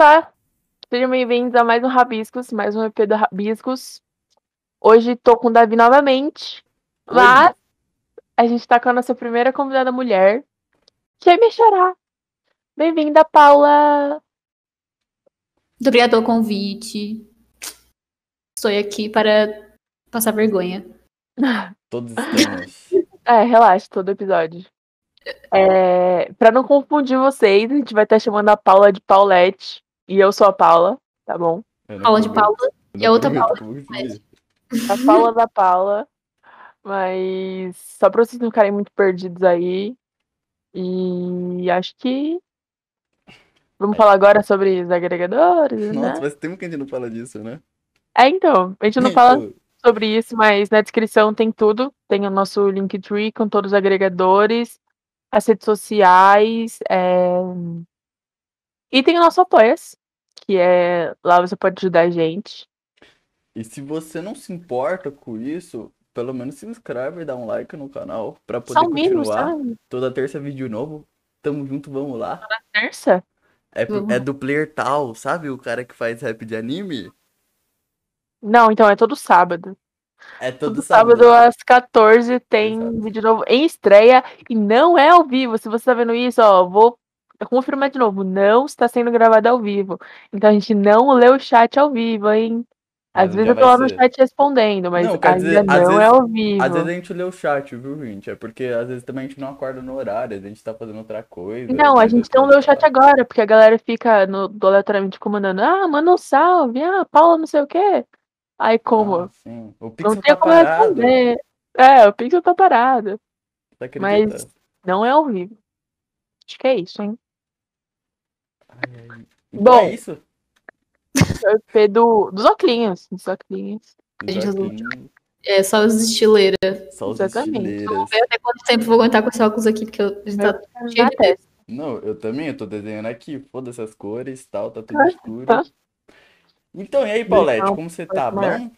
Opa! Sejam bem-vindos a mais um Rabiscos, mais um EP do Rabiscos. Hoje tô com o Davi novamente, mas a gente tá com a nossa primeira convidada mulher, que é me chorar. Bem-vinda, Paula! Muito obrigada pelo convite. Estou aqui para passar vergonha. Todos estamos. É, relaxa, todo episódio. É, pra não confundir vocês, a gente vai estar chamando a Paula de Paulette. E eu sou a Paula, tá bom? Não Paula de Paula e a outra Paula. A Paula da Paula. Mas só pra vocês não ficarem muito perdidos aí. E acho que. Vamos falar agora sobre os agregadores, Nossa, né? faz tempo que a gente não fala disso, né? É, então. A gente não fala sobre isso, mas na descrição tem tudo. Tem o nosso Linktree com todos os agregadores, as redes sociais, é, e tem o nosso Apoia-se, que é lá você pode ajudar a gente. E se você não se importa com isso, pelo menos se inscreve e dá um like no canal pra poder Só continuar. sabe? Toda terça vídeo novo. Tamo junto, vamos lá. Terça? É, Vamos. é do Player Tal, sabe? O cara que faz rap de anime? Não, então é todo sábado. É todo, Todo sábado às 14 tem Exato. vídeo novo em estreia e não é ao vivo. Se você tá vendo isso, ó, vou confirmar de novo, não está sendo gravado ao vivo. Então a gente não lê o chat ao vivo, hein? Às vezes eu tô lá no ser. chat respondendo, mas Não, ainda dizer, às não vezes- é ao vivo. Às vezes a gente lê o chat, viu, gente? É porque às vezes também a gente não acorda no horário, a gente tá fazendo outra coisa. Não, a às gente não lê o chat agora, porque a galera fica no, do aleatoriamente comandando, ah, manda um salve, ah, Paula não sei o quê. Aí como? Ah, sim. O não tem tá como parado. responder. É, o Pixel tá parado. Tá Mas-? Não é ao vivo. Acho que é isso, hein? Ai, ai. Então Bom. é isso. É o EP do, dos oclinhos. Dos oclinhos. É só os estileiras. Só os Exatamente. estileiras. Vamos ver até quanto tempo eu vou aguentar com esse óculos aqui, porque eu, a gente tá cheio de testa. Não, eu também, eu tô desenhando aqui, foda-se as cores tal, tá tudo escuro. tá. Então, e aí, Paulette, como você tá? Bom?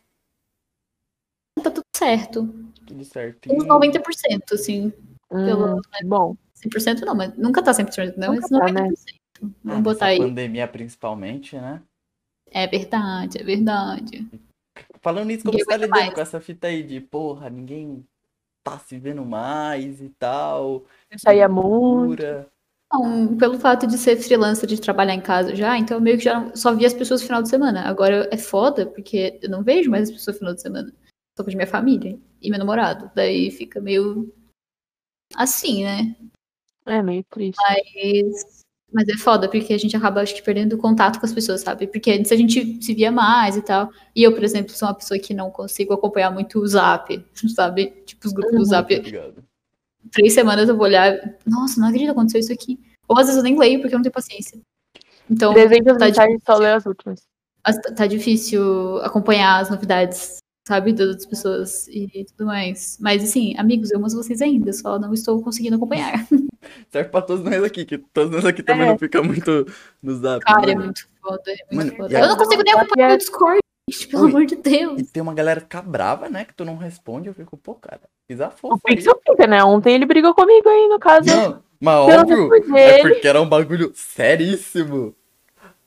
Tá tudo certo. Tudo certinho? Uns 90%, assim. Pelo- Hum, bom. 100% não, mas nunca tá 100%, não, mas Nunca tá, 90%. Ah, Vamos botar aí. pandemia principalmente, né? É verdade, é verdade. Falando nisso, como Ninguém você tá lidando mais. com essa fita aí de, porra, ninguém tá se vendo mais e tal. Saía muito. Então, pelo fato de ser freelancer, de trabalhar em casa já, então eu meio que já não- só via as pessoas no final de semana. Agora é foda, porque eu não vejo mais as pessoas no final de semana. Só de minha família e meu namorado. Daí fica meio assim, né? É meio triste. Mas, mas é foda, porque a gente acaba, acho que, perdendo contato com as pessoas, sabe? Porque antes a gente se via mais e tal. E eu, por exemplo, sou uma pessoa que não consigo acompanhar muito o Zap, sabe? Tipo, os grupos do Uhum. Zap. Ligado? Três semanas eu vou olhar, nossa, não acredito que aconteceu isso aqui. Ou às vezes eu nem leio porque eu não tenho paciência. Então, 300 tá mensagens só lê as últimas. as- tá difícil acompanhar as novidades, sabe? Das outras pessoas e tudo mais. Mas, assim, amigos, eu amo vocês ainda, só não estou conseguindo acompanhar. Serve pra todos nós aqui, que todos nós aqui também É. não fica muito no zap. Cara, é né? muito foda, é muito Mano, foda. Eu não consigo nem acompanhar o Discord, gente, pelo Ui. amor de Deus. E tem uma galera que fica brava, né? Que tu não responde. Eu fico, pô, cara, pisa O. Pixel fica, né? Ontem ele brigou comigo aí, no caso. Não, mas óbvio, é porque era um bagulho seríssimo.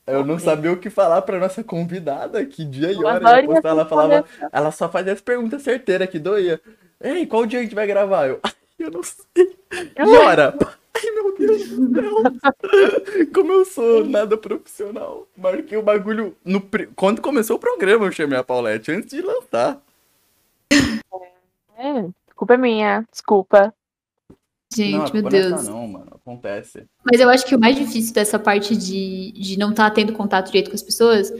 Eu não sabia o que falar pra nossa convidada, que dia e Eu hora. adoro E depois ela falava, ela só fazia as perguntas certeiras que doía. Ei, qual dia a gente vai gravar? Eu, "Ai, eu não sei. E hora? Ai, meu Deus do céu. Como eu sou nada profissional. Marquei o bagulho. No, quando começou o programa, eu chamei a Paulette, antes de lançar. É, culpa é minha, desculpa. Gente, não, meu é Deus. não, mano. Acontece. Mas eu acho que o mais difícil dessa parte de, de não estar tendo contato direito com as pessoas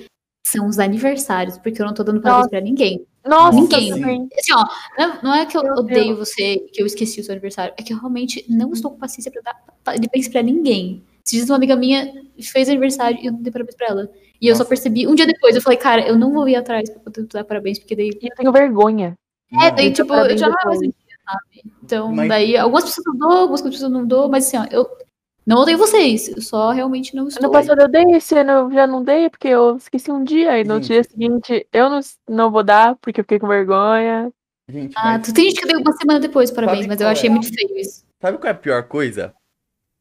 são os aniversários, porque eu não tô dando parabéns Nossa. pra ninguém. Nossa, Ninguém. Assim, ó, não, não é que eu Meu odeio você, que eu esqueci o seu aniversário, é que eu realmente não estou com paciência pra dar parabéns pra ninguém. Esses dias uma amiga minha fez aniversário e eu não dei parabéns pra ela. E eu só Nossa. percebi, um dia depois, eu falei, cara, eu não vou ir atrás pra poder dar parabéns, porque daí. E eu tenho vergonha. É, daí, Então, tipo, eu já não é mais sabe? Então, Mas- daí, algumas pessoas eu dou, algumas pessoas não dou, mas assim, ó, eu não odeio vocês, eu só realmente não estou. Ano passado eu dei, esse ano eu já não dei, porque eu esqueci um dia. E no Gente. dia seguinte eu não, não vou dar, porque eu fiquei com vergonha. Gente, Ah, mas tu tem gente que deu uma semana depois, parabéns, Sabe mas eu achei é? muito feio isso. sabe qual é a pior coisa?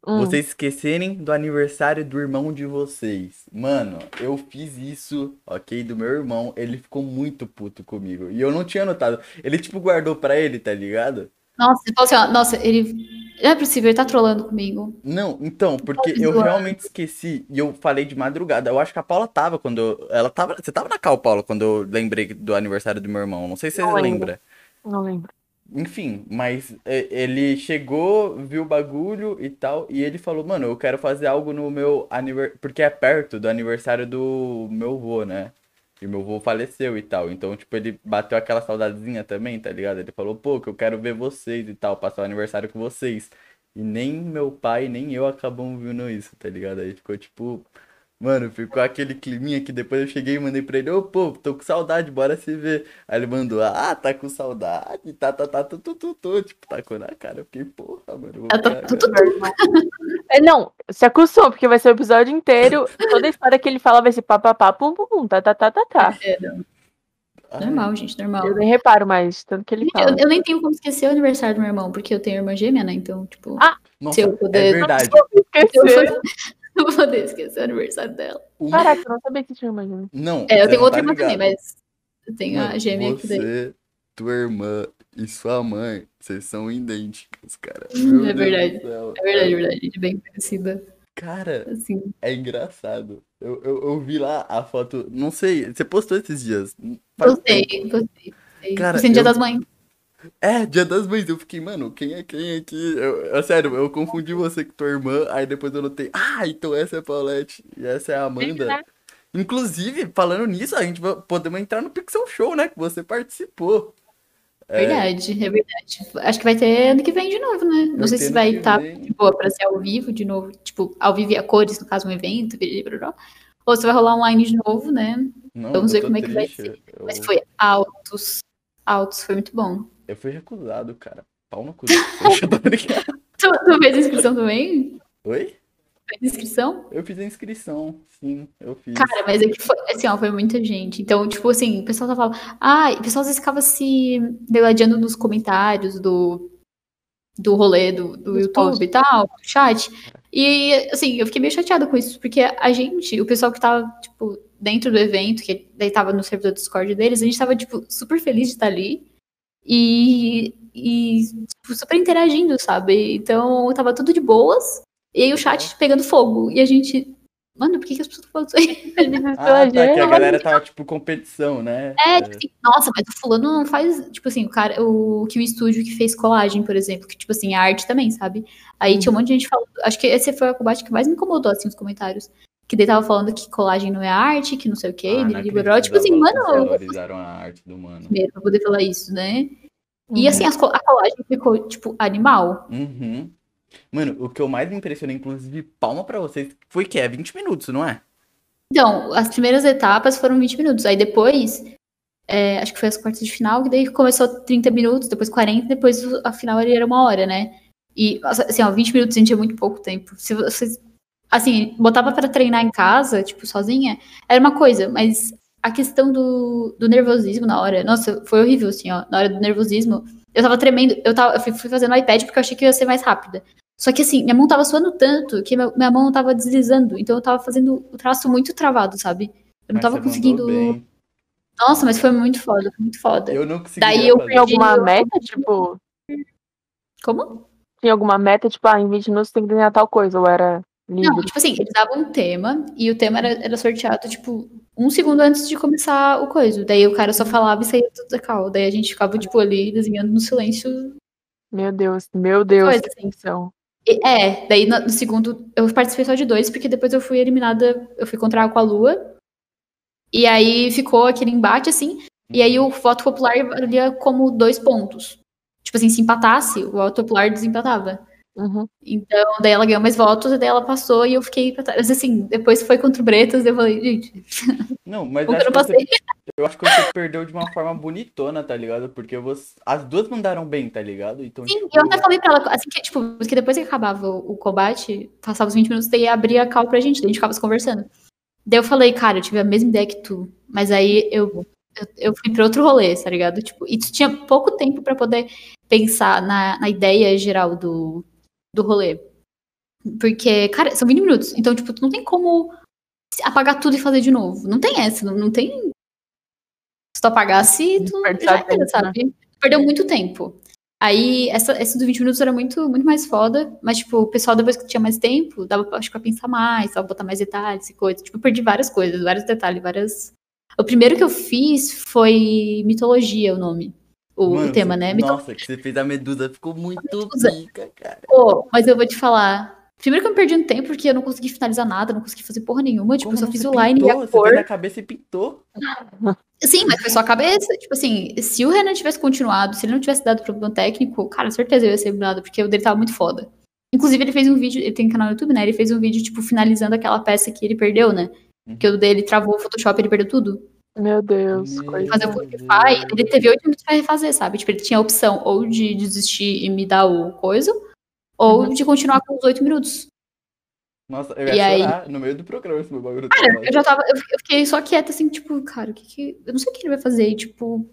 Hum. Vocês esquecerem do aniversário do irmão de vocês. Mano, eu fiz isso, ok, do meu irmão. Ele ficou muito puto comigo. E eu não tinha notado. Ele, tipo, guardou pra ele, tá ligado? Nossa, ele falou assim, ó, nossa, ele. Não é possível, ele tá trolando comigo. Não, então, porque eu realmente esqueci. E eu falei de madrugada. Eu acho que a Paula tava quando. eu- Ela tava. Você tava na cal, Paula, quando eu lembrei do aniversário do meu irmão. Não sei se você Não lembro. lembra. Não lembro. Enfim, mas é, ele chegou, viu o bagulho e tal, e ele falou, mano, eu quero fazer algo no meu aniversário, porque é perto do aniversário do meu avô, né? E meu avô faleceu e tal, então, tipo, ele bateu aquela saudadezinha também, tá ligado? Ele falou, pô, que eu quero ver vocês e tal, passar o aniversário com vocês. E nem meu pai, nem eu acabamos vendo isso, tá ligado? Aí ficou, tipo, mano, ficou aquele climinha que depois eu cheguei e mandei pra ele, ô, pô, tô com saudade, bora se ver. Aí ele mandou, ah, tá com saudade, tá, tá, tá, tu, tu, tu, tu. Tipo, tacou na cara. Eu fiquei, porra, mano. vou Ah, tá- ficar- tu- tu-. É, não, se acostumou, porque vai ser o episódio inteiro. Toda a história que ele fala vai ser papapá, pum, pum, pum, tá, tá, tá, tá, tá. É, Normal, gente, normal. Eu nem reparo mais, tanto que ele fala. Eu, eu nem tenho como esquecer o aniversário do meu irmão, porque eu tenho irmã gêmea, né? Então, tipo, Ah, Nossa, se eu é puder. verdade. Eu. eu vou poder esquecer o aniversário dela. Uma- Caraca, eu não sabia que tinha uma gêmea. Não, É, eu tenho não outra tá irmã também, mas eu tenho a gêmea que daí. Você, tua irmã e sua mãe, vocês são idênticos, cara. Hum, Meu é Deus verdade. É verdade, é verdade. Bem parecida. Cara, Assim. é engraçado. Eu, eu, eu vi lá a foto, não sei, você postou esses dias. Tempo. gostei. gostei. Cara, Gostei no Dia eu- das Mães. É, Dia das Mães. Eu fiquei, mano, quem é quem aqui? Eu, eu- sério, eu confundi você com tua irmã, aí depois eu notei, ah, então essa é a Paulette e essa é a Amanda. né? Inclusive, falando nisso, a gente vai, podemos entrar no Pixel Show, né? Que você participou. É, Verdade, é verdade. Acho que vai ter ano que vem de novo, né? Não Vai sei se vai estar vem. de boa pra ser ao vivo de novo, tipo, ao vivo e a cores, no caso, um evento, ou se vai rolar online de novo, né? não, Vamos ver como é que vai triste. ser. Eu, Mas foi altos, altos, foi muito bom. Eu fui recusado, cara. Pau no cu. Deixa eu dar brincando. Tu, tu fez inscrição também? Oi? Fez inscrição? Eu fiz a inscrição, sim, eu fiz. Cara, mas é que foi, assim, ó, foi muita gente. Então, tipo assim, o pessoal tava falando. Ah, o pessoal às vezes ficava se degladiando nos comentários do, do rolê do, do YouTube posts. e tal, do chat. E, assim, eu fiquei meio chateada com isso, porque a gente, o pessoal que tava, tipo, dentro do evento, que daí tava no servidor do Discord deles, a gente tava, tipo, super feliz de estar ali. E, e tipo, super interagindo, sabe? Então, tava tudo de boas. E aí o chat pegando fogo. E a gente. Mano, por que, que as pessoas estão falando isso aí? Disse Ah, tá, que a galera tava, tipo, competição, né? É, tipo assim, nossa, mas o fulano não faz, tipo assim, o cara, o que o estúdio que fez colagem, por exemplo, que tipo assim, a arte também, sabe? Aí tinha um monte de gente falando, acho que esse foi o combate que mais me incomodou assim os comentários, que daí tava falando que colagem não é arte, que não sei o quê, Ah, blá, tipo assim, que mano, valorizaram a arte do mano. primeiro pra poder falar isso, né? Uhum. E assim, a colagem ficou tipo animal. Uhum. Mano, o que eu mais me impressionei, inclusive, palma pra vocês, foi que é 20 minutos, não é? Então, as primeiras etapas foram 20 minutos. Aí depois, é, acho que foi as quartas de final, que daí começou 30 minutos, depois 40, depois a final era uma hora, né? E, assim, ó, 20 minutos, gente, é muito pouco tempo. Se vocês, assim, botava pra treinar em casa, tipo, sozinha, era uma coisa, mas a questão do, do nervosismo na hora, nossa, foi horrível, assim, ó, na hora do nervosismo. Eu tava tremendo, eu, tava, eu fui, fui fazendo no iPad porque eu achei que ia ser mais rápida. Só que assim, minha mão tava suando tanto que meu- minha mão tava deslizando. Então eu tava fazendo o traço muito travado, sabe? Eu não Mas tava conseguindo. bem. Nossa, mas foi muito foda, foi muito foda. Eu não consegui. Daí eu Tem alguma Eu- meta, tipo, Como? tem alguma meta, tipo, ah, em 20 minutos tem que desenhar tal coisa, ou era Não, tipo assim, eles davam um tema e o tema era, era sorteado, tipo, um segundo antes de começar o coisa. Daí o cara só falava e saía tudo da cal. Daí a gente ficava, tipo, ali desenhando no silêncio. Meu Deus, meu Deus, Coisa que assim. tensão. É, daí no, no segundo, eu participei só de dois, porque depois eu fui eliminada, eu fui encontrar com a Lua. E aí ficou aquele embate, assim, e aí o voto popular valia como dois pontos. Tipo assim, se empatasse, o voto popular desempatava. Uhum. Então, daí ela ganhou mais votos, e daí ela passou e eu fiquei pra trás. Mas assim, depois foi contra o Bretas, eu falei, gente, Não, mas acho eu você, passei? eu acho que você perdeu de uma forma bonitona, tá ligado? Porque você, as duas mandaram bem, tá ligado? Então, Sim, tipo, eu até falei pra ela, assim que, tipo, porque depois que acabava o, o combate, passava os 20 minutos, daí abria a cal pra gente, daí a gente ficava se conversando. Daí eu falei, cara, eu tive a mesma ideia que tu, mas aí eu, eu, eu fui pra outro rolê, tá ligado? Tipo, e tu tinha pouco tempo pra poder pensar na, na ideia geral do, do rolê. Porque, cara, são 20 minutos. Então, tipo, tu não tem como apagar tudo e fazer de novo. Não tem essa, não, não tem. Se tu apagasse, tu já era, tempo, né? sabe? Perdeu muito tempo. Aí, essa, essa dos 20 minutos era muito, muito mais foda, mas, tipo, o pessoal, depois que tinha mais tempo, dava, acho que, pra pensar mais, dava botar mais detalhes e coisas. Tipo, eu perdi várias coisas, vários detalhes, várias. O primeiro que eu fiz foi mitologia, o nome. O, o Mano, tema, você- né? Nossa, que você fez a medusa, ficou muito pica, cara. Pô, mas eu vou te falar. Primeiro que eu me perdi no tempo, porque eu não consegui finalizar nada, não consegui fazer porra nenhuma. Tipo, Como eu só fiz Você o line e a Você cor. fez na cabeça e pintou. Sim, mas foi só a cabeça. Tipo assim, se o Renan tivesse continuado, se ele não tivesse dado problema técnico, cara, certeza eu ia ser eliminado, porque o dele tava muito foda. Inclusive, ele fez um vídeo, ele tem canal no YouTube, né? Ele fez um vídeo, tipo, finalizando aquela peça que ele perdeu, né? Que o dele travou o Photoshop, ele perdeu tudo. Meu Deus, coisa. Fazer o. Fortify, ele teve oito minutos pra refazer, sabe? Tipo, ele tinha a opção ou de desistir e me dar o coisa, ou Uhum. de continuar com os oito minutos. Nossa, eu E ia aí- chorar no meio do programa esse meu bagulho. Cara, eu já tava. Eu fiquei só quieta, assim, tipo, cara, o que que. Eu não sei o que ele vai fazer. e, Tipo,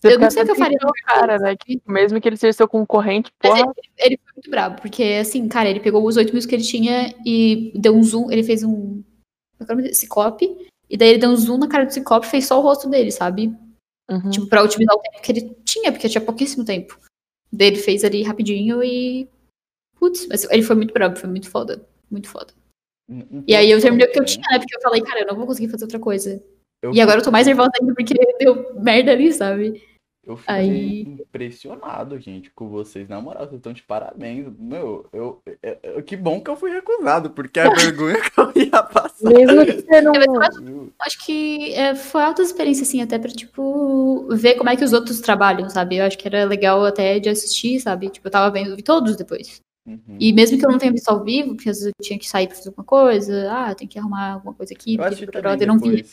Você eu não sei o que eu faria. sentindo, cara, né? Que mesmo que ele seja seu concorrente, Mas porra. Ele foi muito brabo, porque, assim, cara, ele pegou os oito minutos que ele tinha e deu um zoom. Ele fez um. É dele? Ciclope. E daí ele deu um zoom na cara do Ciclope e fez só o rosto dele, sabe? Uhum. Tipo, pra otimizar o tempo que ele tinha, porque tinha pouquíssimo tempo. Daí ele fez ali rapidinho e. Putz, mas ele foi muito brabo, foi muito foda. Muito foda. E aí eu terminei o que eu tinha, né? Porque eu falei, cara, eu não vou conseguir fazer outra coisa. Eu E agora eu tô mais nervosa ainda porque deu merda ali, sabe? Eu fiquei Aí- impressionado, gente, com vocês. Na moral, vocês estão de parabéns. Meu, eu, eu- eu- que bom que eu fui recusado, porque a vergonha que eu ia passar. Mesmo que você não. É, eu Viu? Acho que é, foi alta experiência, assim, até pra, tipo, ver como é que os outros trabalham, sabe? Eu acho que era legal até de assistir, sabe? Tipo, eu tava vendo vi todos depois. Uhum. E mesmo que eu não tenha visto ao vivo, porque às vezes eu tinha que sair pra fazer alguma coisa, ah, tem que arrumar alguma coisa aqui, Eu porque eu não vi.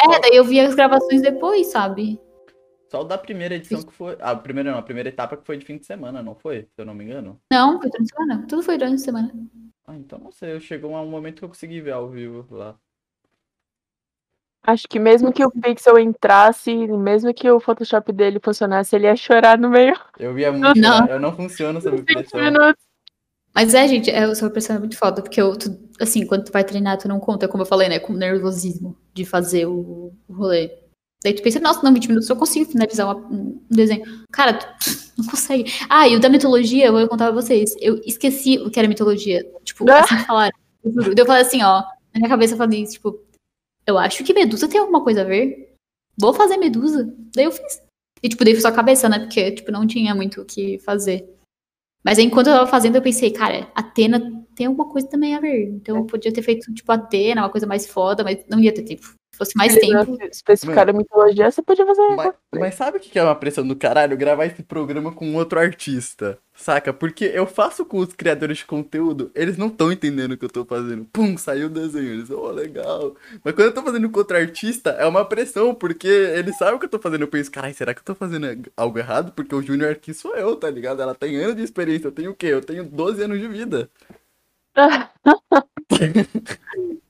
É, daí eu vi as gravações depois, sabe? Só o da primeira edição que foi. Ah, a primeira não, a primeira etapa que foi de fim de semana, não foi? Se eu não me engano. Não, foi durante a semana. Tudo foi durante a semana. Ah, então não sei. Chegou um momento que eu consegui ver ao vivo lá. Acho que mesmo que o Pixel entrasse, mesmo que o Photoshop dele funcionasse, ele ia chorar no meio Eu via muito. Não. Eu não funciono sob dos 20 pressão. minutos. Mas é, gente, é, o seu pressão é muito foda, porque eu, tu- assim, quando tu vai treinar, tu não conta, como eu falei, né, com o nervosismo de fazer o, o rolê. Daí tu pensa, nossa, não, 20 minutos eu consigo finalizar um desenho. Cara, tu não consegue. Ah, e o da mitologia, eu vou contar pra vocês. Eu esqueci o que era mitologia. Tipo, Ah. assim falaram. Eu juro. Daí eu falei assim, ó, na minha cabeça eu falei, isso, tipo, eu acho que Medusa tem alguma coisa a ver. Vou fazer Medusa. Daí eu fiz. E, tipo, daí foi só a cabeça, né? Porque, tipo, não tinha muito o que fazer. Mas aí, enquanto eu tava fazendo, eu pensei, cara, Atena tem alguma coisa também a ver. Então eu podia ter feito, tipo, Atena, uma coisa mais foda, mas não ia ter tempo. Se fosse mais tempo. especificar a mitologia, você podia fazer. Mas, mas sabe o que é uma pressão do caralho? Gravar esse programa com outro artista. Saca? Porque eu faço com os criadores de conteúdo, eles não estão entendendo o que eu tô fazendo. Pum, saiu o desenho. Eles, oh, legal. Mas quando eu tô fazendo com outro artista, é uma pressão, porque eles sabem o que eu tô fazendo. Eu penso, caralho, será que eu tô fazendo algo errado? Porque o Júnior aqui sou eu, tá ligado? Ela tem anos de experiência. Eu tenho o quê? Eu tenho 12 anos de vida.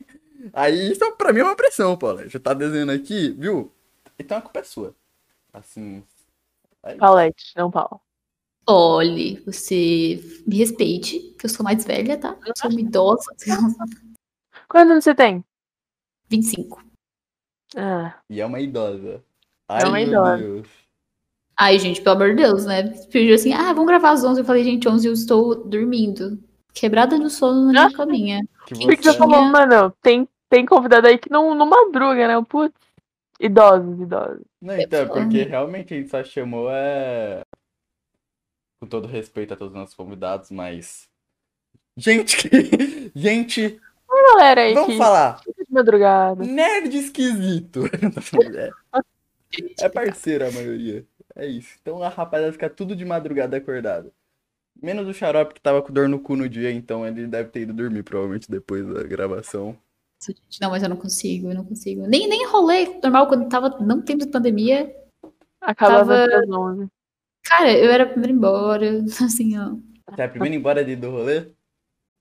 Aí isso pra mim é uma pressão, Paula. Já tá desenhando aqui, viu? Então a culpa é sua. Assim. aí- Paulette, não Paulo. Olhe, você me respeite, que eu sou mais velha, tá? Eu sou uma idosa. Quantos anos você tem? 25. Ah, E é uma idosa. É Ai, uma meu idosa. Deus. Ai, gente, pelo amor de Deus, né? Pediu assim, ah, vamos gravar às 11. Eu falei, gente, 11 eu estou dormindo. Quebrada no sono na minha caminha. Que por que você... você falou, mano? Tem, tem convidado aí que não, não madruga, né? Putz. Idosos, idosos. Não, então, é porque realmente a gente só chamou é. Com todo respeito a todos os nossos convidados, mas. Gente, que- gente, Galera aí vamos que falar. de madrugada. Nerd esquisito. É, é parceiro a maioria. É isso. Então a rapaziada fica tudo de madrugada acordado. Menos o xarope que tava com dor no cu no dia, então ele deve ter ido dormir, provavelmente, depois da gravação. Gente, Não, mas eu não consigo, eu não consigo. Nem, nem rolê normal quando tava não tempo de pandemia. Acabava Tava- às 11. Cara, eu era a primeira embora, assim, ó. Você é a primeira embora de, do rolê?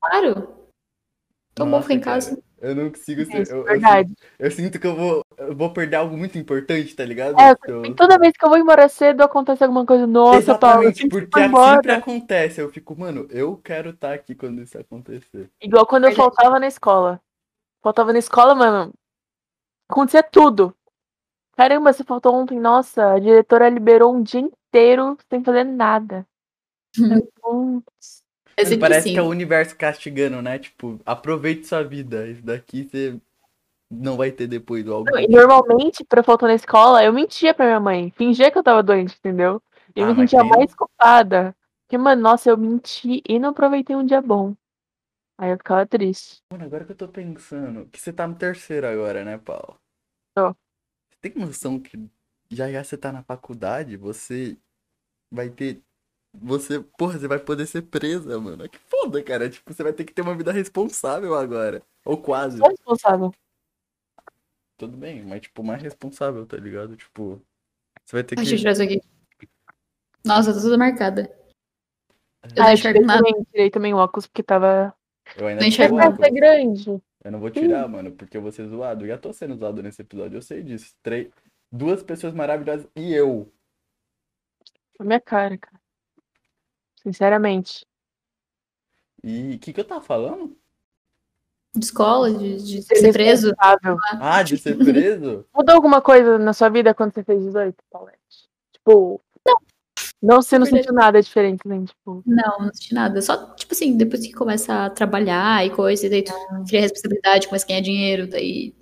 Claro. Tô bom ficar em casa. Eu não consigo ser. Isso, Eu, eu, verdade. sinto- eu sinto que eu vou, eu vou perder algo muito importante, tá ligado? É, Eu- E toda vez que eu vou embora cedo, acontece alguma coisa. Nossa, Paulo, Exatamente, assim que você porque foi sempre acontece. Eu fico, mano, eu quero estar aqui quando isso acontecer. Igual quando eu Verdade. faltava na escola. Faltava na escola, mano. Acontecia tudo. Caramba, você faltou ontem. Nossa, a diretora liberou um dia inteiro sem fazer nada. Hum, parece assim. que é o universo castigando, né? Tipo, aproveite sua vida. Isso daqui você não vai ter depois do algo. e normalmente, pra faltar na escola, eu mentia pra minha mãe. Fingia que eu tava doente, entendeu? E eu Ah, me sentia tem- mais culpada. Porque, mano, nossa, eu menti e não aproveitei um dia bom. Aí eu ficava triste. Mano, agora que eu tô pensando, que você tá no terceiro agora, né, Paulo? Tô. Você tem noção que já já você tá na faculdade, você vai ter. Você, porra, você vai poder ser presa, mano. Que foda, cara. Tipo, você vai ter que ter uma vida responsável agora. Ou quase. Sou responsável. Tudo bem, mas tipo, mais responsável, tá ligado? Tipo, você vai ter Deixa eu que. tirar isso aqui. Nossa, tá toda marcada. Eu não Ah, eu tirei também, tirei também o óculos porque tava. Eu ainda Não tô É é grande. Eu não vou tirar, mano, porque eu vou ser zoado. Já tô sendo zoado nesse episódio, eu sei disso. Três... Duas pessoas maravilhosas e eu. Na minha cara, cara. Sinceramente. E o que, que eu tava falando? De escola, de, de ser preso. responsável. Ah, de ser preso? Mudou alguma coisa na sua vida quando você fez 18, Paulette? Tipo. Não. Não, você não sentiu nada diferente, né? Tipo. Não, não senti nada. Só, tipo assim, depois que começa a trabalhar e coisa, e daí tu cria responsabilidade, começa a ganhar dinheiro, daí.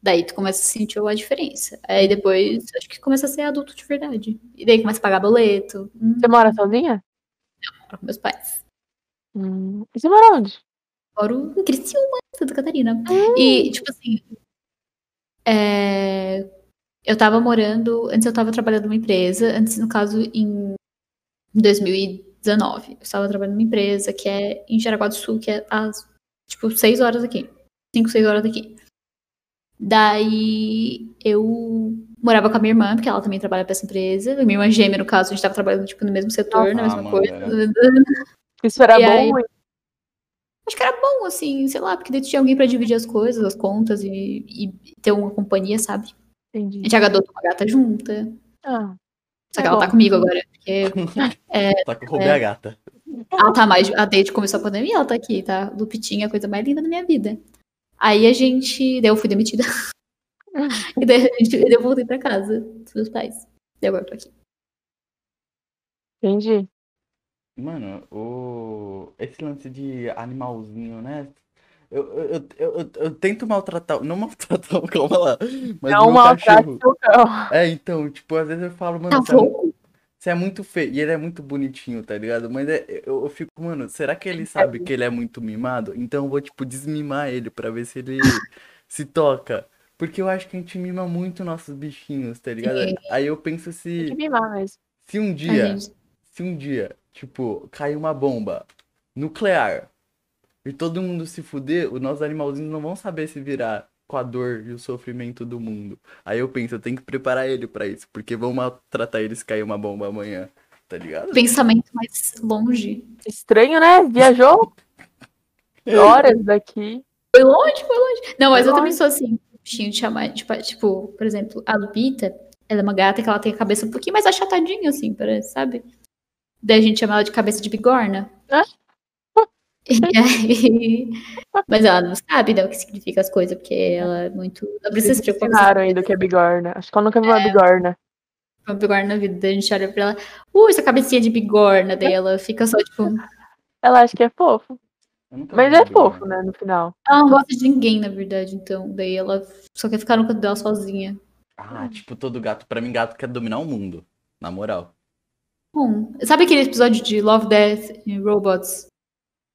Daí tu começa a sentir a diferença. Aí depois, acho que começa a ser adulto de verdade. E daí começa a pagar boleto. Hum, Você mora sozinha? moro com meus pais. Hum. E você mora onde? Moro em Criciúma, Santa Catarina. E, tipo assim. é, Eu tava morando. Antes eu tava trabalhando numa empresa. Antes, no caso, em 2019. Eu estava trabalhando numa empresa que é em Jaraguá do Sul, que é às, tipo, seis horas daqui. Cinco, seis horas daqui. Daí eu morava com a minha irmã, porque ela também trabalha pra essa empresa. A minha irmã gêmea, no caso, a gente tava trabalhando, tipo, no mesmo setor, na Ah, mesma mano, coisa. Isso era E bom? aí? Acho que era bom, assim, sei lá, porque daí tu tinha alguém pra dividir as coisas, as contas e, e ter uma companhia, sabe? A Entendi. gente adotou uma gata junta. Ah, Só É que ela tá bom. comigo agora, porque Só que eu roubei a gata. ela tá mais. A desde que começou a pandemia, ela tá aqui, tá? Lupitinha, a coisa mais linda da minha vida. Aí a gente. Daí eu fui demitida. e daí a gente, daí eu voltei pra casa dos meus pais. Daí agora eu tô aqui. entendi. Mano, o... esse lance de animalzinho, né? Eu, eu, eu, eu, eu tento maltratar. Não maltratar, calma lá. Mas Não o cachorro. seu cão. É, então, tipo, às vezes eu falo, mano, Tá você é, mu- louco? você é muito feio. E ele é muito bonitinho, tá ligado? Mas é- eu, eu fico, mano, será que ele sabe que ele é muito mimado? Então eu vou, tipo, desmimar ele pra ver se ele se toca. Porque eu acho que a gente mima muito nossos bichinhos, tá ligado? Sim. Aí eu penso Tem se, que mimar mesmo. se um dia, gente- se um dia, tipo, cair uma bomba nuclear e todo mundo se fuder, os nossos animalzinhos não vão saber se virar com a dor e o sofrimento do mundo. Aí eu penso, eu tenho que preparar ele pra isso, porque vão maltratar ele se cair uma bomba amanhã, tá ligado? Pensamento mais longe. Estranho, né? Viajou horas daqui. Foi longe, foi longe. Não, mas Foi eu também longe. sou assim, bichinho de chamar. Tipo, tipo, por exemplo, a Lupita, ela é uma gata que ela tem a cabeça um pouquinho mais achatadinha, assim, parece, sabe? Daí a gente chama ela de cabeça de bigorna. Ah. E aí... Mas ela não sabe, né, o que significa as coisas, porque ela é muito. Não precisa se preocupar ainda o que é bigorna. Acho que eu nunca vi uma bigorna. uma bigorna na vida. Daí a gente olha pra ela, uh, essa cabecinha de bigorna. Daí ela fica só, tipo, Ela acha que é fofo. Mas é fofo, né? No final. ela não gosta de ninguém, na verdade, então. Daí ela só quer ficar no canto dela sozinha. Ah, tipo, todo gato. Pra mim, gato quer dominar o mundo. Na moral. Bom, sabe aquele episódio de Love, Death and Robots?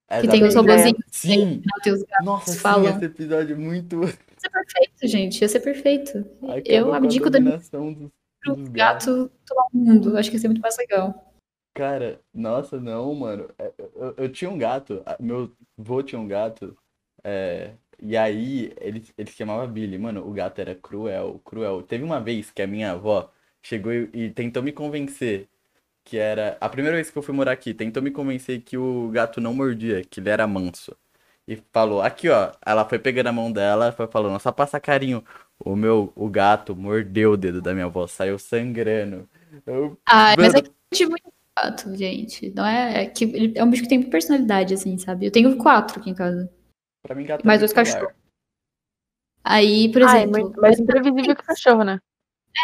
É Que tem os exatamente. robozinhos Sim! os. Nossa, sim, falam. esse episódio é muito. Ia ser perfeito, gente. Ia ser perfeito. Eu abdico da minha dos, pro gatos. gato tomar o mundo. Acho que ia ser muito mais legal. Cara, nossa, não, mano. É, Eu, eu tinha um gato, meu avô tinha um gato, é, e aí ele, ele se chamava Billy. Mano, o gato era cruel, cruel. Teve uma vez que a minha avó chegou e, e tentou me convencer que era. A primeira vez que eu fui morar aqui, tentou me convencer que o gato não mordia, que ele era manso. e falou, aqui ó, ela foi pegando a mão dela, foi falando, só passa carinho. O meu, o gato mordeu o dedo da minha avó, saiu sangrando. Eu, Ah, mas é que eu tive muito gato, gente. Não é, é que ele é um bicho que tem personalidade, assim, sabe? Eu tenho quatro aqui em casa. pra mim gato é mais dois bipolar. cachorros. Aí, por Ah, é exemplo. mais imprevisível que o cachorro, né?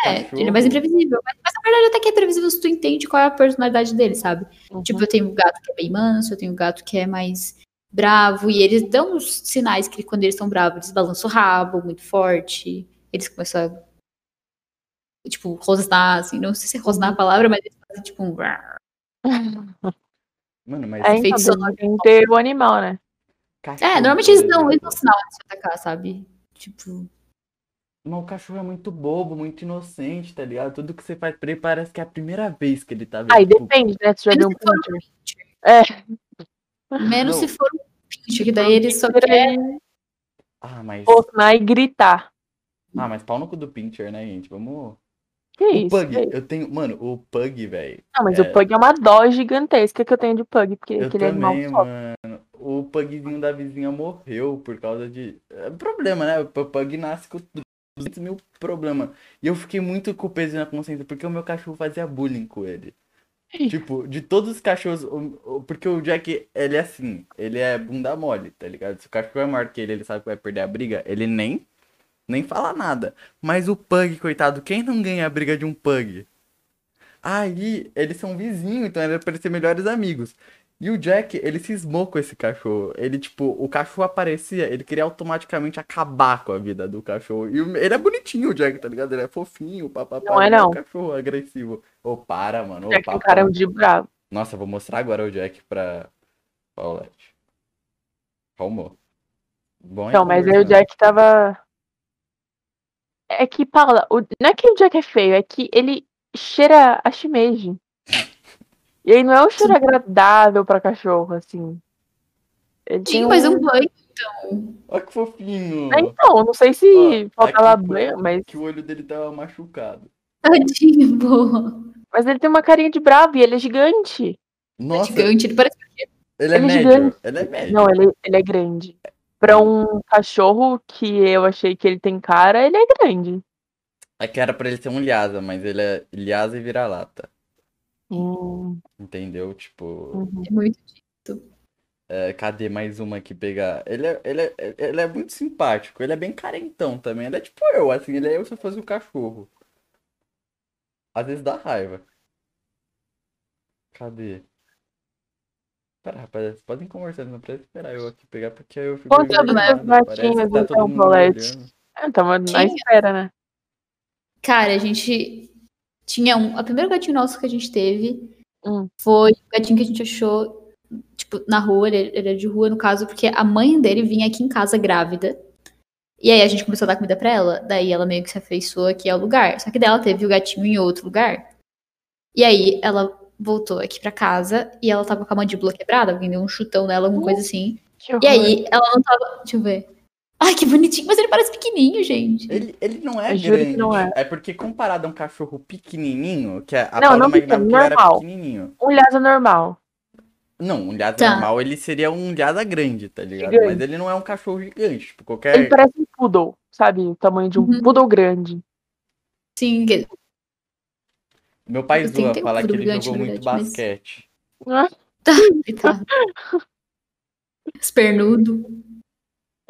É, Cachorro. ele é mais imprevisível. Mas, mas na verdade até que é previsível se tu entende qual é a personalidade dele, sabe? Uhum. Tipo, eu tenho um gato que é bem manso, eu tenho um gato que é mais bravo, e eles dão os sinais que quando eles estão bravos, eles balançam o rabo muito forte, eles começam a, tipo, rosnar, assim, não sei se é rosnar a palavra, mas eles fazem tipo um... Mano, mas É, então, Efeito sonoro. tem que ter o animal, né? cachorro, É, normalmente eles dão, eles dão sinal de se atacar, sabe? Tipo, Mas o cachorro é muito bobo, muito inocente, tá ligado? Tudo que você faz pra ele parece que é a primeira vez que ele tá vendo. Aí Tipo, depende, né? Se já viu um se for um pincher. É. menos Não. se for um pincher, que daí ele só quer... Ah, mas. Rosnar e gritar. Ah, mas pau no cu do Pincher, né, gente? Vamos. Que O isso? Pug, que isso? eu tenho. Mano, o Pug, velho. Não, mas é- o Pug é uma dó gigantesca que eu tenho de Pug, porque Eu aquele animal também, sofre. mano. O Pugzinho da vizinha morreu por causa de. É problema, né? O Pug nasce com 200 mil problemas. E eu fiquei muito com o peso na consciência, porque o meu cachorro fazia bullying com ele. Tipo, de todos os cachorros. Porque o Jack, ele é assim, ele é bunda mole, tá ligado? Se o cachorro é maior que ele, ele sabe que vai perder a briga, ele nem, nem fala nada. Mas o Pug, coitado, quem não ganha a briga de um Pug? Aí, eles são vizinhos, então era pra ser melhores amigos. E o Jack, ele cismou com esse cachorro. Ele, tipo, o cachorro aparecia, ele queria automaticamente acabar com a vida do cachorro. E o- ele é bonitinho, o Jack, tá ligado? Ele é fofinho, papapá. Não é, não. um cachorro agressivo. Ô, para, mano. É que o cara é um de bravo. Nossa, vou mostrar agora o Jack pra Paulette. Calmou. Bom é Então, mas aí o. Jack tava. É que, Paula, o... não é que o Jack é feio, é que ele cheira a shimeji. E aí não é um cheiro agradável pra cachorro, assim. Ele tem Tinha mais um banho, então... Olha que fofinho. É, Então, não sei se Ó, faltava aqui, banho, mas, Que o olho dele tava machucado. Tadinho, boa. mas ele tem uma carinha de bravo e ele é gigante. Nossa, Gigante, ele parece ele é ele é médio. gigante. Ele é médio. Não, ele, ele é grande. Pra um cachorro que eu achei que ele tem cara, ele é grande. É que era pra ele ser um Lhasa, mas ele é Lhasa e vira-lata. Hum, Entendeu? Tipo, uhum. muito. é, cadê mais uma que pegar? Ele é, ele, é, ele é muito simpático. Ele é bem carentão também. Ele é tipo eu, assim. Ele é eu se eu fosse um cachorro. Às vezes dá raiva. Cadê? Pera, rapaz, vocês podem conversar, não precisa esperar eu aqui pegar, porque aí eu fico parece tá todo então, mundo Paulette. olhando. É, tava na espera, né? Cara, a gente tinha um. O primeiro gatinho nosso que a gente teve Hum. foi o gatinho que a gente achou, tipo, na rua. Ele, ele é de rua, no caso, porque a mãe dele vinha aqui em casa grávida. E aí a gente começou a dar comida pra ela. Daí ela meio que se afeiçoou aqui ao lugar. Só que daí ela teve o gatinho em outro lugar. E aí ela voltou aqui pra casa e ela tava com a mandíbula quebrada, alguém deu um chutão nela, alguma coisa assim. Que E aí ela não tava. Deixa eu ver. Ai, que bonitinho, mas ele parece pequenininho, gente. Ele, ele não é Eu juro que grande. não é. É porque comparado a um cachorro pequenininho, que a, a Não, Paula não pequeno, que ele era normal. pequenininho. Um Lhasa normal. Não, um Lhasa Tá. normal, ele seria um Lhasa grande, tá ligado? Gigante. Mas ele não é um cachorro gigante. Tipo, Ele qualquer... parece um poodle, sabe? O tamanho de um Uhum. poodle grande. Sim, que- Meu pai Eu zoa tenho falar que ele gigante, jogou muito verdade, mas- basquete. Ah, coitado. Espernudo.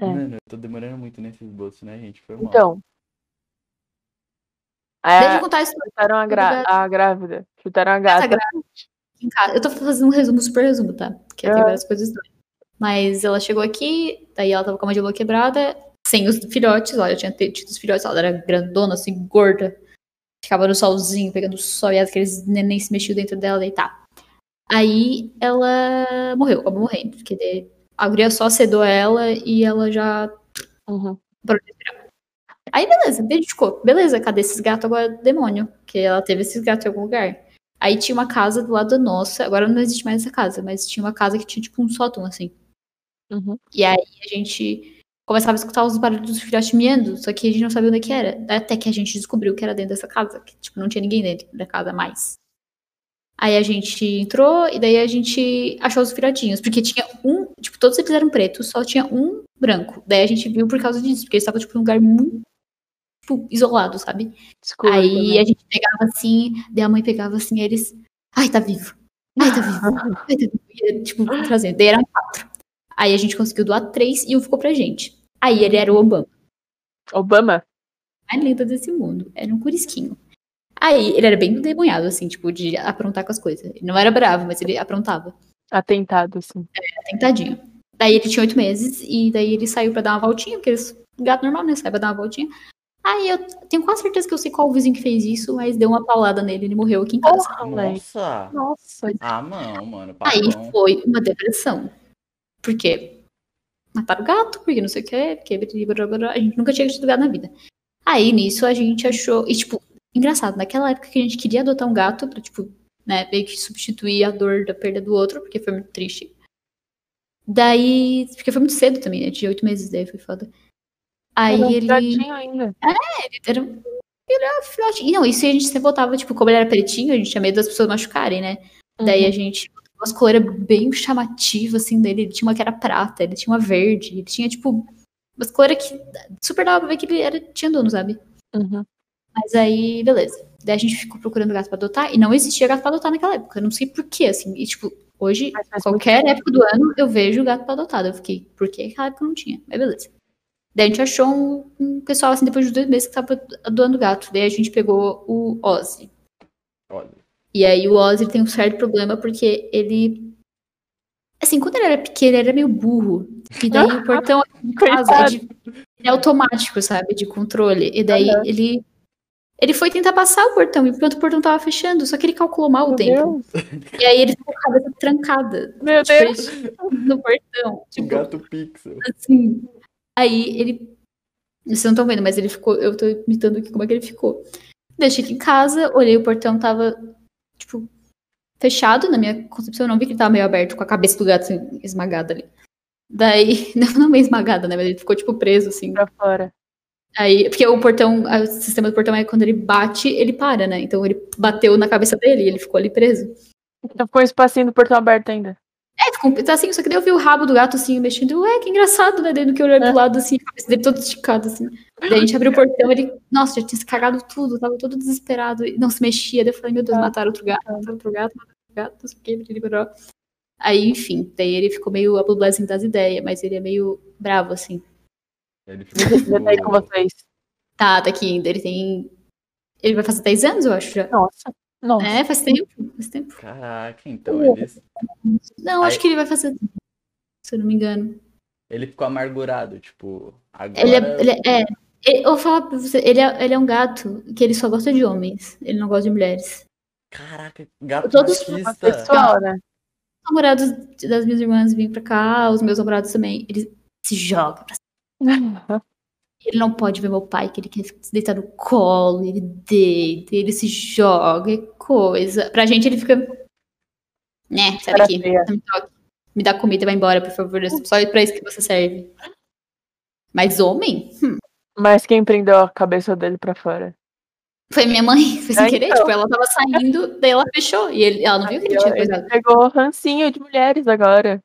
É. Mano, eu tô demorando muito nesse esboço, né, gente? Foi mal. Então. Deixa eu contar a história chutaram a, gra- a grávida. Chutaram a gata. casa. Eu tô fazendo um resumo, super resumo, tá? Porque tem Ah. várias coisas doidas. Mas ela chegou aqui, daí ela tava com a mandíbula quebrada, sem os filhotes, ó, já tinha tido os filhotes, ela era grandona, assim, gorda. Ficava no solzinho, pegando sol, e aqueles neném se mexiam dentro dela, e tá. Aí ela morreu, acabou morrendo. Porque a guria só sedou ela e ela já Uhum. Aí beleza, ficou, beleza, cadê esses gatos agora, demônio? Porque ela teve esses gatos em algum lugar. Aí tinha uma casa do lado da nossa, agora não existe mais essa casa, mas tinha uma casa que tinha tipo um sótão assim. Uhum. E aí a gente começava a escutar os barulhos dos filhotes miando, só que a gente não sabia onde é que era. Até que a gente descobriu que era dentro dessa casa, que tipo, não tinha ninguém dentro da casa mais. Aí a gente entrou e daí a gente achou os filhotinhos. Porque tinha um. Tipo, todos eles eram pretos, só tinha um branco. Daí a gente viu por causa disso, porque eles estavam, tipo, num lugar muito. Tipo, isolado, sabe? Escuro, Aí né? a gente pegava assim, daí a mãe pegava assim, eles. Ai, tá vivo. Ai, tá vivo. Ai, tá vivo. E, tipo, trazendo. Daí eram quatro. Aí a gente conseguiu doar três e um ficou pra gente. Aí ele era o Obama. Obama? mais linda desse mundo. Era um curisquinho. Aí, ele era bem demoniado, assim, tipo, de aprontar com as coisas. Ele não era bravo, mas ele aprontava. Atentado, assim. Tentadinho. Daí ele tinha oito meses, e daí ele saiu pra dar uma voltinha, porque eles, gato normal, né? Sai pra dar uma voltinha. Aí eu tenho quase certeza que eu sei qual vizinho que fez isso, mas deu uma paulada nele ele morreu aqui em casa. Nossa. Nossa. Ah, não, mano. Aí foi uma depressão. Por quê? Mataram o gato, porque não sei o quê, porque a gente nunca tinha tido gato na vida. Aí nisso a gente achou. E, tipo, engraçado, naquela época que a gente queria adotar um gato pra, tipo, né, meio que substituir a dor da perda do outro, porque foi muito triste. Daí. Porque foi muito cedo também, né? De oito meses, daí foi foda. Aí Era um ele. gatinho ainda. Era, um- ele era filhotinho. E Não, isso a gente sempre voltava, tipo, como ele era pretinho, a gente tinha medo das pessoas machucarem, né? Daí Uhum. a gente botou umas cores bem chamativas, assim, dele. Ele tinha uma que era prata, ele tinha uma verde, ele tinha, tipo, umas cores que super dava pra ver que ele era, tinha dono, sabe? Uhum. Mas aí, beleza. Daí a gente ficou procurando gato pra adotar e não existia gato pra adotar naquela época. Eu não sei porquê, assim. E, tipo, hoje, qualquer época do ano, eu vejo gato pra adotar. Eu fiquei, por que naquela época não tinha? Mas beleza. Daí a gente achou um, um pessoal, assim, depois de dois meses que tava doando gato. Daí a gente pegou o Ozzy. Olha. E aí o Ozzy tem um certo problema porque ele. Assim, quando ele era pequeno, ele era meio burro. E daí o portão de casa é, de- é automático, sabe? De controle. E daí Aham. ele. Ele foi tentar passar o portão, enquanto o portão tava fechando, só que ele calculou mal o Meu tempo. Deus. E aí ele ficou com a cabeça trancada. Meu tipo, Deus. no portão. O Tipo, gato pixel. assim. Aí ele. Vocês não estão vendo, mas ele ficou. Eu tô imitando aqui como é que ele ficou. Deixei aqui em casa, olhei o portão, tava, tipo, fechado. Na minha concepção, eu não vi que ele tava meio aberto, com a cabeça do gato assim, esmagada ali. Daí, não, não meio esmagada, né? Mas ele ficou, tipo, preso, assim. Pra fora. Aí, porque o portão, o sistema do portão é quando ele bate, ele para, né? Então ele bateu na cabeça dele e ele ficou ali preso. Então ficou um espacinho do portão aberto ainda. É, ficou tá assim, só que daí eu vi o rabo do gato assim, mexendo. Ué, que engraçado, né? Daí no que eu olhei pro lado assim, a cabeça dele toda esticada, assim. Daí a gente abriu o portão, ele, nossa, já tinha se cagado tudo, tava todo desesperado, e não se mexia. Daí eu falei, meu Deus, mataram outro gato, mataram outro gato, mataram outro gato, não sei o que, ele liberou. Aí, enfim, daí ele ficou meio a assim das ideias, mas ele é meio bravo, assim. Ele Já tá aí com ficou. vocês. Tá, tá aqui ainda, ele tem. Ele vai fazer 10 anos, eu acho já. Nossa. Nossa. É, faz tempo, faz tempo. Caraca, então eles. Não, Aí- acho que ele vai fazer. Se eu não me engano. Ele ficou amargurado, tipo. Agora. Ele é. Ele é, é, ele- eu vou falar pra você, ele é, ele é um gato que ele só gosta de homens. Ele não gosta de mulheres. Caraca, gato Todos- machista. Pessoal, né? Os namorados das minhas irmãs vêm pra cá, os meus namorados também. Ele se joga pra cima. Ele não pode ver meu pai, que ele quer se deitar no colo, ele deita, ele se joga, é coisa. Pra gente ele fica. Né, sai daqui. feia. não me dá comida e vai embora, por favor. É só pra isso que você serve. Mas homem? Hum. Mas quem prendeu a cabeça dele pra fora? Foi minha mãe, foi sem É, querer. então. Tipo, ela tava saindo, daí ela fechou. E ele- ela não viu que ele tinha Ele coisado. pegou rancinho de mulheres agora.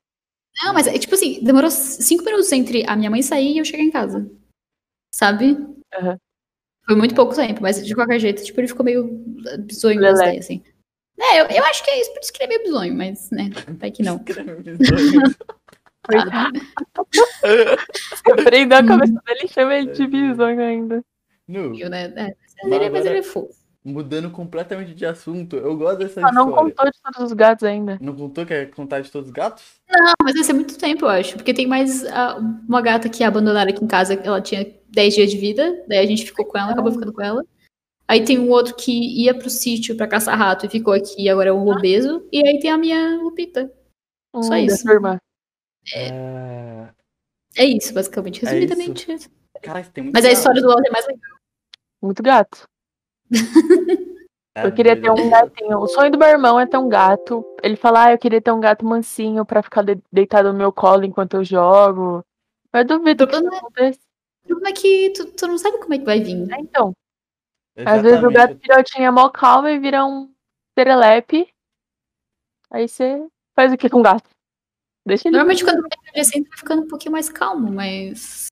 Não, mas é tipo assim, demorou cinco minutos entre a minha mãe sair e eu chegar em casa. Sabe? Aham. Foi muito pouco tempo, mas de qualquer jeito, tipo, ele ficou meio bizonho ideias, assim. É, eu, eu acho que é isso, por isso que ele é meio bizonho, mas, né, vai que não. Coitado. Você prendeu a cabeça dele e chama ele de bisonho ainda. Nu, Viu, né? É, mas, ele, mas ele é fofo. Mudando completamente de assunto, eu gosto dessa Só não história. contou de todos os gatos ainda. Não contou? Quer contar de todos os gatos? Não, mas vai ser muito tempo, eu acho. Porque tem mais ah, uma gata que abandonaram aqui em casa, ela tinha 10 dias de vida, daí a gente ficou com ela, acabou ficando com ela. Aí tem um outro que ia pro sítio pra caçar rato e ficou aqui, e agora é um obeso. E aí tem a minha Lupita. Só Hum, isso. da sua irmã. É... É isso, basicamente. É Resumidamente. isso. Cara, tem muito Mas a gato. história do Walter é mais legal. Muito gato. É, Eu queria ter um gatinho. O sonho do meu irmão é ter um gato. Ele fala, ah, eu queria ter um gato mansinho pra ficar de- deitado no meu colo enquanto eu jogo. Mas eu duvido que isso é- aconteça. O problema é que tu, tu não sabe como é que vai vir. É, Então, às vezes o Exatamente. gato filhotinho é mó calmo e vira um serelepe. Aí você faz o que com o gato? Deixa ele. Normalmente quando vai crescendo vai ficando um pouquinho mais calmo, mas.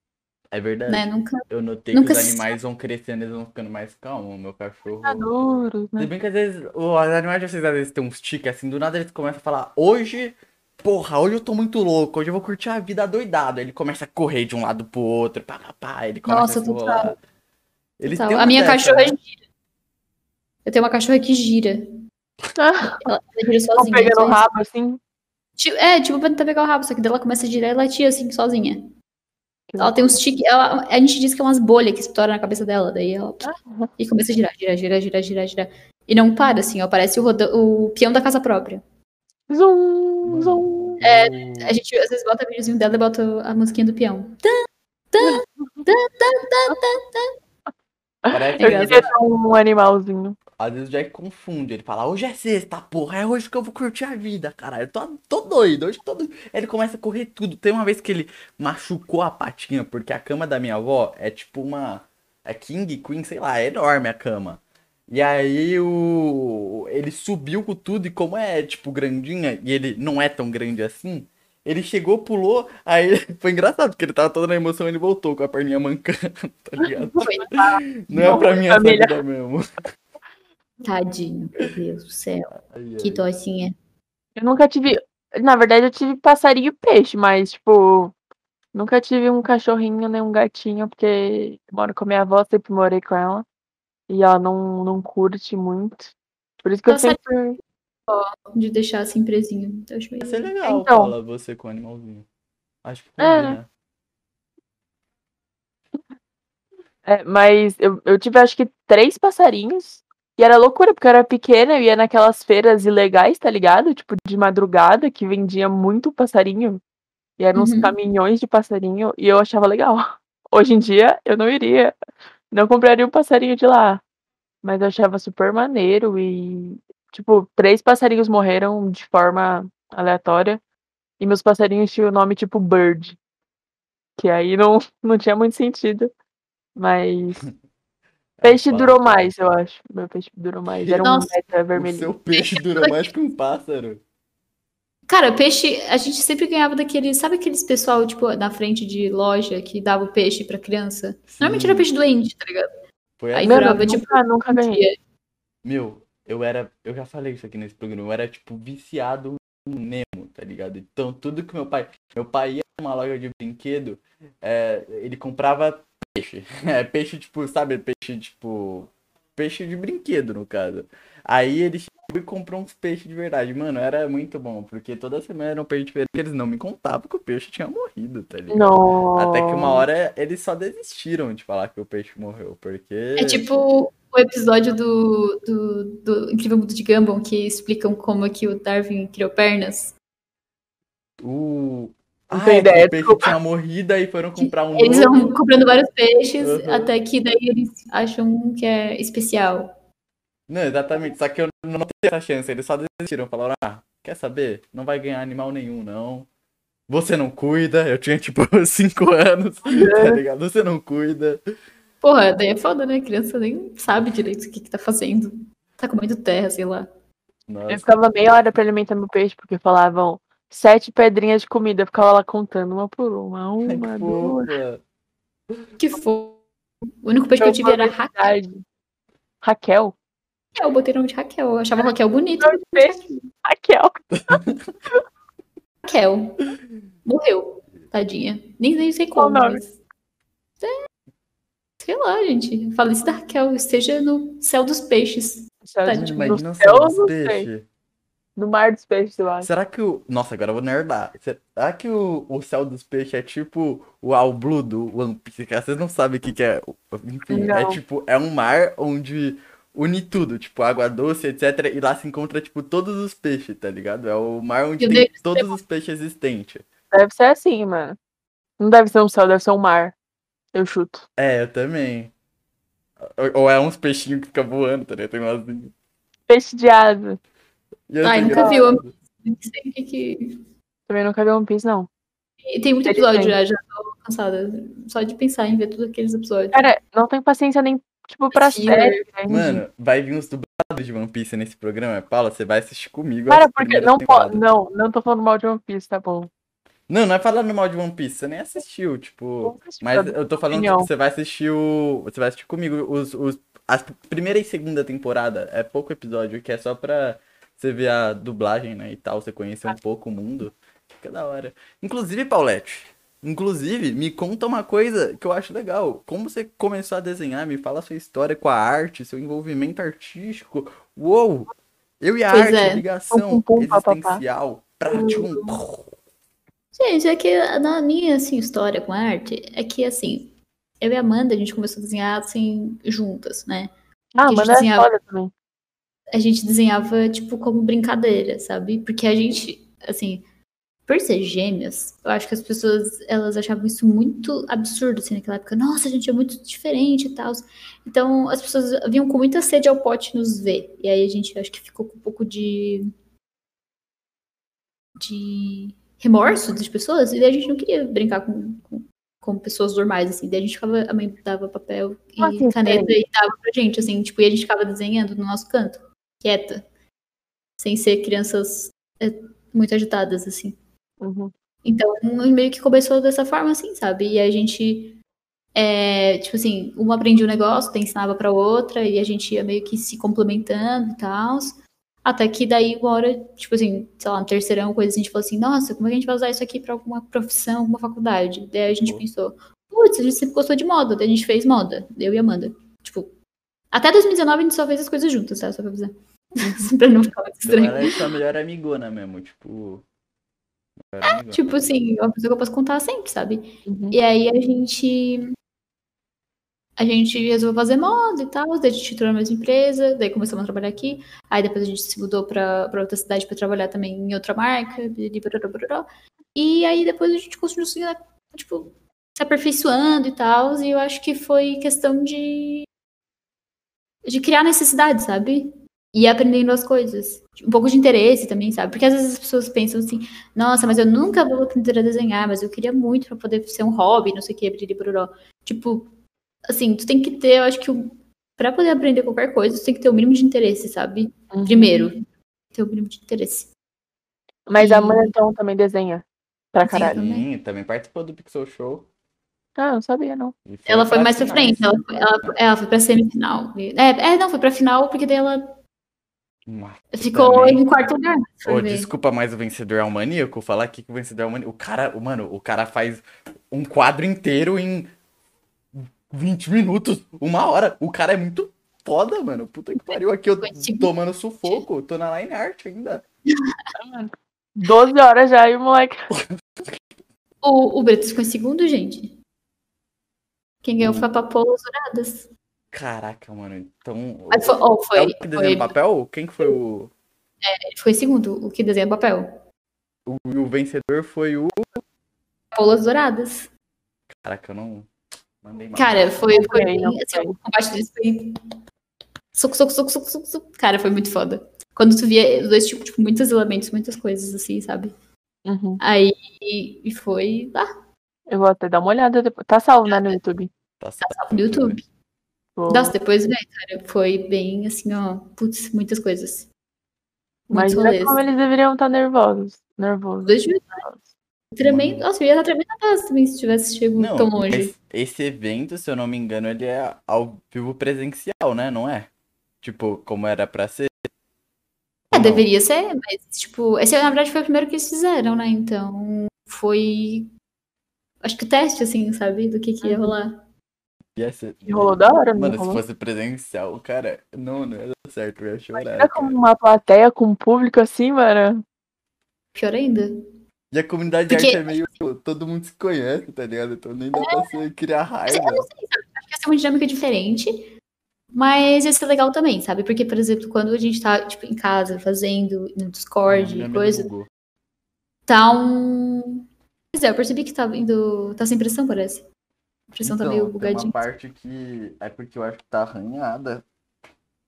É verdade. Né, nunca. Eu notei Nunca que os se- animais vão crescendo, eles vão ficando mais calmos. Meu cachorro. Se né? bem que às vezes os animais de vocês às vezes têm uns tiques assim, do nada eles começam a falar, hoje, porra, hoje eu tô muito louco, hoje eu vou curtir a vida doidado. Ele começa a correr de um lado pro outro, pá, pá, pá, ele começa Nossa, a se rolar. Eles Total. A minha dessa, cachorra né? gira. Eu tenho uma cachorra que gira. Ah, Ela, ela gira Estão sozinha. pegando o rabo assim. É, tipo pra tentar pegar o rabo, só que daí ela começa a girar e latir assim, sozinha. Ela tem uns tiques. Ela, a gente diz que é umas bolhas que estouram na cabeça dela. Daí ela. E começa a girar, girar, girar, girar, girar, girar. E não para, assim, ó. Parece o, roda- o peão da casa própria. Zum, zum. É, A gente às vezes bota o videozinho dela e bota a musiquinha do peão. Tá, tá, tá. Parece Eu que queria ter um animalzinho. Às vezes o Jack confunde, ele fala, hoje é sexta, porra, é hoje que eu vou curtir a vida, caralho, eu tô, tô doido, hoje. Aí Ele começa a correr tudo. Tem uma vez que ele machucou a patinha, porque a cama da minha avó é tipo uma. É King, Queen, sei lá, é enorme a cama. E aí o. Ele subiu com tudo, e como é tipo grandinha, e ele não é tão grande assim, ele chegou, pulou, aí foi engraçado, porque ele tava todo na emoção, ele voltou com a perninha mancando, tá ligado? Não é pra essa Família. vida mesmo. Tadinho, meu Deus do céu. Ai, Que ai. docinha. Eu nunca tive. Na verdade, eu tive passarinho e peixe, mas, tipo, nunca tive um cachorrinho nem um gatinho, porque eu moro com a minha avó, sempre morei com ela. E ela não, não curte muito. Por isso que eu Passarinho- sempre. De deixar assim presinho. Eu acho meio... Ia ser legal, Então. fala você com o animalzinho. Acho que É. É, mas eu, eu tive acho que três passarinhos. E era loucura, porque eu era pequena, eu ia naquelas feiras ilegais, tá ligado? Tipo, de madrugada, que vendia muito passarinho. E eram uns Uhum. caminhões de passarinho, e eu achava legal. Hoje em dia, eu não iria. Não compraria um passarinho de lá. Mas eu achava super maneiro e, tipo, três passarinhos morreram de forma aleatória. E meus passarinhos tinham o nome tipo Bird. Que aí não, não tinha muito sentido. Mas peixe um durou pássaro. mais, eu acho. Meu peixe durou mais. Era um Nossa. meta O vermelhinho. seu peixe dura mais que um pássaro. Cara, peixe, a gente sempre ganhava daqueles. Sabe aqueles pessoal, tipo, na frente de loja que dava o peixe pra criança? Normalmente era Sim. peixe doente, tá ligado? Foi Aí assim. Durava, eu tipo, nunca, nunca ganhei. Meu, eu era. Eu já falei isso aqui nesse programa. Eu era, tipo, viciado em Nemo, tá ligado? Então, tudo que meu pai. Meu pai ia numa loja de brinquedo, é, ele comprava peixe. É, peixe, tipo, sabe? Peixe, tipo. Peixe de brinquedo, no caso. Aí ele chegou e comprou uns peixes de verdade. Mano, era muito bom, porque toda semana era um peixe diferente. Eles não me contavam que o peixe tinha morrido, tá ligado? Não. Até que uma hora eles só desistiram de falar que o peixe morreu, porque. É tipo o episódio do, do, do Incrível Mundo de Gumball que explicam como é que o Darwin criou pernas. O. Não Ah, tenho é ideia, o peixe tinha morrido aí foram comprar um Eles novo. vão comprando vários peixes, Uhum. até que daí eles acham um que é especial. Não, exatamente. Só que eu não tenho essa chance. Eles só desistiram. Falaram, ah, quer saber? Não vai ganhar animal nenhum, não. Você não cuida. Eu tinha, tipo, 5 anos. Tá ligado? Você não cuida. Porra, daí é foda, né? A criança nem sabe direito o que, que tá fazendo. Tá comendo terra, sei lá. Eu Nossa. ficava meia hora pra alimentar meu peixe, porque falavam sete pedrinhas de comida. Eu ficava lá contando uma por uma. Ai, Uma, que duas. Que foi. O único peixe que eu tive era Raquel. Raquel. Raquel? Eu botei o nome de Raquel. Eu achava Raquel bonito. Raquel. Raquel. Morreu. Tadinha. Nem, nem sei Qual como, nome? mas. É, sei lá, gente. Falecida Raquel. Esteja no céu dos peixes. Tadinho. Imagina No o céu, céu dos não sei. peixes. No mar dos peixes, eu acho. Será que o. Nossa, agora eu vou nerdar. Será que o, o céu dos peixes é tipo o All Blue do One Piece? Cara, Vocês não sabem o que, que é. Enfim, é Não. tipo, é um mar onde une tudo, tipo, água doce, etc. E lá se encontra, tipo, todos os peixes, tá ligado? É o mar onde tem todos os peixes existentes. Deve ser assim, mano. Não deve ser um céu, deve ser um mar. Eu chuto. É, eu também. Ou, ou é uns peixinhos que ficam voando, tá ligado? Tem umas. Peixe de asa. E Ai, sei nunca vi o- Não sei o que que. Também nunca vi One Piece, não. E Tem muito episódio já, já tô cansada. Só de pensar em ver todos aqueles episódios. Cara, não tenho paciência nem, tipo, pra Sim, série. entende? Mano, vai vir uns dubladores de One Piece nesse programa, Paula, você vai assistir comigo. Cara, porque não pode. Não, não tô falando mal de One Piece, tá bom. Não, não é falando mal de One Piece, você nem assistiu, tipo. Mas eu tô falando que você vai assistir o. Você vai assistir comigo os, os, as primeira e segunda temporada. É pouco episódio, que é só pra você ver a dublagem, né? E tal, você conhecer um pouco o mundo. Fica da hora. Inclusive, Paulette. Inclusive, me conta uma coisa que eu acho legal. Como você começou a desenhar? Me fala a sua história com a arte, seu envolvimento artístico. Uou! Eu e a Pois arte, é. ligação Pum, pum, pá, pá, existencial. Pratum. Gente, é que na minha assim, história com arte, é que assim, eu e a Amanda, a gente começou a desenhar assim, juntas, né? Ah, a gente é desenhava- foda também. A gente desenhava, tipo, como brincadeira, sabe? Porque a gente, assim, por ser gêmeas, eu acho que as pessoas, elas achavam isso muito absurdo, assim, naquela época. Nossa, a gente é muito diferente e tal. Então, as pessoas vinham com muita sede ao pote nos ver. E aí a gente, acho que ficou com um pouco de... de remorso das pessoas. E a gente não queria brincar com, com, pessoas normais, assim. Daí a gente ficava, a mãe dava papel e Como assim, caneta diferente? e dava pra gente, assim. Tipo, e a gente ficava desenhando no nosso canto, quieta. Sem ser crianças é, muito agitadas, assim. Uhum. Então, meio que começou dessa forma, assim, sabe? E a gente, é, tipo assim, uma aprendia um negócio, outra ensinava pra outra, e a gente ia meio que se complementando e tal. Até que daí, uma hora, tipo assim, sei lá, no terceirão, coisa assim, a gente falou assim, nossa, como é que a gente vai usar isso aqui pra alguma profissão, alguma faculdade? Daí a gente Pô. pensou, putz, a gente sempre gostou de moda, daí a gente fez moda, eu e Amanda. Tipo, até 2019 a gente só fez as coisas juntas, tá? Só pra avisar. pra não ficar muito Então estranho. ela é sua melhor amigona mesmo, tipo. melhor amigona. Tipo assim, uma pessoa que eu posso contar sempre, sabe? Uhum. E aí a gente. A gente resolveu fazer moda e tal, daí a gente entrou na mesma empresa, daí começamos a trabalhar aqui. Aí depois a gente se mudou pra, pra outra cidade pra trabalhar também em outra marca. E aí depois a gente continuou assim, tipo, se aperfeiçoando e tal. E eu acho que foi questão de. de criar necessidade, sabe? E aprendendo as coisas. Um pouco de interesse também, sabe? Porque às vezes as pessoas pensam assim, nossa, mas eu nunca vou aprender a desenhar, mas eu queria muito pra poder ser um hobby, não sei o que, biriri, bororó. Tipo, assim, tu tem que ter, eu acho que pra poder aprender qualquer coisa, tu tem que ter o mínimo de interesse, sabe? Uhum. Primeiro, ter o mínimo de interesse. Mas a E- Amanda então também desenha. Pra Sim, caralho. também. Sim, também participou do Pixel Show. Ah, não sabia, não. e Ela foi mais pra frente, ela, foi- ela, ela foi pra semifinal. É, é, não, foi pra final, porque daí ela ficou também- em quarto lugar. ver. desculpa, mas o vencedor é um maníaco. Falar aqui que o vencedor é um maníaco. O cara, o- mano, o cara faz um quadro inteiro em 20 minutos, uma hora. O cara é muito foda, mano. Puta que pariu. Aqui eu segundo. tomando sufoco. Tô na line art ainda. 12 horas já e o moleque. O, o Bretos ficou em segundo, gente. Quem ganhou foi a Papolas Douradas. Caraca, mano. Então. Mas foi, oh, é foi, o que desenha foi- papel? Quem que foi o. ele ficou em segundo, o que desenha papel. O, o vencedor foi o. Papolas Douradas. Caraca, eu não. Mandei mal. Cara, foi, foi bem, assim, o combate deles foi. Soco, soco, soco, soco, soco, soco. Cara, foi muito foda. Quando tu via os dois, tipo, tipo, muitos elementos, muitas coisas, assim, sabe? Uhum. Aí e foi lá Eu vou até dar uma olhada depois. Tá salvo, né, no YouTube. Tá certo, no YouTube. Vou- Nossa, depois, velho, cara, foi bem assim, ó. Putz, muitas coisas. Muitos Imagina rolês. como eles deveriam estar nervosos. Nervosos. Dois dias tremendo. Nossa, eu ia estar tremendo na casa também se tivesse chego Não, tão longe. esse evento, se eu não me engano, ele é ao vivo presencial, né? Não é? Tipo, como era pra ser. É, não? deveria ser, mas, tipo, esse na verdade foi o primeiro que eles fizeram, né? Então, foi. Acho que o teste, assim, sabe? Do que, que ia Uhum. rolar. E rolou da hora, não Mano, se fosse presencial, cara, não, não ia dar certo, eu ia chorar. Imagina cara. como uma plateia com um público assim, mano. Pior ainda. E a comunidade de Porque- arte é meio. Todo mundo se conhece, tá ligado? Então nem dá pra você criar raiva. Eu não sei, sabe? Acho que ia ser uma dinâmica diferente. Mas ia ser legal também, sabe? Porque, por exemplo, quando a gente tá, tipo, em casa, fazendo, no Discord, amiga coisa, tá um. Pois é, eu percebi que tá indo. Tá sem pressão, parece. A pressão tá Então, meio tem bugadinha. uma parte que. É porque eu acho que tá arranhada.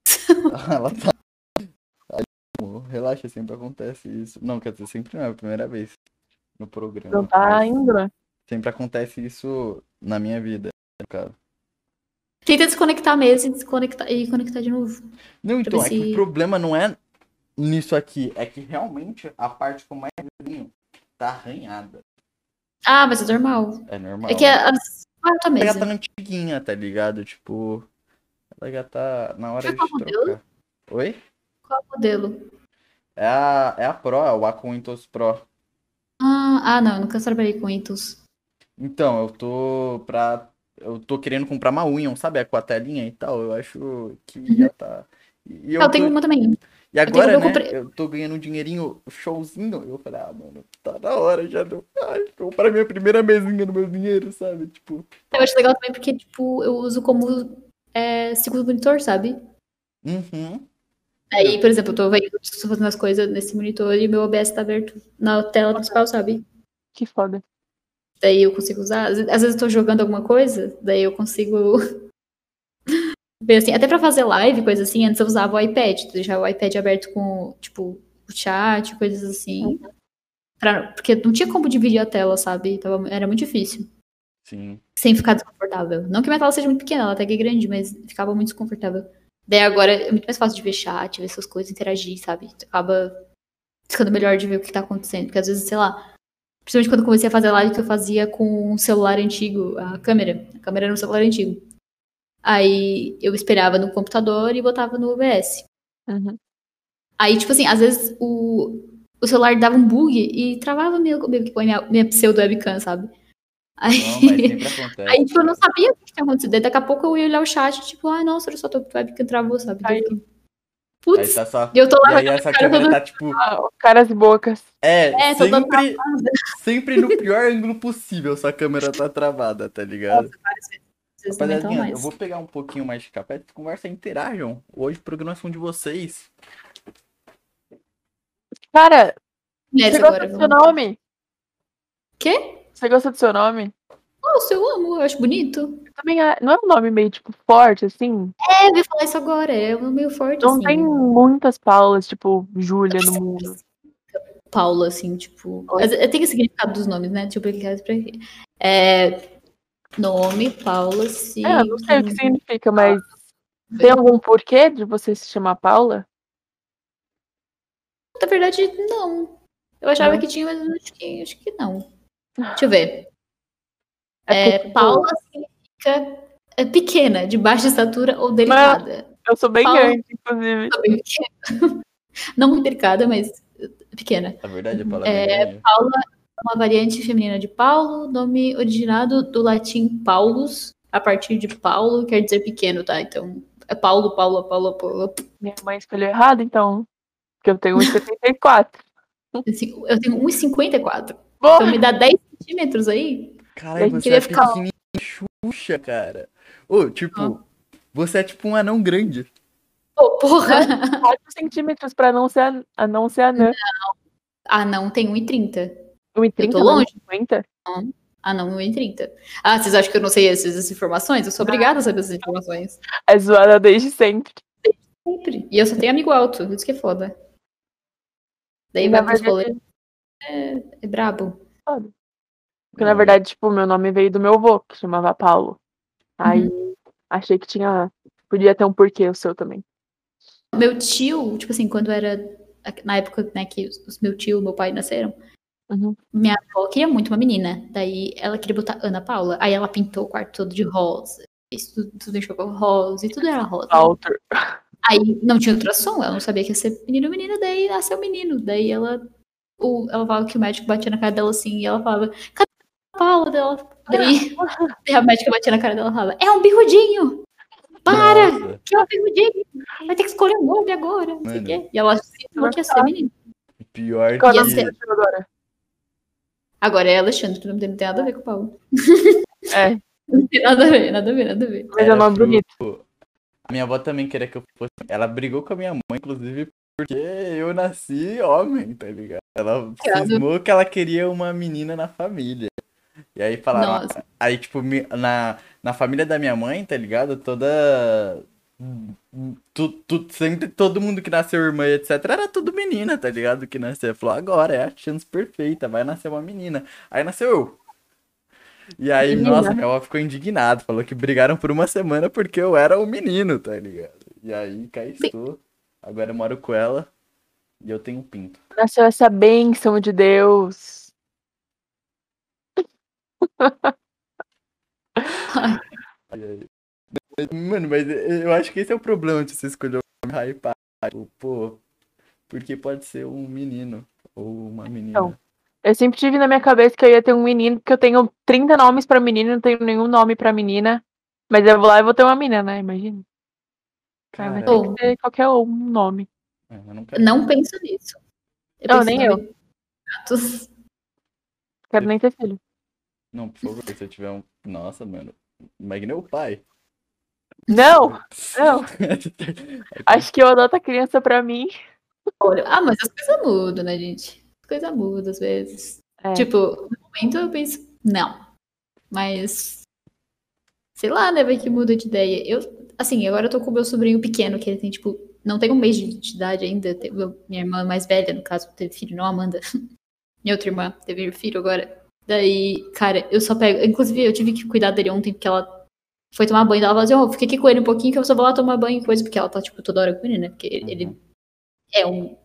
Ela tá. Relaxa, sempre acontece isso. Não, quer dizer, sempre não, é a primeira vez no programa. Não tá mas indo, né? Sempre acontece isso na minha vida, no caso. Tenta desconectar mesmo e desconectar e conectar de novo. Não, então, é que se- o problema não é nisso aqui. É que realmente a parte com mais tá arranhada. Ah, mas é normal. É normal. É que as. Ah, Ela já tá antiguinha, tá ligado? Tipo, ela já tá na hora Já de qual modelo? trocar. Oi? Qual modelo? É a, é a Pro, é o Aquintos Pro. Ah, ah, não, eu nunca trabalhei com Intus. Então, eu tô pra. Eu tô querendo comprar uma Union, sabe? É com a telinha e tal. Eu acho que já tá. E eu Ah, eu tenho tô- uma também. E agora, eu né? comprei- Eu tô ganhando um dinheirinho showzinho. Eu falei, ah, mano, tá na hora já. Deu... Ai, comprar minha primeira mesinha no meu dinheiro, sabe? Tipo. Eu acho legal também porque, tipo, eu uso como é, segundo monitor, sabe? Uhum. Aí, por exemplo, eu tô vendo, tô fazendo as coisas nesse monitor e meu OBS tá aberto na tela principal, sabe? Que foda. Daí eu consigo usar. Às às vezes eu tô jogando alguma coisa, daí eu consigo ver assim. Até pra fazer live, coisa assim, antes eu usava o iPad, deixava o iPad aberto com, tipo, o chat, coisas assim. Pra- porque não tinha como dividir a tela, sabe? Tava- era muito difícil. Sim. Sem ficar desconfortável. Não que minha tela seja muito pequena, ela até que é grande, mas ficava muito desconfortável. Daí agora é muito mais fácil de ver chat, ver essas coisas, interagir, sabe? Acaba ficando melhor de ver o que tá acontecendo. Porque às vezes, sei lá, principalmente quando eu comecei a fazer live que eu fazia com um celular antigo, a câmera. A câmera era um celular antigo. Aí eu esperava no computador e botava no OBS. Uhum. Aí, tipo assim, às vezes o, o celular dava um bug e travava meio, meio que com a minha, minha pseudo webcam, sabe? Aí, Não, aí, tipo, eu não sabia o que tinha acontecido. Daí daqui a pouco eu ia olhar o chat, tipo, ai, nossa, olha só, tua webcam travou, sabe? Eu Aí- Putz, Aí tá só. e eu tô E lá aí essa cara câmera toda- tá tipo. Ah, caras e bocas. É, É, sempre, sempre no pior ângulo possível sua câmera tá travada, tá ligado? vezes. Vocês Rapaziadinha, eu vou pegar um pouquinho mais de café, conversa, interajam. Hoje programação de vocês. Cara, Mulheres você gosta agora, do seu vamos. nome? Quê? Você gosta do seu nome? Nossa, eu amo, eu acho bonito. Também é- não é um nome meio, tipo, forte, assim? É, eu ia falar isso agora, é um meio forte, Não assim. tem muitas Paulas, tipo, Júlia no mundo. Paula, assim, tipo. É, Tem o significado dos nomes, né? Deixa eu isso pra. É. Nome, Paula, sim. É, não sei o que significa, mas tem algum porquê de você se chamar Paula? Na verdade, não. Eu achava Não? que tinha, mas eu acho que, acho que não. Deixa eu ver. É É, Paula significa é, pequena, de baixa estatura ou delicada. Eu sou bem Paula- grande, inclusive. Tá bem pequena. Não muito delicada, mas pequena. Na verdade, a palavra É, é. Paula é uma variante feminina de Paulo, nome originado do latim Paulus, a partir de Paulo, quer dizer pequeno, tá? Então, é Paulo, Paulo, Paulo, Paulo. Minha mãe escolheu errado, então. Porque eu tenho 1,74. Assim, Eu tenho 1,54. Porra! Então me dá 10 centímetros aí. Caralho, você queria é ficar- pequenininho Xuxa, cara. Ô, tipo, você é tipo um anão grande. Ô, porra! 4 centímetros pra não ser, a, a não ser anã. Ah, não, tem 1,30. 1,30? Eu tô longe. 1,50? Ah, não, 1,30. Ah, vocês acham que eu não sei essas, informações? Eu sou obrigada a saber essas informações. É zoada desde sempre. Sempre. E eu só tenho amigo alto, isso que é foda. Daí vai pros rolês, é, é brabo. Porque, na verdade, tipo, meu nome veio do meu avô, que chamava Paulo. Aí achei que tinha. Podia ter um porquê o seu também. Meu tio, tipo assim, quando era. Na época né, que os meu tio e meu pai nasceram, Uhum. minha avó queria muito uma menina. Daí ela queria botar Ana Paula. Aí ela pintou o quarto todo de rosa. Fez tudo, tudo enxugou rosa e tudo era rosa. Alter. Aí não tinha ultrassom, ela não sabia que ia ser menino ou menina, daí nasceu menino. Daí ela. O, ela falava que o médico batia na cara dela assim, e ela falava, cadê a Paula dela? Daí, a médica batia na cara dela e falava, é um birrudinho! Para! Nossa, Que é um birrudinho! Vai ter que escolher um nome agora, não sei o quê. E ela falou que ia ser menino. pior Qual que. ser- você achou agora? Agora é Alexandre, o dele não tem nada a ver com o Paulo. É, Não tem nada a ver, nada a ver, nada a ver. mas é um nome bonito. A minha avó também queria que eu fosse. Ela brigou com a minha mãe, inclusive, porque eu nasci homem, tá ligado? Ela cismou que ela queria uma menina na família. E aí falava. Nossa. Aí, tipo, na, na família da minha mãe, tá ligado? Toda. Tu, tu, sempre todo mundo que nasceu irmã etc. Era tudo menina, tá ligado? Que nasceu. Falou, agora é a chance perfeita, vai nascer uma menina. Aí nasceu eu. E aí, Menina. nossa, minha avó ficou indignada. Falou que brigaram por uma semana porque eu era o menino, tá ligado? E aí, cá estou. Agora eu moro com ela e eu tenho um pinto. Nasceu essa bênção de Deus. E aí- Mano, mas eu acho que esse é o problema de você escolher um nome hypado. Tipo, Pô, porque pode ser um menino ou uma menina. Então. Eu sempre tive na minha cabeça que eu ia ter um menino, porque eu tenho 30 nomes pra menino, não tenho nenhum nome pra menina. Mas eu vou lá e vou ter uma menina, né? Imagina. Aí vai Cara, ter que ter qualquer um nome. é, eu não. Não penso nisso. Não, penso nem em eu. gatos. Quero nem ter filho. Não, por favor, se eu tiver um. Nossa, mano. Imagina o pai. Não! Não! Acho que eu adoto a criança pra mim. Olha, ah, mas as coisas mudam, né, gente? As coisas mudam às vezes. É. Tipo, no momento eu penso, não. Mas, sei lá, né, vai que muda de ideia. Eu, assim, agora eu tô com o meu sobrinho pequeno, que ele tem, tipo, não tem um mês de, de idade ainda. Minha irmã mais velha, no caso, teve filho, não Amanda. minha outra irmã teve filho agora. Daí, cara, eu só pego. Inclusive, eu tive que cuidar dele ontem, porque ela foi tomar banho. Ela falou assim: Ó, fica aqui com ele um pouquinho que eu só vou lá tomar banho e coisa, porque ela tá, tipo, toda hora com ele, né? Porque ele, ele Uhum. é um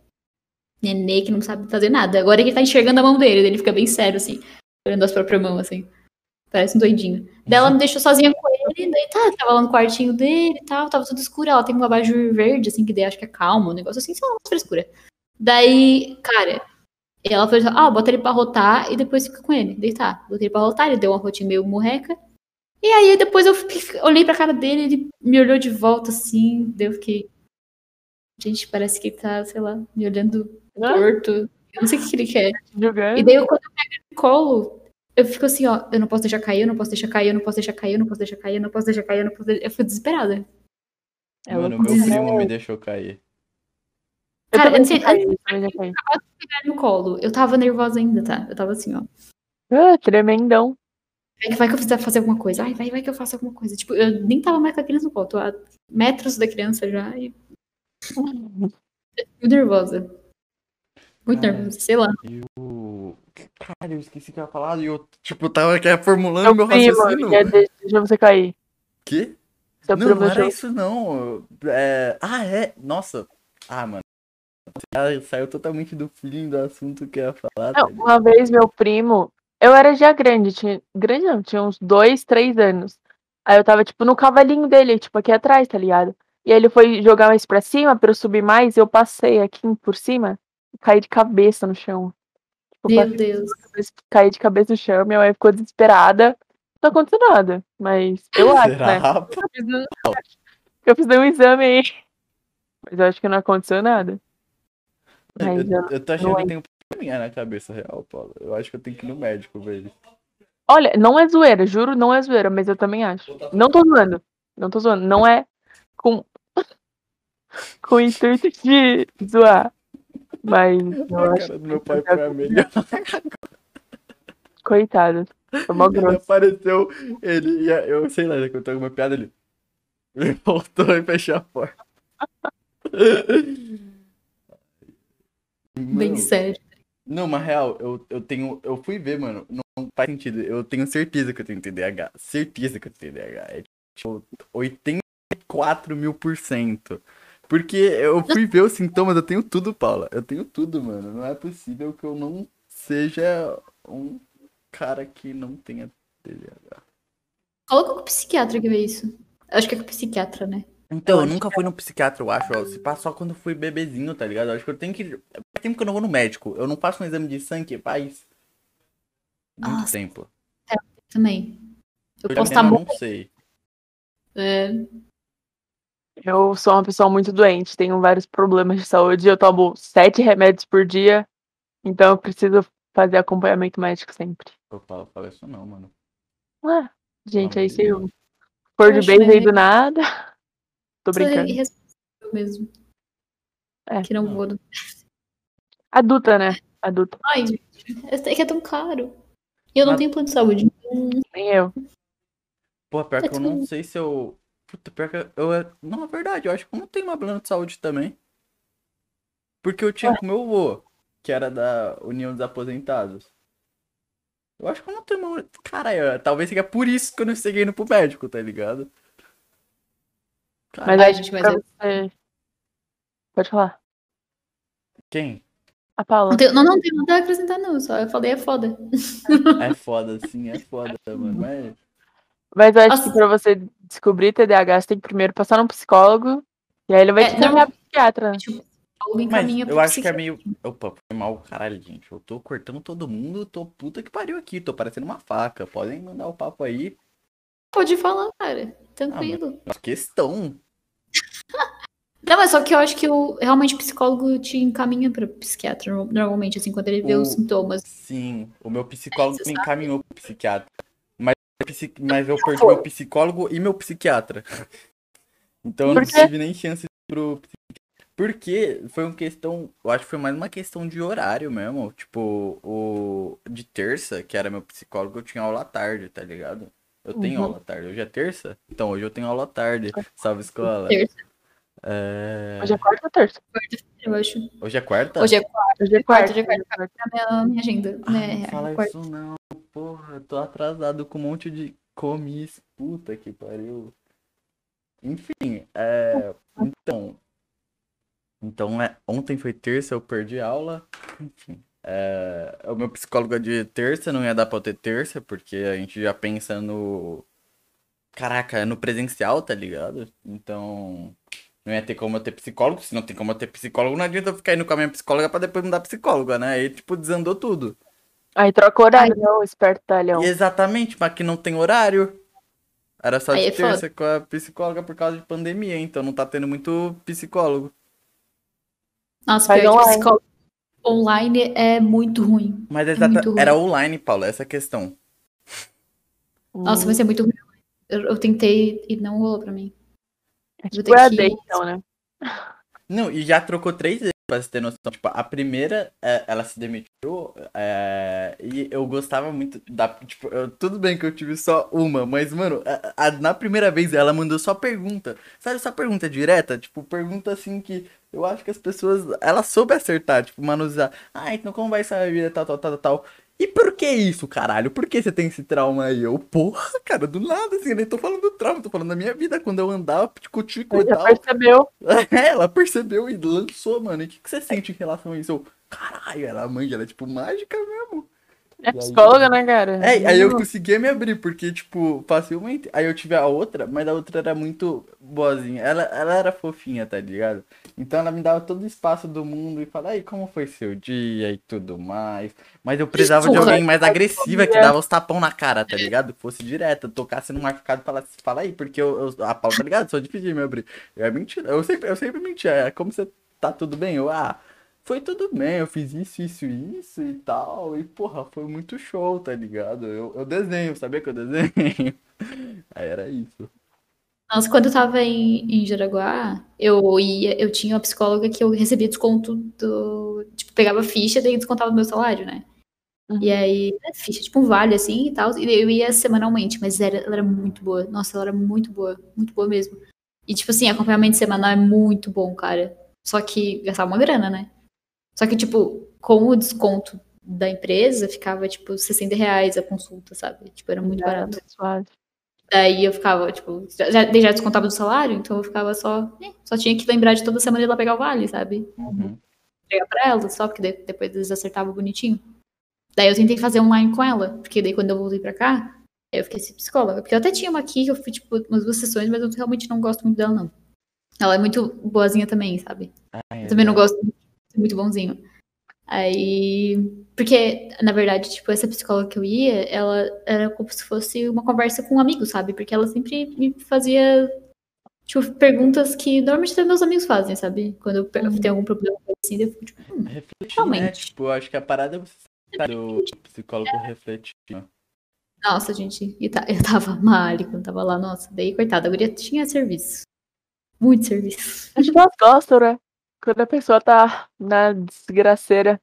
nenê que não sabe fazer nada. Agora ele tá enxergando a mão dele, ele fica bem sério, assim, olhando as próprias mãos, assim. Parece um doidinho. Daí ela me deixou sozinha com ele, daí tá, tava lá no quartinho dele e tal, tava tudo escuro. Ela tem um abajur verde, assim, que daí acho que é calmo, um negócio assim, sei lá, uma frescura. Daí, cara, ela falou assim, ah, bota ele pra rotar e depois fica com ele. Daí tá, botei ele pra rotar, ele deu uma rotinha meio murreca. E aí depois eu fiquei- olhei pra cara dele, ele me olhou de volta, assim, daí eu fiquei... Gente, parece que ele tá, sei lá, me olhando torto. Eu não sei o que, que ele quer. julgando. E daí, eu, quando eu pego no colo, eu fico assim, ó, eu não posso deixar cair, eu não posso deixar cair, eu não posso deixar cair, eu não posso deixar cair, eu não posso deixar cair, eu não posso deixar... Eu fico desesperada. É Mano, meu primo me deixou cair. Eu Cara, já caí, eu já caí. Pegar ele no colo. Eu tava nervosa ainda, tá? Eu tava assim, ó. Ah, tremendão. Vai que, vai que eu precisar fazer alguma coisa. Ai, vai, vai que eu faço alguma coisa. Tipo, eu nem tava mais com a criança no colo. Tô a metros da criança já e muito nervosa. Muito Cara. nervosa, sei lá. Eu. Cara, eu esqueci o que eu ia falar e eu, tipo, tava aqui formulando Seu meu primo, raciocínio. deixa você cair. Quê? Seu Não, não era isso não. É... Ah, é? Nossa. Ah, mano. Saiu totalmente do feeling do assunto que eu ia falar. Não, uma vez meu primo, eu era já grande, tinha, grande não, tinha uns dois, três anos. Aí eu tava, tipo, no cavalinho dele, tipo, aqui atrás, tá ligado? E aí ele foi jogar mais pra cima pra eu subir mais, e eu passei aqui por cima e caí de cabeça no chão. Tipo, eu Meu Deus. caí de cabeça no chão, minha mãe ficou desesperada. Não aconteceu nada, mas eu acho, né? Eu fiz, um, eu fiz um exame aí. Mas eu acho que não aconteceu nada. Mas eu- Eu, eu tô achando que tenho um probleminha na cabeça real, Paulo. Eu acho que eu tenho que ir no médico, velho. Olha, não é zoeira, juro, não é zoeira, mas eu também acho. Não tô zoando. Não tô zoando. Não é com. com o intuito de zoar. Mas eu A acho cara do meu pai foi a melhor. coitado. Foi mó Ele grosso. apareceu, ele ia, eu sei lá, ele contou alguma piada ali. Ele voltou e fechou a porta. Bem Mano, sério. Não, mas real, eu, eu tenho. Eu fui ver, mano. Não faz sentido. Eu tenho certeza que eu tenho TDAH. Certeza que eu tenho TDAH. É tipo 84 mil por cento. Porque eu fui ver os sintomas, eu tenho tudo, Paula. Eu tenho tudo, mano. Não é possível que eu não seja um cara que não tenha TDAH. Coloca com o psiquiatra que vê isso. Acho que é com o psiquiatra, né? Então, eu nunca fui no psiquiatra, eu acho. ó. Se passa só quando eu fui bebezinho, tá ligado? Eu acho que eu tenho que. Faz tempo que eu não vou no médico. Eu não faço um exame de sangue faz. Muito Nossa. tempo. Também. Eu Eu posso estar não muito. sei. É, Eu sou uma pessoa muito doente, tenho vários problemas de saúde. Eu tomo sete remédios por dia. Então eu preciso fazer acompanhamento médico sempre. Eu falo, falo isso não, mano. Ah, gente, Pelo aí se eu for Eu de bem aí do nada. Tô sou brincando. irresponsável mesmo. É. Que não Não. vou. Adulta, né? Adulta. Ai, gente, é que é tão caro. E eu não Mas- tenho plano de saúde. Nem eu. Pô, pior que eu não tudo- sei se eu. Puta, pior que eu. Não, é verdade, eu acho que eu não tenho uma plano de saúde também. Porque eu tinha com meu avô, que era da União dos Aposentados. Eu acho que eu não tenho uma. Cara, talvez seja por isso que eu não cheguei indo pro médico, tá ligado? Mas Ai, aí, gente, mas pra você... Pode falar. Quem? A Paula. Não, tem- não, não tem nada a acrescentar, não. Só eu falei é foda. É foda, sim, é foda, mano. Mas. Mas eu acho Nossa. que pra você descobrir TDAH, você tem que primeiro passar num psicólogo. E aí ele vai É, te não. encaminhar pro psiquiatra. Tipo, algo Mas eu acho que é meio. Opa, foi mal, caralho, gente. Eu tô cortando todo mundo, tô puta que pariu aqui, tô parecendo uma faca. Podem mandar o papo aí. Pode falar, cara. Ah, Tranquilo. Mas questão. Não, mas só que eu acho que o, realmente o psicólogo te encaminha pra psiquiatra, no- normalmente, assim, quando ele vê O- os sintomas. Sim, o meu psicólogo você me encaminhou pro psiquiatra. Mas, mas eu perdi meu psicólogo e meu psiquiatra. Então eu não tive nem chance pro psiquiatra. Porque foi uma questão. Eu acho que foi mais uma questão de horário mesmo. Tipo, o. De terça, que era meu psicólogo, eu tinha aula à tarde, tá ligado? Eu tenho Uhum. aula tarde. Hoje é terça? Então hoje eu tenho aula tarde. Salve escola. Terça. É... Hoje é quarta ou terça? Eu acho. Hoje é quarta? Hoje é quarta, Hoje é quarta, quarta. hoje é quarta. na minha, minha agenda. Ah, né? não fala quarta. isso não, porra, eu tô atrasado com um monte de comis, puta que pariu. Enfim, é, então, então é, ontem foi terça, eu perdi aula, enfim, é, o meu psicólogo é de terça, não ia dar pra eu ter terça, porque a gente já pensa no, caraca, é no presencial, tá ligado? Então, não ia ter como eu ter psicólogo, se não tem como eu ter psicólogo, não adianta eu ficar indo com a minha psicóloga pra depois não dar psicóloga, né? Aí, tipo, desandou tudo. Aí troca o horário, né, o esperto talhão. E exatamente, mas que não tem horário. Era só Aí de é foda. terça com a psicóloga por causa de pandemia, então não tá tendo muito psicólogo. Nossa, pior que psicólogo online é muito ruim. Mas É exata... muito ruim. era online, Paulo, essa é questão. Nossa, vai ser muito ruim. Eu, eu tentei e não rolou pra mim. é tipo ter EAD, que- então, né? Não, e já trocou três vezes, pra você ter noção. Tipo, a primeira, é, ela se demitiu, é, e eu gostava muito da. Tipo, eu- tudo bem que eu tive só uma, mas, mano, a- a- na primeira vez ela mandou só pergunta. Sabe, só pergunta direta? Tipo, pergunta assim que eu acho que as pessoas. Ela soube acertar, tipo, manusear. Ah, então como vai ser a vida, tal, tal, tal, tal. E por que isso, caralho? Por que você tem esse trauma aí? Eu, porra, cara, do nada, assim, eu nem tô falando do trauma, tô falando da minha vida, quando eu andava, tipo, tico e Ela tal. percebeu. É, ela percebeu e lançou, mano. E o que, que você sente em relação a isso? Eu, caralho, ela manja, ela é tipo mágica mesmo. É aí- psicóloga, né, cara? É, aí eu consegui me abrir, porque, tipo, facilmente. Aí eu tive a outra, mas a outra era muito boazinha. Ela, ela era fofinha, tá ligado? Então ela me dava todo o espaço do mundo e falava, aí, como foi seu dia e tudo mais. Mas eu precisava de Porra. alguém mais agressiva que dava os tapão na cara, tá ligado? Fosse direta, tocasse no machucado e falasse, fala aí, porque eu, eu a pau, tá ligado? Difícil de me abrir. É mentira, eu sempre, eu sempre mentia. É como você tá tudo bem? Eu, ah, foi tudo bem, eu fiz isso, isso, isso e tal. E, porra, foi muito show, tá ligado? Eu, eu desenho, sabia que eu desenho? Aí era isso. Nossa, quando eu tava em, em Jaraguá, eu ia, eu tinha uma psicóloga que eu recebia desconto do. Tipo, pegava ficha, daí descontava do meu salário, né? Uhum. E aí, né, ficha, tipo um vale assim e tal. E eu ia semanalmente, mas era, ela era muito boa. Nossa, ela era muito boa, muito boa mesmo. E, tipo assim, acompanhamento semanal é muito bom, cara. Só que gastava uma grana, né? Só que, tipo, com o desconto da empresa, ficava, tipo, 60 reais a consulta, sabe? Tipo, era muito era barato. suave. Daí eu ficava, tipo, já, já, descontava do salário, então eu ficava só. eh, Só tinha que lembrar de toda semana ir lá pegar o vale, sabe? Uhum. Pegar pra ela, só porque de- depois eles acertavam bonitinho. Daí eu tentei fazer online com ela, porque daí quando eu voltei pra cá, eu fiquei sem psicóloga. Porque eu até tinha uma aqui, que eu fui, tipo, umas duas sessões, mas eu realmente não gosto muito dela, não. Ela é muito boazinha também, sabe? Ai, Eu também não gosto muito, muito bonzinho. Aí. Porque, na verdade, tipo, essa psicóloga que eu ia, ela era como se fosse uma conversa com um amigo, sabe? Porque ela sempre me fazia, tipo, perguntas que normalmente até meus amigos fazem, sabe? Quando eu Uhum. tenho algum problema assim, eu fico, tipo, hum, Refletir, né? Realmente. Tipo, eu acho que a parada é você saber do psicólogo refletir. né? nossa, gente, tá- eu tava mal quando tava lá, nossa, daí, coitada, a guria tinha serviço. Muito serviço. A gente gosta, né? Quando a pessoa tá na desgraceira.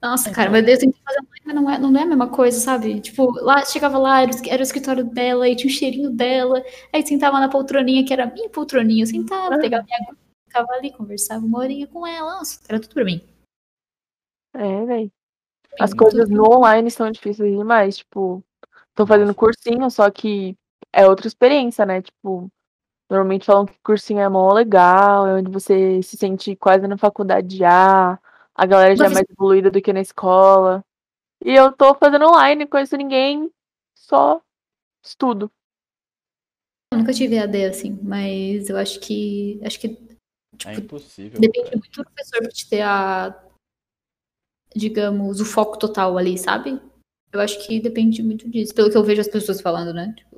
Nossa, cara, mas eu tentei fazer mas não é, não é a mesma coisa, sabe? Tipo, lá, chegava lá, era, o- era o escritório dela, e tinha o cheirinho dela, aí sentava na poltroninha, que era a minha poltroninha, eu sentava, Ah. pegava minha água, ficava ali, conversava uma horinha com ela, nossa, era tudo pra mim. É, velho. As Sim, coisas no online são difíceis demais, tipo, tô fazendo cursinho, só que é outra experiência, né? Tipo, normalmente falam que cursinho é mó legal, é onde você se sente quase na faculdade já, a galera já é Mas- mais evoluída do que na escola. E eu tô fazendo online, não conheço ninguém, só estudo. Eu nunca tive AD assim, mas eu acho que. Acho que É impossível. depende cara. muito do professor pra te ter a. Digamos, o foco total ali, sabe? Eu acho que depende muito disso, pelo que eu vejo as pessoas falando, né? Tipo,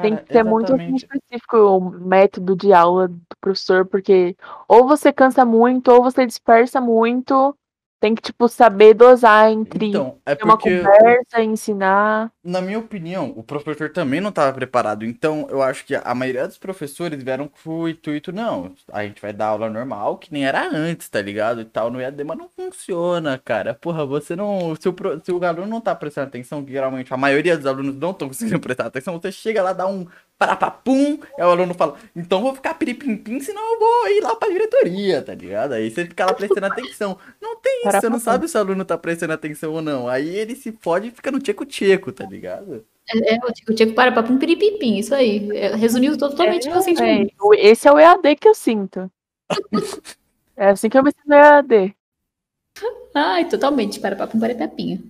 Tem Cara, que ser muito assim, exatamente. específico o método de aula do professor, porque ou você cansa muito, ou você dispersa muito. Tem que, tipo, saber dosar entre Então, é ter uma conversa ensinar. na minha opinião, o professor também não estava preparado. Então, eu acho que a maioria dos professores vieram com o intuito, não, a gente vai dar aula normal, que nem era antes, tá ligado? E tal, no EAD, mas não funciona, cara. Porra, você não. Se o, se o aluno não tá prestando atenção, que geralmente a maioria dos alunos não estão conseguindo prestar atenção, você chega lá, dá um parapapum, aí o aluno fala, então vou ficar piripimpim, senão eu vou ir lá pra diretoria, tá ligado? Aí você fica lá prestando atenção. Não tem isso, você não sabe se o aluno tá prestando atenção ou não. Aí ele se fode e fica no tcheco-tcheco, tá ligado? é, é, o Tico para para um piripipim, isso aí. É, resumiu totalmente o meu sentimento. É, o- esse é o EAD que eu sinto. é assim que eu me sinto no EAD. Ai, totalmente, para para um parapapinha.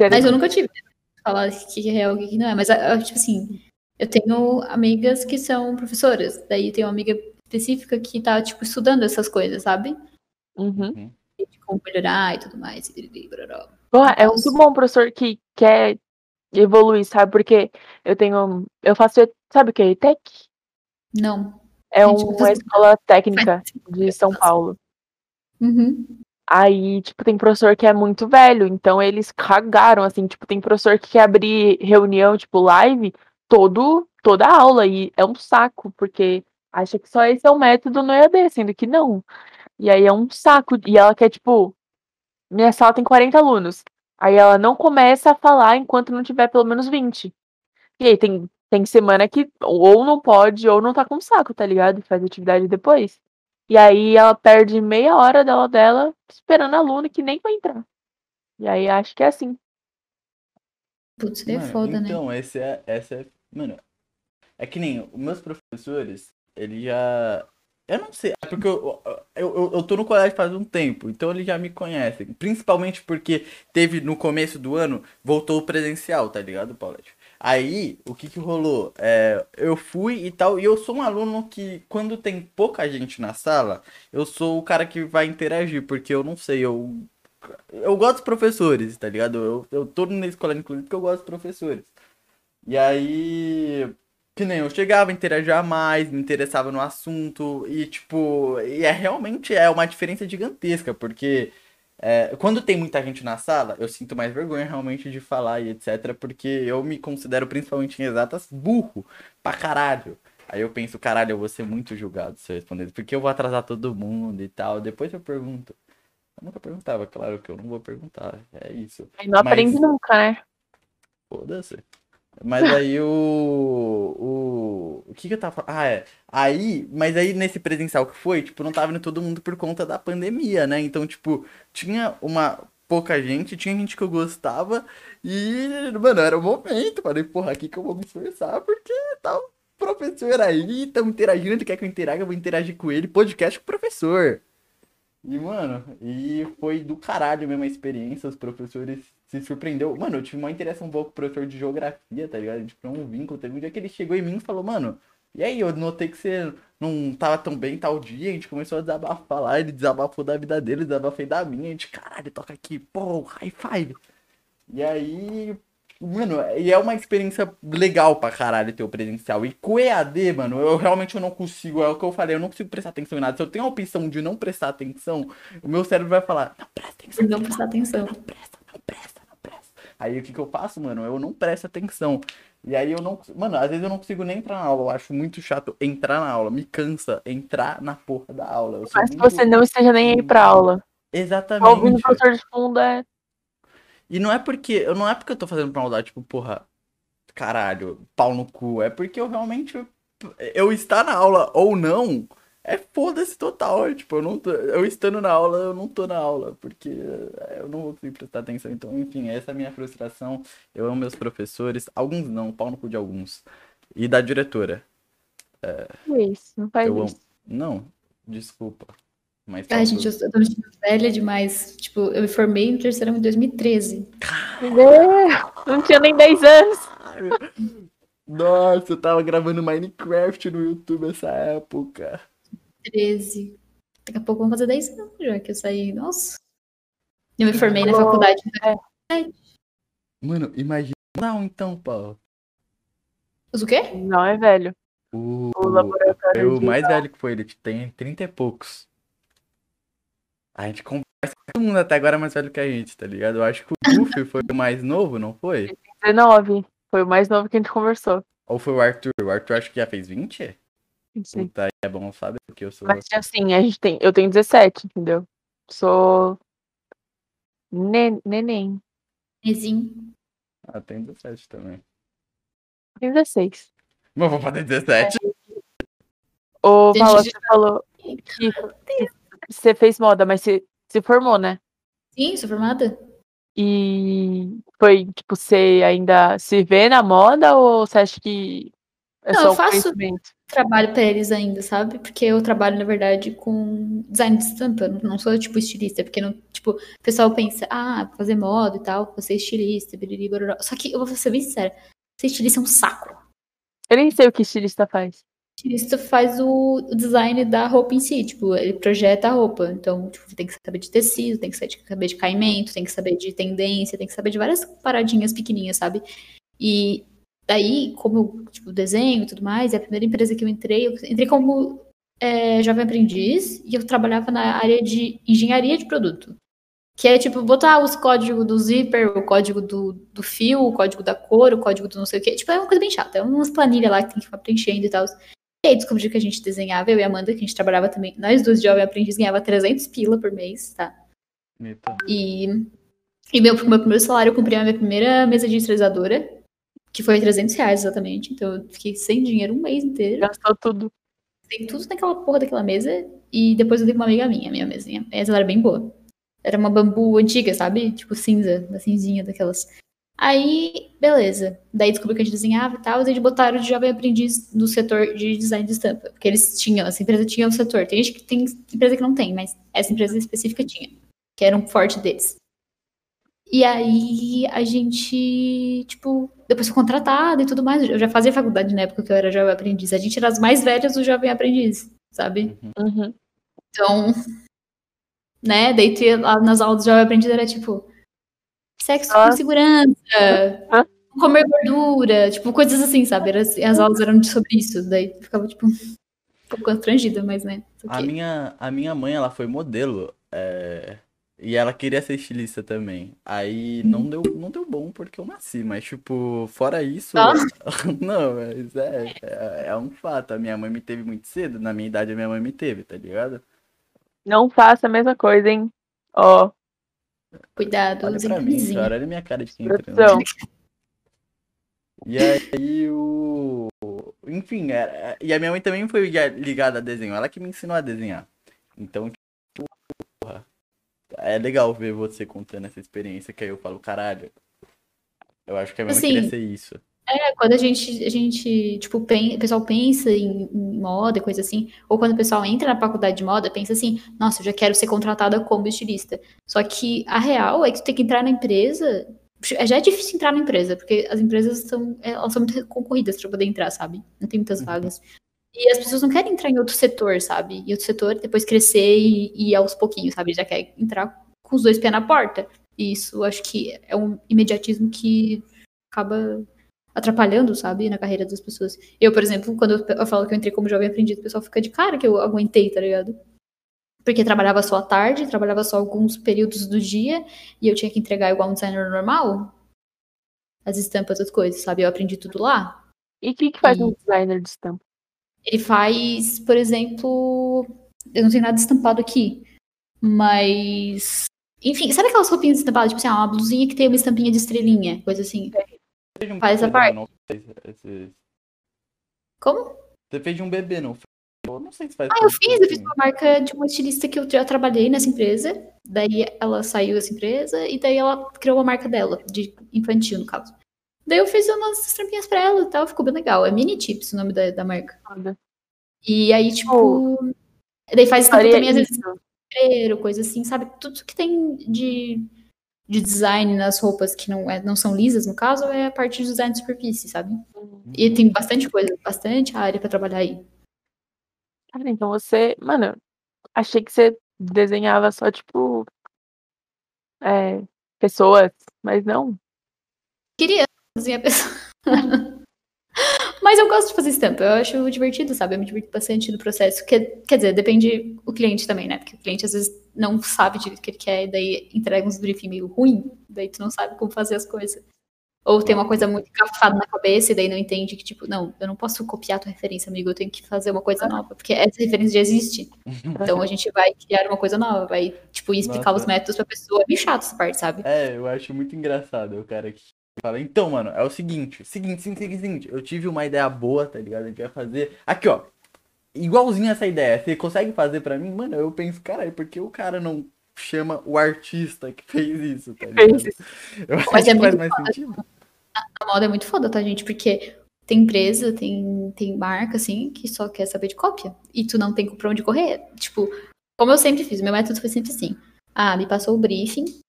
Sério. Mas eu nunca tive falar o que é real e o que não é. Mas, tipo assim, eu tenho amigas que são professoras. Daí tem uma amiga específica que tá, tipo, estudando essas coisas, sabe? Uhum. De como melhorar e tudo mais. e. Porra, é muito bom professor que quer evoluir, sabe? Porque eu tenho. Eu faço. Sabe o que é ETEC? Não. É Gente, uma faz- escola técnica de São Paulo. Uhum. Aí, tipo, tem professor que é muito velho, então eles cagaram, assim, tipo, tem professor que quer abrir reunião, tipo, live, todo, toda a aula, e é um saco, porque acha que só esse é o método no EAD, sendo que não. E aí é um saco, e ela quer, tipo, minha sala tem 40 alunos, aí ela não começa a falar enquanto não tiver pelo menos 20. E aí tem, tem semana que ou não pode, ou não tá com saco, tá ligado? E faz atividade depois. E aí ela perde meia hora dela dela esperando aluno que nem vai entrar. E aí acho que é assim. Putz, é Mano, foda, né? então, esse é, essa é. Mano, é que nem os meus professores, ele já. Eu não sei, é porque eu, eu, eu, eu tô no colégio faz um tempo, então eles já me conhecem. Principalmente porque teve no começo do ano, voltou o presencial, tá ligado, Paulette? Aí, o que que rolou? É, eu fui e tal, e eu sou um aluno que, quando tem pouca gente na sala, eu sou o cara que vai interagir, porque eu não sei, eu eu gosto dos professores, tá ligado? Eu, eu tô na escola, inclusive, porque eu gosto dos professores. E aí, que nem eu chegava, interagia mais, me interessava no assunto, e tipo, e é realmente é uma diferença gigantesca, porque é, quando tem muita gente na sala, eu sinto mais vergonha realmente de falar e etc, porque eu me considero, principalmente em exatas, burro pra caralho. Aí eu penso, caralho, eu vou ser muito julgado se eu responder, porque eu vou atrasar todo mundo e tal. Depois eu pergunto. Eu nunca perguntava, claro que eu não vou perguntar. É isso. Aí não aprende Mas- nunca, né? Foda-se. Mas aí o, o. O que que eu tava falando? Ah, é. Aí, mas aí nesse presencial que foi, tipo, não tava indo todo mundo por conta da pandemia, né? Então, tipo, tinha uma pouca gente, tinha gente que eu gostava e, mano, era o momento. Falei, porra, aqui que eu vou me esforçar, porque tá o professor aí, tamo interagindo, ele quer que eu interaja, eu vou interagir com ele, podcast com o professor. E, mano, e foi do caralho mesmo a experiência, os professores se surpreendeu. Mano, eu tive uma interação boa com o professor de geografia, tá ligado? A gente criou um vínculo. Teve um dia que ele chegou em mim e falou, mano, e aí, eu notei que você não tava tão bem tal dia, a gente começou a desabafar lá, ele desabafou da vida dele, desabafei da minha, a gente, caralho, toca aqui, pô, high five. E aí, mano, e é uma experiência legal pra caralho ter o presencial. E com EAD, mano, eu realmente eu não consigo, é o que eu falei, eu não consigo prestar atenção em nada. Se eu tenho a opção de não prestar atenção, o meu cérebro vai falar, não presta atenção. Não prestar atenção. Presta, não presta, não presta. Aí o que que eu faço, mano? Eu não presto atenção. E aí eu não. Mano, às vezes eu não consigo nem entrar na aula. Eu acho muito chato entrar na aula. Me cansa entrar na porra da aula. Eu Mas se muito- você não esteja nem aí pra aula. Tá ouvindo Exatamente. o professor de fundo é. E não é porque. Não é porque eu tô fazendo pra maldade, tipo, porra, caralho, pau no cu. É porque eu realmente. Eu estar na aula ou não é foda-se total. é, Tipo, eu não tô, eu estando na aula, eu não tô na aula, porque é, eu não vou conseguir prestar atenção. Então, enfim, essa é a minha frustração. Eu amo meus professores, alguns não, pau no cu de alguns. E da diretora. É isso, não faz Eu amo. isso. Não, desculpa. Mas Ai, gente, eu tô me sentindo velha demais. Tipo, eu me formei no terceirão em 2013. É, Não tinha nem 10 anos. Nossa, eu tava gravando Minecraft no YouTube essa época. 13. Daqui a pouco vão fazer 10 anos já que eu saí. Nossa. Eu me formei na faculdade. Mano, imagina. Não, então, Paulo. Os o quê? Não é velho. O, O laboratório eu, o mais velho que foi, ele tem 30 e poucos. A gente conversa com todo mundo até agora é mais velho que a gente, tá ligado? Eu acho que o Goofy foi o mais novo, não foi? 19. Foi o mais novo que a gente conversou. Ou foi o Arthur? O Arthur acho que já fez 20? Sei. Puta, é bom saber, porque eu sou. Mas assim, a gente tem. Eu tenho 17, entendeu? Sou. Ne- neném. Nezinho. Ah, tem 17 também. Tenho 16. Mas vou fazer 17. Ô, Gente, Paula, já- você falou que, que você fez moda, mas você se formou, né? Sim, sou formada. E foi, tipo, você ainda se vê na moda ou você acha que é Não, só eu um faço- conhecimento? Trabalho pra eles ainda, sabe? Porque eu trabalho, na verdade, com design de estampa. Não sou, tipo, estilista. Porque, não, tipo, o pessoal pensa, ah, vou fazer moda e tal, vou ser estilista, biriri, bororó. Só que, eu vou ser bem sincera, ser estilista é um saco. Eu nem sei o que estilista faz. estilista faz o, o design da roupa em si, tipo, ele projeta a roupa. Então, tipo, tem que saber de tecido, tem que saber de caimento, tem que saber de tendência, tem que saber de várias paradinhas pequenininhas, sabe? E daí, como eu, tipo, desenho e tudo mais, é a primeira empresa que eu entrei, eu entrei como é, jovem aprendiz e eu trabalhava na área de engenharia de produto. Que é tipo botar os códigos do zíper, o código do, do fio, o código da cor, o código do não sei o quê. Tipo, é uma coisa bem chata. É umas planilhas lá que tem que ficar preenchendo e tal. E aí descobri que a gente desenhava, eu e a Amanda, que a gente trabalhava também. Nós duas de jovem aprendiz ganhava 300 pila por mês, tá? Eita. E, e meu, meu primeiro salário eu comprei a minha primeira mesa digitalizadora, que foi 300 reais exatamente. Então eu fiquei sem dinheiro um mês inteiro. Gastou tudo. Dei tudo naquela porra daquela mesa. E depois eu dei pra uma amiga minha, minha mesinha. Essa ela era bem boa. Era uma bambu antiga, sabe? Tipo cinza, da cinzinha daquelas. Aí, beleza. Daí descobri que a gente desenhava e tal, e eles botaram de jovem aprendiz no setor de design de estampa. Porque eles tinham, essa empresa tinha um setor. Tem gente que tem empresa que não tem, mas essa empresa específica tinha. Que era um forte deles. E aí a gente, tipo, depois foi contratada e tudo mais. Eu já fazia faculdade na época que eu era jovem aprendiz. A gente era as mais velhas do jovem aprendiz, sabe? Uhum. Então, né? Daí tu ia lá nas aulas do jovem aprendiz era tipo sexo Ah. com segurança, Ah. comer gordura, tipo, coisas assim, sabe? Era- as aulas eram sobre isso. Daí ficava, tipo, um pouco constrangida, mas né. A minha, a minha mãe, ela foi modelo. é, E ela queria ser estilista também. Aí não deu, não deu bom porque eu nasci. Mas, tipo, fora isso. Não, mas é, é, é um fato. A minha mãe me teve muito cedo. Na minha idade, a minha mãe me teve, tá ligado? Não faça a mesma coisa, hein? Ó, Cuidado, Olha pra mim, cara. Olha a minha cara de quem. E aí o. Enfim, era... e a minha mãe também foi ligada a desenho. Ela que me ensinou a desenhar. Então, tipo, é legal ver você contando essa experiência que aí eu falo, caralho. Eu acho que a minha mãe Assim, queria ser isso. É, quando a gente, a gente tipo, pen- o pessoal pensa em, em moda e coisa assim, ou quando o pessoal entra na faculdade de moda, pensa assim, nossa, eu já quero ser contratada como estilista. Só que a real é que tu tem que entrar na empresa. Já é difícil entrar na empresa, porque as empresas são, é, elas são muito concorridas para poder entrar, sabe? Não tem muitas Uhum. E as pessoas não querem entrar em outro setor, sabe? Em outro setor, depois crescer e, e aos pouquinhos, sabe? Já quer entrar com os dois pés na porta. E isso acho que é um imediatismo que acaba atrapalhando, sabe, na carreira das pessoas. Eu, por exemplo, quando eu, eu falo que eu entrei como jovem aprendiz, o pessoal fica de cara que eu aguentei, tá ligado? Porque trabalhava só à tarde, trabalhava só alguns períodos do dia, e eu tinha que entregar igual um designer normal, as estampas, as coisas, sabe? Eu aprendi tudo lá. E o que, que faz E- um designer de estampa? Ele faz, por exemplo, eu não tenho nada estampado aqui, mas. Enfim, sabe aquelas roupinhas estampadas? Tipo assim, ah, uma blusinha que tem uma estampinha de estrelinha, coisa assim. Um faz bebê, parte. não fez esse- Como? Você fez de um bebê, não fez? Eu não sei se faz Ah, eu fiz, eu tempo fiz assim. uma marca de uma estilista que eu já trabalhei nessa empresa. Daí ela saiu dessa empresa e daí ela criou a marca dela, de infantil, no caso. Daí eu fiz umas trampinhas pra ela e tal, ficou bem legal. É Mini Tips o nome da, da marca. Foda. E aí, tipo. Daí faz estampa também, às vezes, coisa assim, sabe? Tudo que tem de, de design nas roupas que não, é, não são lisas, no caso, é a parte de design de superfície, sabe? E tem bastante coisa, bastante área pra trabalhar aí. Cara, então você. Mano, achei que você desenhava só, tipo. É, pessoas, mas não. Queria desenhar pessoa. Mas eu gosto de fazer estampa, eu acho divertido, sabe? Eu me divirto bastante no processo. Quer, quer dizer, depende o cliente também, né? Porque o cliente às vezes não sabe direito o que ele quer, e daí entrega uns briefing meio ruim, daí tu não sabe como fazer as coisas. Ou tem uma coisa muito cafada na cabeça e daí não entende que, tipo, não, eu não posso copiar a tua referência, amigo, eu tenho que fazer uma coisa nova, porque essa referência já existe. Então a gente vai criar uma coisa nova, vai, tipo, explicar Nossa. os métodos pra pessoa. É meio chato essa parte, sabe? É, eu acho muito engraçado o cara que fala, então, mano, é o seguinte, seguinte, seguinte, seguinte, seguinte, eu tive uma ideia boa, tá ligado? A gente vai fazer. Aqui, ó. Igualzinho essa ideia. Você consegue fazer pra mim? Mano, eu penso, caralho, por que o cara não chama o artista que fez isso, tá ligado? Eu acho Mas que é faz mais sentido. A moda é muito foda, tá, gente? Porque tem empresa, tem, tem marca, assim, que só quer saber de cópia. E tu não tem pra onde correr. Tipo, como eu sempre fiz, meu método foi sempre assim. Ah, me passou o briefing.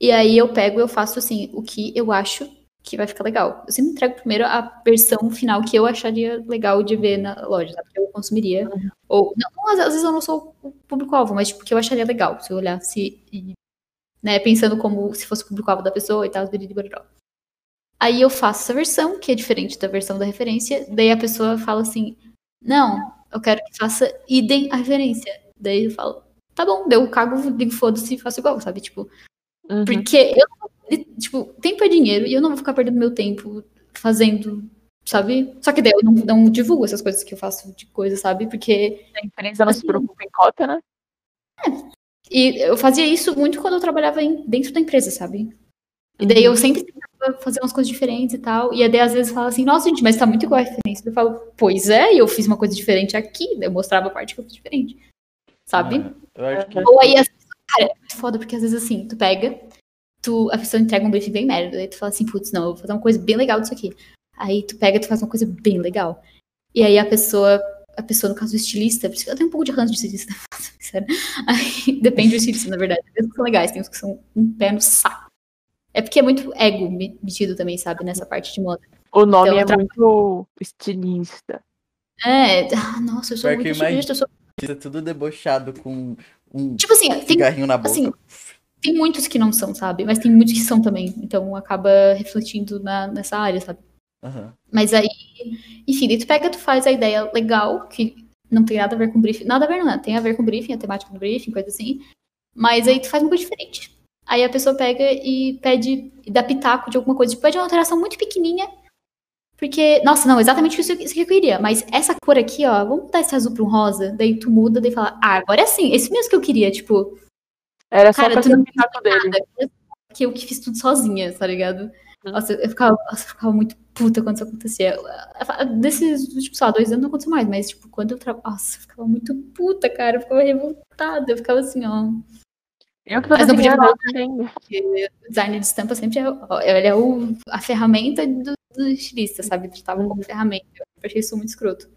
E aí eu pego e eu faço, assim, o que eu acho que vai ficar legal. Eu sempre entrego primeiro a versão final que eu acharia legal de ver na loja, sabe? Que eu consumiria. Ou, não, às, às vezes eu não sou o público-alvo, mas, tipo, que eu acharia legal. Se eu olhasse e, né, pensando como se fosse o público-alvo da pessoa e tal. Aí eu faço essa versão, que é diferente da versão da referência. Daí a pessoa fala assim: Não, eu quero que faça idem a referência. Daí eu falo: Tá bom, daí eu cago, digo foda-se e faço igual, sabe? Tipo, Uhum. porque eu, tipo, tempo é dinheiro e eu não vou ficar perdendo meu tempo fazendo, sabe? Só que daí eu não, não divulgo essas coisas que eu faço de coisa, sabe? Porque. A empresa não se Assim, preocupa em cópia, né? E eu fazia isso muito quando eu trabalhava em- dentro da empresa, sabe? E daí eu sempre tentava fazer umas coisas diferentes e tal. E daí às vezes fala assim, nossa, gente, mas tá muito igual a referência. Eu falo, pois é, e eu fiz uma coisa diferente aqui. Eu mostrava a parte que eu fiz diferente. Sabe? Ah, eu acho que. Ou aí, às cara, é muito foda, porque às vezes assim, tu pega, tu, a pessoa entrega um briefing bem merda, aí tu fala assim, putz, não, eu vou fazer uma coisa bem legal disso aqui. Aí tu pega e tu faz uma coisa bem legal. E aí a pessoa, a pessoa, no caso, o estilista, eu tenho um pouco de ranço de estilista, sério. Aí, depende do estilista, na verdade. Tem uns que são legais, tem uns que são um pé no saco. É porque é muito ego metido também, sabe, nessa parte de moda. O nome Então, é tra- muito estilista. É, ah, nossa, eu sou Pior muito estilista, eu sou... É tudo debochado com um Tipo assim, tem cigarrinho na boca. assim, tem muitos que não são, sabe? Mas tem muitos que são também. Então acaba refletindo na, nessa área, sabe? Aham. Mas aí, enfim, daí tu pega, tu faz a ideia legal, que não tem nada a ver com briefing. Nada a ver, não, né? tem a ver com briefing, a temática do briefing, coisa assim. Mas aí tu faz uma coisa diferente. Aí a pessoa pega e pede, e dá pitaco de alguma coisa. Tipo, pede uma alteração muito pequenininha. Porque, nossa, não, exatamente isso, isso que eu queria. Mas essa cor aqui, ó, vamos mudar esse azul pra um rosa. Daí tu muda, daí fala, ah, agora é assim, esse mesmo que eu queria. Tipo, Era só Cara, pra tu não pitaco dele. nada. Que eu que fiz tudo sozinha, tá ligado? Hum. Nossa, eu ficava, nossa, eu ficava muito puta quando isso acontecia. Desses, tipo, sei lá, dois anos não aconteceu mais, mas, tipo, quando eu trabalhava. Nossa, eu ficava muito puta, cara. Eu ficava revoltada. Eu ficava assim, ó. Eu que Mas não podia desenhando também. Porque o design de estampa sempre é, ó, ele é o, a ferramenta do, do estilista, sabe? Tratava como ferramenta. Eu achei isso muito escroto.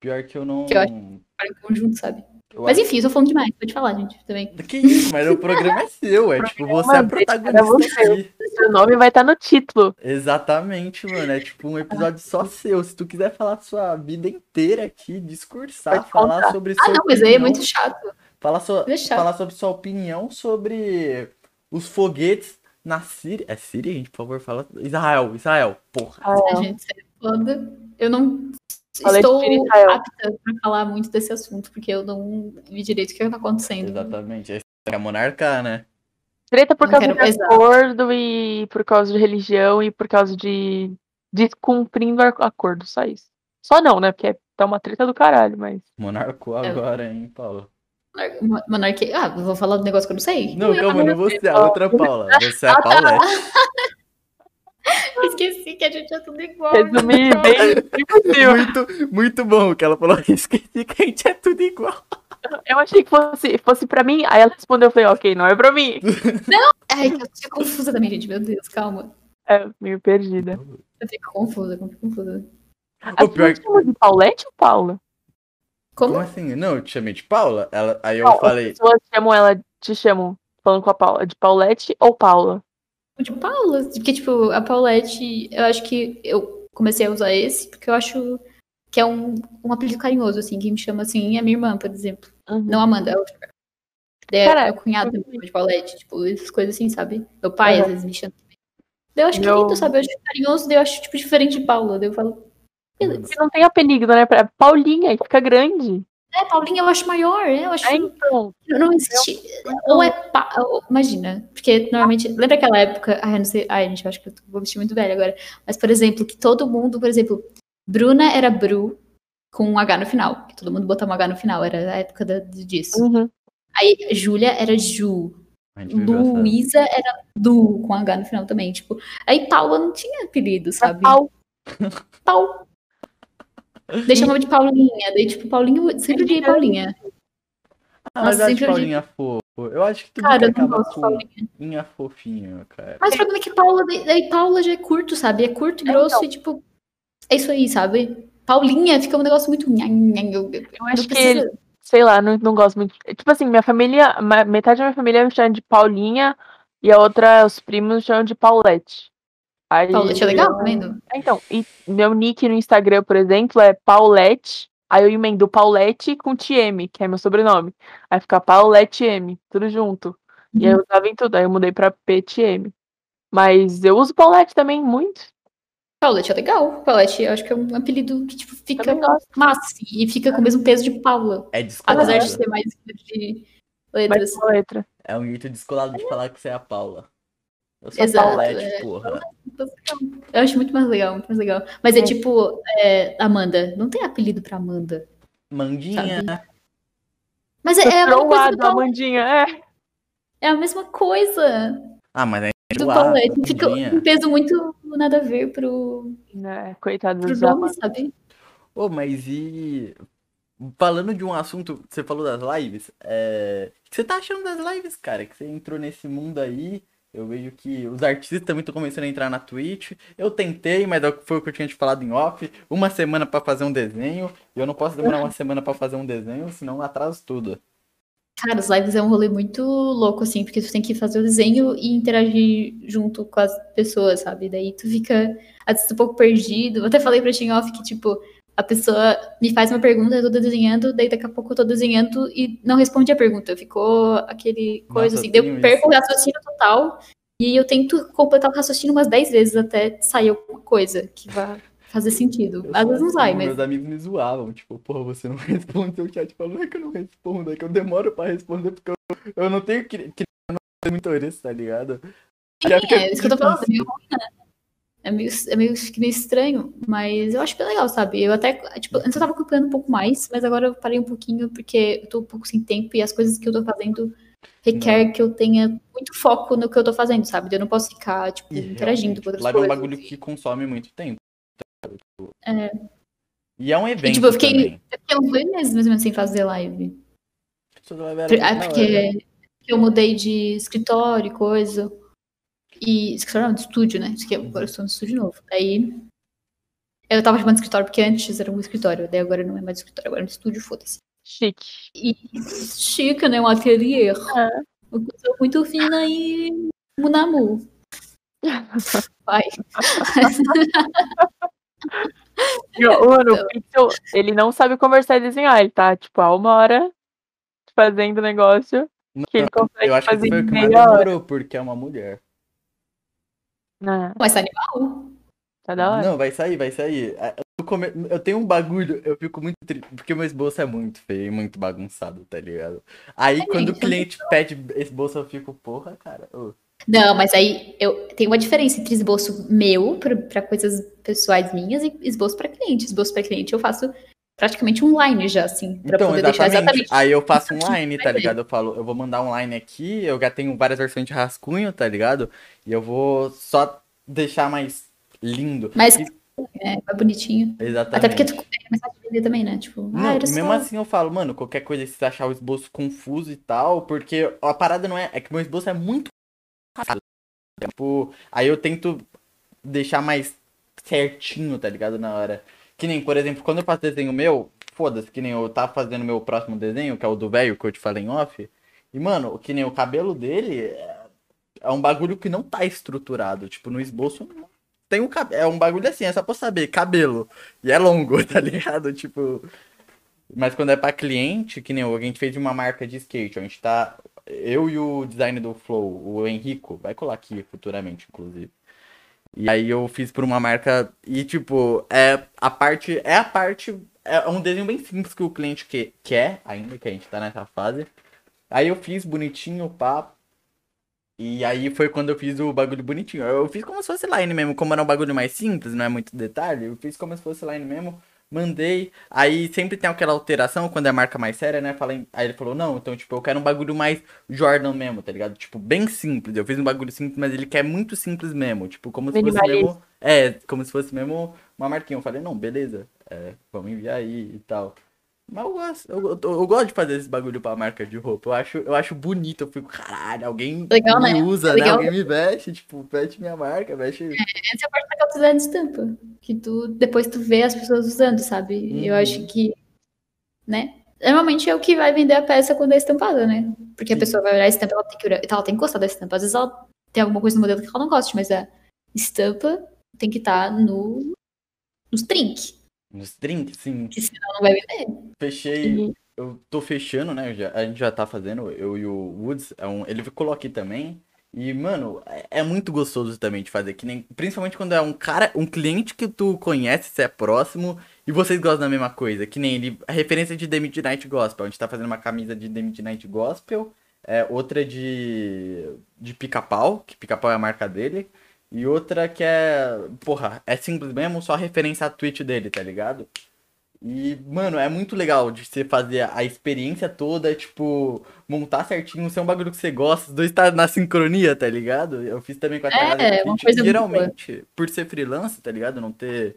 Pior que eu não. Que eu acho- Para em conjunto, sabe? eu Mas acho- enfim, eu tô falando demais. Pode falar, gente, também. Que isso, mas o programa é seu, é tipo, você é a Era protagonista você. aqui. Seu nome vai estar no título. Exatamente, mano. É tipo um episódio só seu. Se tu quiser falar sua vida inteira aqui, discursar, Pode falar contar. sobre Ah, sua não, mas aí é opinião, muito chato. falar, sua, Deixa. falar sobre sua opinião sobre os foguetes na Síria. É Síria, gente? Por favor, fala. Israel, Israel. Porra. Ah, A gente é foda. Eu não Falei estou apta para falar muito desse assunto, porque eu não vi direito o que está acontecendo. Exatamente. É monarca, né? Treta por Não causa de acordo e por causa de religião e por causa de descumprindo acordo, só isso. Só não, né? Porque tá uma treta do caralho, mas. Monarcou É. agora, hein, Paulo? Monar- Monarquia. Ah, vou falar do negócio que eu não sei. Não, calma, não você, a Paula. outra Paula. Você é a Paulette. Esqueci que a gente é tudo igual. Resumir bem. Muito, muito bom que ela falou. Esqueci que a gente é tudo igual. Eu achei que fosse, fosse pra mim, aí ela respondeu, eu falei, ok, não é pra mim. Ai, que eu fico confusa também, gente. Meu Deus, calma. É, meio perdida. Eu fico confusa, eu fico confusa. O A pior gente chama de Paulette ou Paula? Como? Como assim? Não, eu te chamei de Paula. Ela, aí eu Não, falei. As pessoas chamam ela, te chamam, falando com a Paula, de Paulette ou Paula? De Paula. Porque, tipo, a Paulette, eu acho que eu comecei a usar esse porque eu acho que é um, um apelido carinhoso, assim. Quem me chama assim é minha irmã, por exemplo. Uhum. Não Amanda, é outra. É, Cara, é o cunhado chama de Paulette, tipo, essas coisas assim, sabe? Meu pai Uhum. às vezes me chama. Eu acho que Meu- lindo, sabe? Eu acho carinhoso, eu acho, tipo, diferente de Paula. Daí eu falo, Porque não tem apelido, né? Pra- Paulinha, e fica grande. É, Paulinha eu acho maior, né? Eu acho É, então. Não existe. Ou é pa... Imagina. Porque normalmente. Lembra aquela época. Ai, eu não sei. Ai, gente, eu acho que eu vou vestir muito velha agora. Mas, por exemplo, que todo mundo, por exemplo, Bruna era Bru com um H no final. Que todo mundo botava um H no final. Era a época da- disso. Uhum. Aí Júlia era Ju. Luísa era Du com H no final também. Tipo, aí Paula não tinha apelido, É sabe? Pau. Pau. Daí chamava de Paulinha. Daí, tipo, Paulinho, sempre odiei Paulinha. Ah, mas Nossa, eu eu Paulinha fofo. Eu acho que tudo Cara, que eu não acaba gosto de com Paulinha. Fofinho, cara. Mas o problema é que Paula, daí Paula já é curto, sabe? É curto, É, grosso então. e tipo. É isso aí, sabe? Paulinha fica um negócio muito. nhan, Eu Eu acho não que, precisa. sei lá, não, não gosto muito. Tipo assim, minha família, metade da minha família me chama de Paulinha e a outra, os primos me chamam de Paulette. Aí, Paulette é legal, tá vendo? É, Então, e meu nick no Instagram, por exemplo, é Paulette. Aí eu emendo Paulette com TM, que é meu sobrenome. Aí fica Paulette M, tudo junto. E aí eu usava em tudo, aí eu mudei pra PTM. Mas eu uso Paulette também muito. Paulette é legal. Paulette, eu acho que é um apelido que, tipo, fica massa. E fica com o mesmo peso de Paula. É Apesar de descolado. ser mais de letras. com letra. É um jeito descolado de falar que você é a Paula. Eu sou Exato, Paulette, é. porra. Eu acho muito mais legal, muito mais legal. Mas é, É. tipo, é, Amanda. Não tem apelido pra Amanda. Mandinha. Mas é, é a mesma coisa do. Amandinha, é. É a mesma coisa Ah, mas é do Paulette. Fica um peso muito nada a ver pro, Né, Coitado dos nome, sabe? Ô, mas e. Falando de um assunto, você falou das lives, é... o que você tá achando das lives, cara? Que você entrou nesse mundo aí, eu vejo que os artistas também estão começando a entrar na Twitch. Eu tentei, mas foi o que eu tinha te falado em off, uma semana pra fazer um desenho, e eu não posso demorar uma semana pra fazer um desenho, senão atraso tudo. Cara, os lives é um rolê muito louco, assim, porque tu tem que fazer o desenho e interagir junto com as pessoas, sabe? Daí tu fica, às vezes, um pouco perdido. Eu até falei pra Tim Off que, tipo, a pessoa me faz uma pergunta, eu tô desenhando, daí daqui a pouco eu tô desenhando e não responde a pergunta. Ficou aquele coisa Nossa, assim. eu Daí tenho eu perco o raciocínio total e eu tento completar o raciocínio umas 10 vezes até sair alguma coisa que vá fazer sentido. Eu Às vezes não assim, sai, mas. Meus amigos me zoavam, tipo, porra, você não responde seu chat. Eu falo, não é que eu não respondo, é que eu demoro pra responder, porque eu, eu não tenho que, que não ser muito orista, tá ligado? Já fica É, isso que eu tô falando, é difícil. meio ruim, né? É meio, é meio, meio estranho, mas eu acho bem legal, sabe? Eu até, tipo, antes eu tava acompanhando um pouco mais, mas agora eu parei um pouquinho porque eu tô um pouco sem tempo e as coisas que eu tô fazendo requer que eu tenha muito foco no que eu tô fazendo, sabe? Eu não posso ficar, tipo, E interagindo com outras live é um coisas. bagulho que consome muito tempo. Tipo, É. E é um evento tipo, eu fiquei- também. Eu fiquei uns dois meses mais ou menos sem fazer live. Ah, hora. porque eu mudei de escritório e coisa. E. Escritório não, de estúdio, né? Isso aqui, agora eu estou no estúdio novo. Daí. Eu tava chamando de escritório porque antes era um escritório, daí agora não é mais escritório, agora é um estúdio, foda-se. Chique. E chica, né? Um ateliê. É. Uma coisa muito fina e. Munamu. Vai. Mano, o Pixel, ele não sabe conversar e desenhar. Ele tá, tipo, há uma hora fazendo negócio que ele consegue Eu acho que fazer foi o que mais demorou, porque é uma mulher. Mas tá animal. tá da hora. Não, vai sair, vai sair. É, Eu, come- eu tenho um bagulho, eu fico muito triste, porque o meu esboço é muito feio, e muito bagunçado, tá ligado? Aí É, quando o gente, cliente pede esboço, eu fico, porra, cara. ô. Não, mas aí eu tem uma diferença entre esboço meu pra- pra coisas pessoais minhas e esboço pra cliente. Esboço pra cliente eu faço praticamente online já, assim, pra Então, poder deixar exatamente. exatamente. Aí eu faço online, tá Vai ver. ligado? Eu falo, eu vou mandar online aqui, eu já tenho várias versões de rascunho, tá ligado? E eu vou só deixar mais lindo. Mas E- é, é bonitinho. exatamente. Até porque tu, é mais fácil vender também, né? Tipo, Não, ah, e só... mesmo assim eu falo, mano, qualquer coisa se você achar o esboço confuso e tal, porque a parada não é. É que meu esboço é muito. Tipo, aí eu tento deixar mais certinho, tá ligado? Na hora. Que nem, por exemplo, quando eu faço desenho meu, foda-se, que nem eu tava fazendo meu próximo desenho, que é o do velho que eu te falei em off. E, mano, que nem o cabelo dele é, é um bagulho que não tá estruturado. Tipo, no esboço tem um cabelo. É um bagulho assim, é só pra saber, cabelo. E é longo, tá ligado? Tipo. Mas quando é pra cliente, que nem eu, a gente fez uma marca de skate, a gente tá. Eu e o design do Flow, o Henrico, vai colar aqui futuramente, inclusive. E aí eu fiz por uma marca e, tipo, é a parte. É a parte. É um desenho bem simples que o cliente que, quer, ainda que a gente tá nessa fase. Aí eu fiz bonitinho, pá. E aí foi quando eu fiz o bagulho bonitinho. Eu fiz como se fosse line mesmo, como era um bagulho mais simples, não é muito detalhe. Eu fiz como se fosse line mesmo, mandei. Aí sempre tem aquela alteração quando é a marca mais séria, né? Falei, aí ele falou, não, então tipo, eu quero um bagulho mais Jordan mesmo, tá ligado? Tipo, bem simples. Eu fiz um bagulho simples, mas ele quer muito simples mesmo. Tipo, como se fosse mesmo. É, como se fosse mesmo uma marquinha. Eu falei, não, beleza, é, vamos enviar aí e tal. Mas eu gosto, eu, eu, eu gosto de fazer esse bagulho pra marca de roupa. Eu acho, eu acho bonito, eu fico, caralho, alguém Legal, me né? usa, É né? legal. Alguém me veste, tipo, veste minha marca, veste. Essa é a parte legal do design de estampa. Que tu, depois tu vê as pessoas usando, sabe? E eu Uhum. acho que, né? Normalmente é o que vai vender a peça quando é estampada, né? Porque a Sim. pessoa vai olhar a estampa, ela tem que, olhar, ela tem que gostar da estampa. Às vezes ela tem alguma coisa no modelo que ela não gosta, mas a estampa tem que estar no, nos trinks, Nos drinks, sim. que senão não vai vender. Fechei. Eu tô fechando, né? já- a gente já tá fazendo, eu e o Woods. É um, ele colou aqui também. E, mano, é, é muito gostoso também de fazer. Que nem, principalmente quando é um cara, um cliente que tu conhece, você é próximo, e vocês gostam da mesma coisa. Que nem ele. A referência de The Midnight Gospel. A gente tá fazendo uma camisa de The Midnight Gospel. É, outra de. de pica-pau, que pica-pau é a marca dele. E outra que é. Porra, é simples mesmo, só referência à Twitch dele, tá ligado? E, mano, é muito legal de você fazer a experiência toda, tipo, montar certinho, ser um bagulho que você gosta, os dois tá na sincronia, tá ligado? Eu fiz também com a Tagada é uma coisa Geralmente, por ser freelancer, tá ligado? Não ter.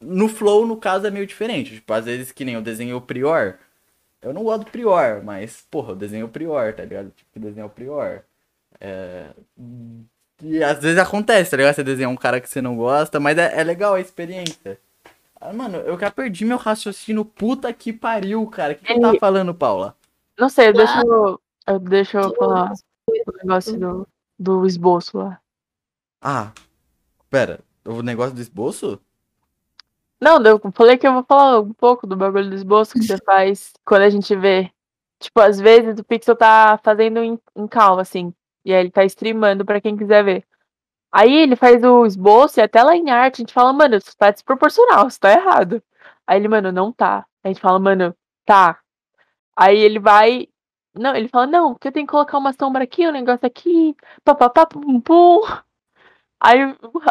No Flow, no caso, é meio diferente. Tipo, às vezes que nem eu desenhei o Prior. Eu não gosto do Prior, mas, porra, eu desenho o Prior, tá ligado? Tipo, eu desenho o Prior. É... E às vezes acontece, tá ligado? Você desenhar um cara que você não gosta, mas é, é legal a experiência. Ah, mano, eu já perdi meu raciocínio. Puta que pariu, cara. O que, que eu tava Ele- falando, Paula? Não sei, deixa eu, eu, deixa eu falar o negócio do, do esboço lá. Ah, pera. O negócio do esboço? Não, eu falei que eu vou falar um pouco do bagulho do esboço que você faz quando a gente vê. Tipo, às vezes o Pixel tá fazendo em, em calma, assim. E aí ele tá streamando pra quem quiser ver. Aí ele faz o esboço e até lá em arte a gente fala, mano, isso tá desproporcional, isso tá errado. Aí ele, mano, não tá. A gente fala, mano, tá. Aí ele vai. Não, ele fala, não, porque eu tenho que colocar uma sombra aqui, um negócio aqui, papapá, pum, pum. Aí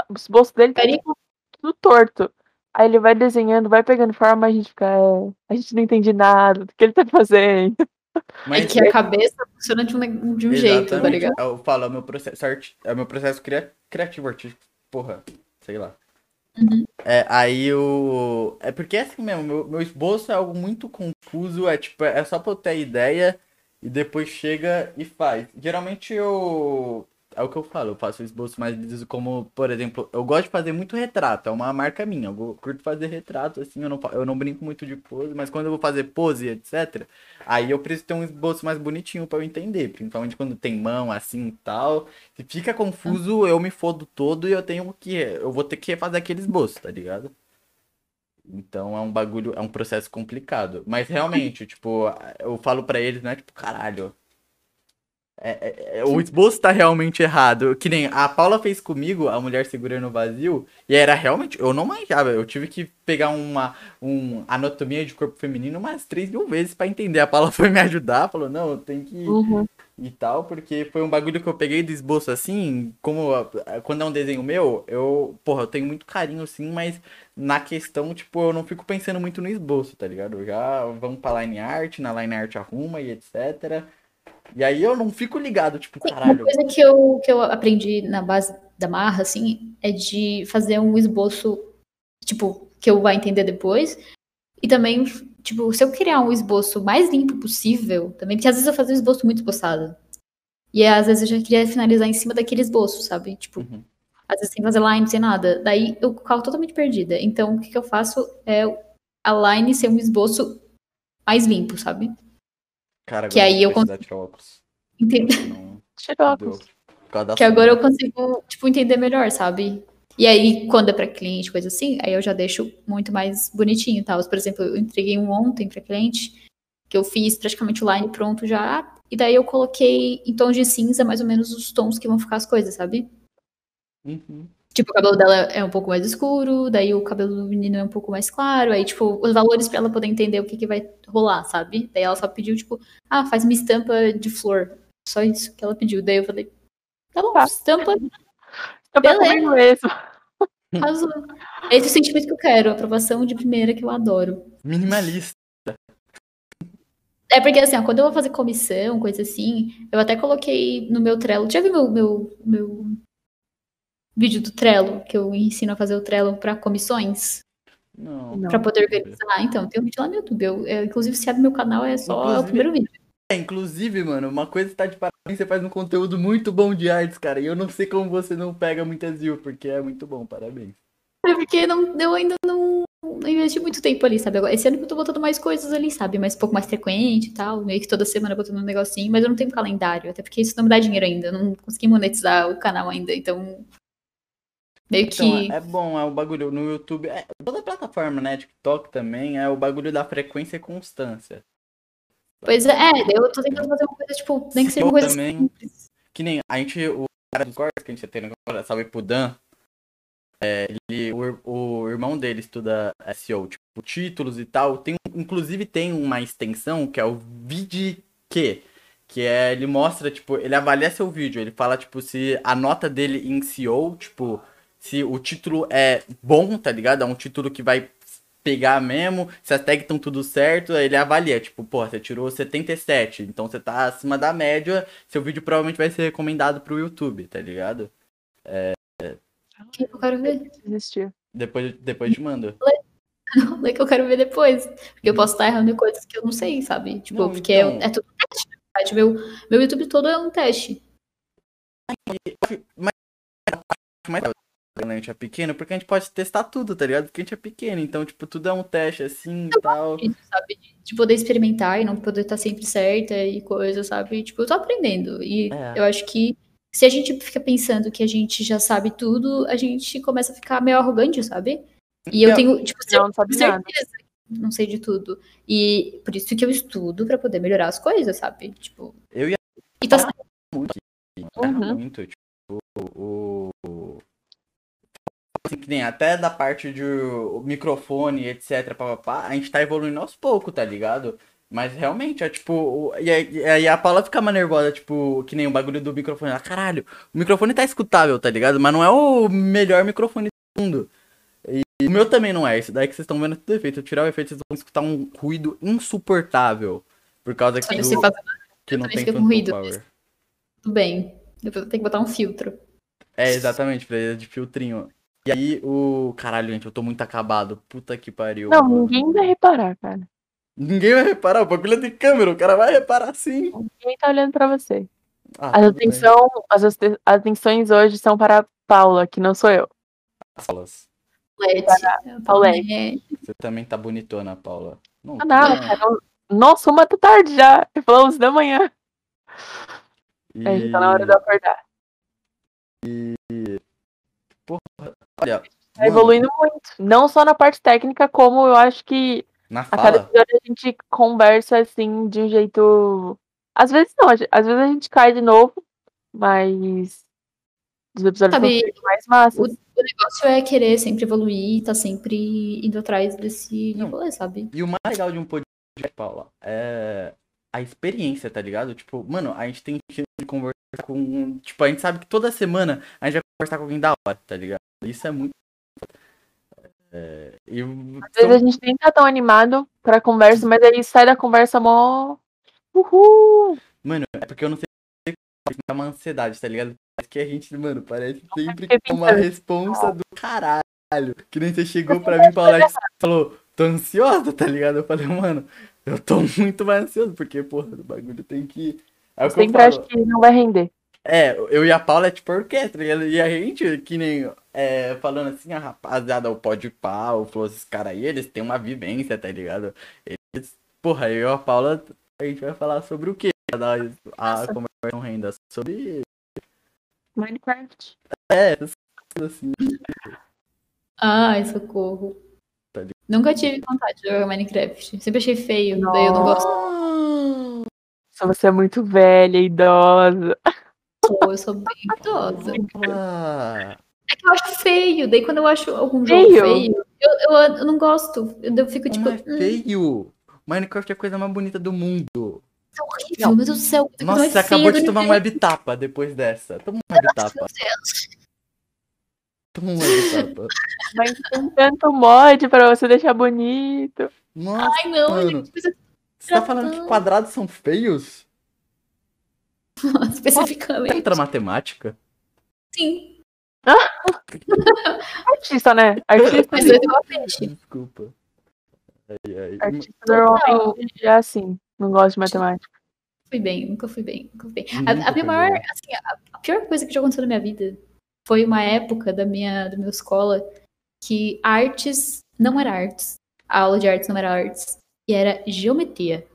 o esboço dele tá Peraí. tipo, tudo torto. Aí ele vai desenhando, vai pegando forma, a gente fica. é, a gente não entende nada do que ele tá fazendo. É Mas que a cabeça funciona de um, de um jeito, tá ligado? Eu falo, é o meu processo, é o meu processo cria- criativo, artístico. Porra, sei lá. Uhum. É, aí o. É porque é assim mesmo, meu, meu esboço é algo muito confuso, é tipo, é só pra eu ter ideia e depois chega e faz. Geralmente eu. É o que eu falo, eu faço esboço mais liso como, por exemplo, eu gosto de fazer muito retrato, é uma marca minha. Eu curto fazer retrato, assim, eu não, eu não brinco muito de pose, mas quando eu vou fazer pose, etc., aí eu preciso ter um esboço mais bonitinho pra eu entender. Principalmente quando tem mão assim e tal. Se fica confuso, eu me fodo todo e eu tenho que. Eu vou ter que refazer aquele esboço, tá ligado? Então é um bagulho, é um processo complicado. Mas realmente, tipo, eu falo pra eles, né? Tipo, caralho. É- é- é- o esboço tá realmente errado. Que nem a Paula fez comigo, a mulher segurando o vazio, e era realmente. Eu não manjava, eu tive que pegar uma um, anatomia de corpo feminino umas 3 mil vezes pra entender. A Paula foi me ajudar, falou, não, tem que Uhum. e tal, porque foi um bagulho que eu peguei do esboço assim, como quando é um desenho meu, eu, porra, eu tenho muito carinho assim, mas na questão, tipo, eu não fico pensando muito no esboço, tá ligado? Eu já vamos pra line art, na line art arruma e etc. E aí eu não fico ligado, tipo, Uma caralho. coisa que eu, que eu aprendi na base da marra, assim, é de fazer um esboço, tipo, que eu vá entender depois. E também, tipo, se eu criar um esboço mais limpo possível, também, porque às vezes eu faço um esboço muito esboçado. E às vezes eu já queria finalizar em cima daquele esboço, sabe? Tipo, Uhum. às vezes sem fazer line, sem nada. Daí eu fico totalmente perdida. Então, o que, que eu faço é a line ser um esboço mais limpo, sabe? Cara, Que agora aí eu vou precisar tirar óculos. Tirou óculos. Que agora eu consigo, tipo, entender melhor, sabe? E aí, quando é pra cliente, coisa assim, aí eu já deixo muito mais bonitinho tal. Por exemplo, eu entreguei um ontem pra cliente, que eu fiz praticamente o line pronto já, e daí eu coloquei em tons de cinza, mais ou menos, os tons que vão ficar as coisas, sabe? Uhum. Tipo, o cabelo dela é um pouco mais escuro, daí o cabelo do menino é um pouco mais claro, aí, tipo, os valores pra ela poder entender o que, que vai rolar, sabe? Daí ela só pediu, tipo, ah, faz uma estampa de flor. Só isso que ela pediu. Daí eu falei, tá bom, Tá. estampa, Eu comigo mesmo. arrasou. É esse o sentimento que eu quero, aprovação de primeira que eu adoro. Minimalista. É porque, assim, ó, quando eu vou fazer comissão, coisa assim, eu até coloquei no meu Trello. Já viu meu, meu, meu vídeo do Trello, que eu ensino a fazer o Trello pra comissões? Não. Pra poder organizar. Então, tem um vídeo lá no YouTube. Eu, eu, inclusive, se abre meu canal, é só Inclusive- o primeiro vídeo. É, inclusive, mano, uma coisa que tá de parabéns, você faz um conteúdo muito bom de artes, cara. E eu não sei como você não pega muitas views, porque é muito bom, parabéns. É porque não, eu ainda não, não investi muito tempo ali, sabe? Esse ano que eu tô botando mais coisas ali, sabe? Mas um pouco mais frequente e tal. Meio que toda semana botando um negocinho, mas eu não tenho calendário. Até porque isso não me dá dinheiro ainda. Eu não consegui monetizar o canal ainda. Então. Meio Então, que. é bom, é o bagulho no YouTube, é, toda plataforma, né, TikTok também, é o bagulho da frequência e constância. Pois é, é, eu tô tentando fazer uma coisa, tipo, nem que seja uma coisa também. simples. Que nem a gente, o cara dos cortes que a gente tá tendo agora, salve pro Dan, é, ele, o, o irmão dele estuda SEO, tipo, títulos e tal. Tem, inclusive tem uma extensão que é o VidQ, que é, ele mostra, tipo, ele avalia seu vídeo, ele fala, tipo, se a nota dele em SEO, tipo, se o título é bom, tá ligado? É um título que vai pegar mesmo, se as tags estão tudo certo, ele avalia, tipo, pô, você tirou 77, então você tá acima da média, seu vídeo provavelmente vai ser recomendado pro YouTube, tá ligado? Que eu quero ver? Desistir. Depois, depois te mando. Não, é que eu quero ver depois. Porque eu posso estar errando em coisas que eu não sei, sabe? Tipo, Não, porque então- é, é tudo um teste. Meu, meu YouTube todo é um teste. Mas mas quando a gente é pequeno, porque a gente pode testar tudo, tá ligado? Porque a gente é pequeno, então, tipo, tudo é um teste assim e tal. Isso, sabe? De, de poder experimentar e não poder estar sempre certa e coisa, sabe? Tipo, eu tô aprendendo. E É. eu acho que se a gente fica pensando que a gente já sabe tudo, a gente começa a ficar meio arrogante, sabe? E eu Não, tenho, tipo, Não, não sabe nada. certeza que não sei de tudo. E por isso que eu estudo pra poder melhorar as coisas, sabe? Tipo. Eu ia E tá muito Uhum. muito, tipo, o- assim, que nem até da parte de microfone, etc, papapá, a gente tá evoluindo aos poucos, tá ligado? Mas realmente, é tipo, e aí, a Paula fica mais nervosa, tipo, que nem o bagulho do microfone. Ela, caralho, o microfone tá escutável, tá ligado? Mas não é o melhor microfone do mundo. E o meu também não é, isso daí que vocês estão vendo é tudo efeito. Eu tirar o efeito, vocês vão escutar um ruído insuportável. Por causa que, do- faz que não tem phantom ruído. power. tudo bem. Depois eu tenho que botar um filtro. É, exatamente, precisa de filtrinho. E aí, o. Caralho, gente, eu tô muito acabado. Puta que pariu. Não, mano. ninguém vai reparar, cara. Ninguém vai reparar, o bagulho é de câmera, o cara vai reparar sim. Ninguém tá olhando pra você. Ah, As, bem. atenção, as atenções hoje são para a Paula, que não sou eu. As falas. Paulette. Paulette. Você também tá bonitona, Paula. Não, Ah, nada, não. cara. Nossa, uma da tarde já. 11 da manhã. E... É, já tá na hora de acordar. Olha, Tá evoluindo muito. Não só na parte técnica, como eu acho que na a cada fala, episódio a gente conversa assim de um jeito. Às vezes não, às vezes a gente cai de novo, mas os episódios Sabe, são mais massas. O, o negócio é querer sempre evoluir, tá sempre indo atrás desse Não. sabe? E o mais legal de um podcast, Paula, é a experiência, tá ligado? Tipo, mano, a gente tem de conversar com. Tipo, a gente sabe que toda semana a gente vai conversar com alguém da hora, tá ligado? Isso é muito. É, e Às vezes a gente nem tá tão animado pra conversa, mas aí sai da conversa mó. Uhul! Mano, é porque eu não sei se dá uma ansiedade, tá ligado? que a gente, mano, parece sempre que é uma responsa do caralho. Que nem você chegou pra mim, e falou, tô ansiosa, tá ligado? Eu falei, mano, eu tô muito mais ansioso, porque, porra, o bagulho tem que. É o que eu Sempre acho que não vai render. É, eu e a Paula é tipo orquestra, e a- e a gente, que nem é, falando assim, a rapaziada, o Pode Pau, falou esses caras aí, eles têm uma vivência, tá ligado? Eles, porra, eu e a Paula, a gente vai falar sobre o quê? A, a conversa renda sobre. Minecraft. É, assim. Ai, socorro. Tá? Nunca tive vontade de jogar Minecraft. Sempre achei feio, daí eu não gosto. Só você é muito velha, idosa. Pô, eu sou bem idosa. Ah, É que eu acho feio. Daí quando eu acho algum jogo Feio? feio, eu, eu, eu não gosto. Eu, eu fico tipo, como é hum, feio! Minecraft é a coisa mais bonita do mundo. é horrível, meu Deus do céu. Nossa, acabou de do tomar um web tapa depois dessa. Toma um web tapa. Meu Deus. Mas tem tanto mod pra você deixar bonito. Nossa, Ai, não, Mano. gente. Precisa... você tá falando que quadrados são feios? Especificamente. Entra matemática? Sim. Artista, né? Artista, Mas eu igual peixe. Desculpa. Ai, ai. artista normalmente é assim. Não gosto de matemática. Fui bem, nunca fui bem, nunca fui bem. Nunca A, a fui minha maior, bem. assim, a, a pior coisa que já aconteceu na minha vida foi uma época da minha, da minha escola que artes não era artes. A aula de artes não era artes. E era geometria.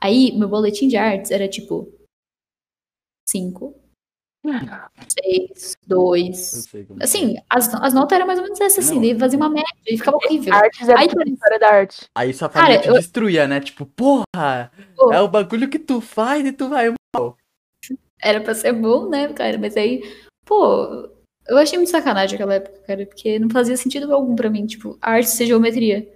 Aí, meu boletim de artes era tipo 5, 6, 2. Eu sei como Assim, as, as notas eram mais ou menos essas, assim, Não. daí fazia uma média e ficava horrível. Artes é Aí, tipo história da arte. Aí sua família Cara, te eu- destruía, né? Tipo, porra, Pô. é o bagulho que tu faz e tu vai. Era pra ser bom, né, cara? Mas aí, pô, eu achei muito sacanagem aquela época, cara, porque não fazia sentido algum pra mim, tipo, arte ser geometria.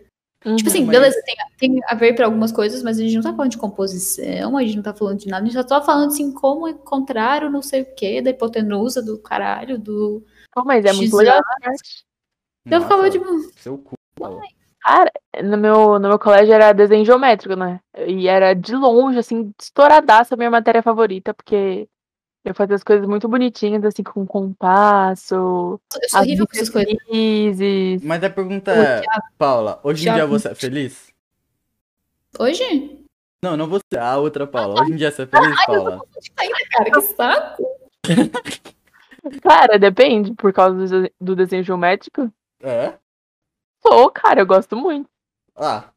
Tipo assim, mas- beleza, tem, tem a ver pra algumas coisas, mas a gente não tá falando de composição, a gente não tá falando de nada, a gente só tá falando assim, como encontrar o não sei o quê, da hipotenusa, do caralho, do. Pô, mas é muito legal arte. Eu ficava tipo, Seu cu. Cara, no meu, no meu colégio era desenho geométrico, né? E era de longe, assim, estouradaça a minha matéria favorita, porque eu fazia as coisas muito bonitinhas, assim, com compasso, eu sou as horrível com essas coisas. Mas a pergunta é, Paula, hoje em dia você é feliz? Hoje? Não, não você, a outra Paula. Hoje em dia você é feliz, Paula? Cara, que saco. Cara, depende, por causa do desenho geométrico. É? Sou, cara, eu gosto muito. Ah,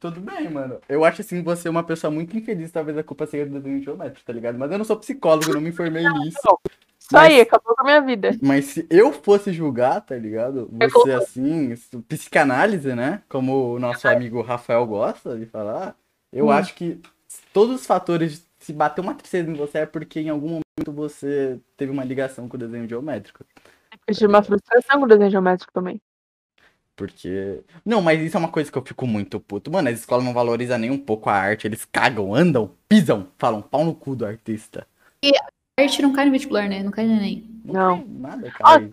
tudo bem, mano. Eu acho assim você uma pessoa muito infeliz, talvez a culpa seja do desenho geométrico, tá ligado? Mas eu não sou psicólogo, não me informei nisso. Isso Mas- aí, acabou com a minha vida. Mas se eu fosse julgar, tá ligado? É Você assim, isso- psicanálise, né? Como o nosso amigo Rafael gosta de falar, eu Hum. acho que todos os fatores, se bater uma tristeza em você, é porque em algum momento você teve uma ligação com o desenho geométrico. Eu tive uma frustração com o desenho geométrico também. Porque. Não, mas isso é uma coisa que eu fico muito puto. Mano, as escolas não valorizam nem um pouco a arte. Eles cagam, andam, pisam, falam pau no cu do artista. Arte não cai no vestibular, né? Não cai no Enem. Não. tem Nada, cara.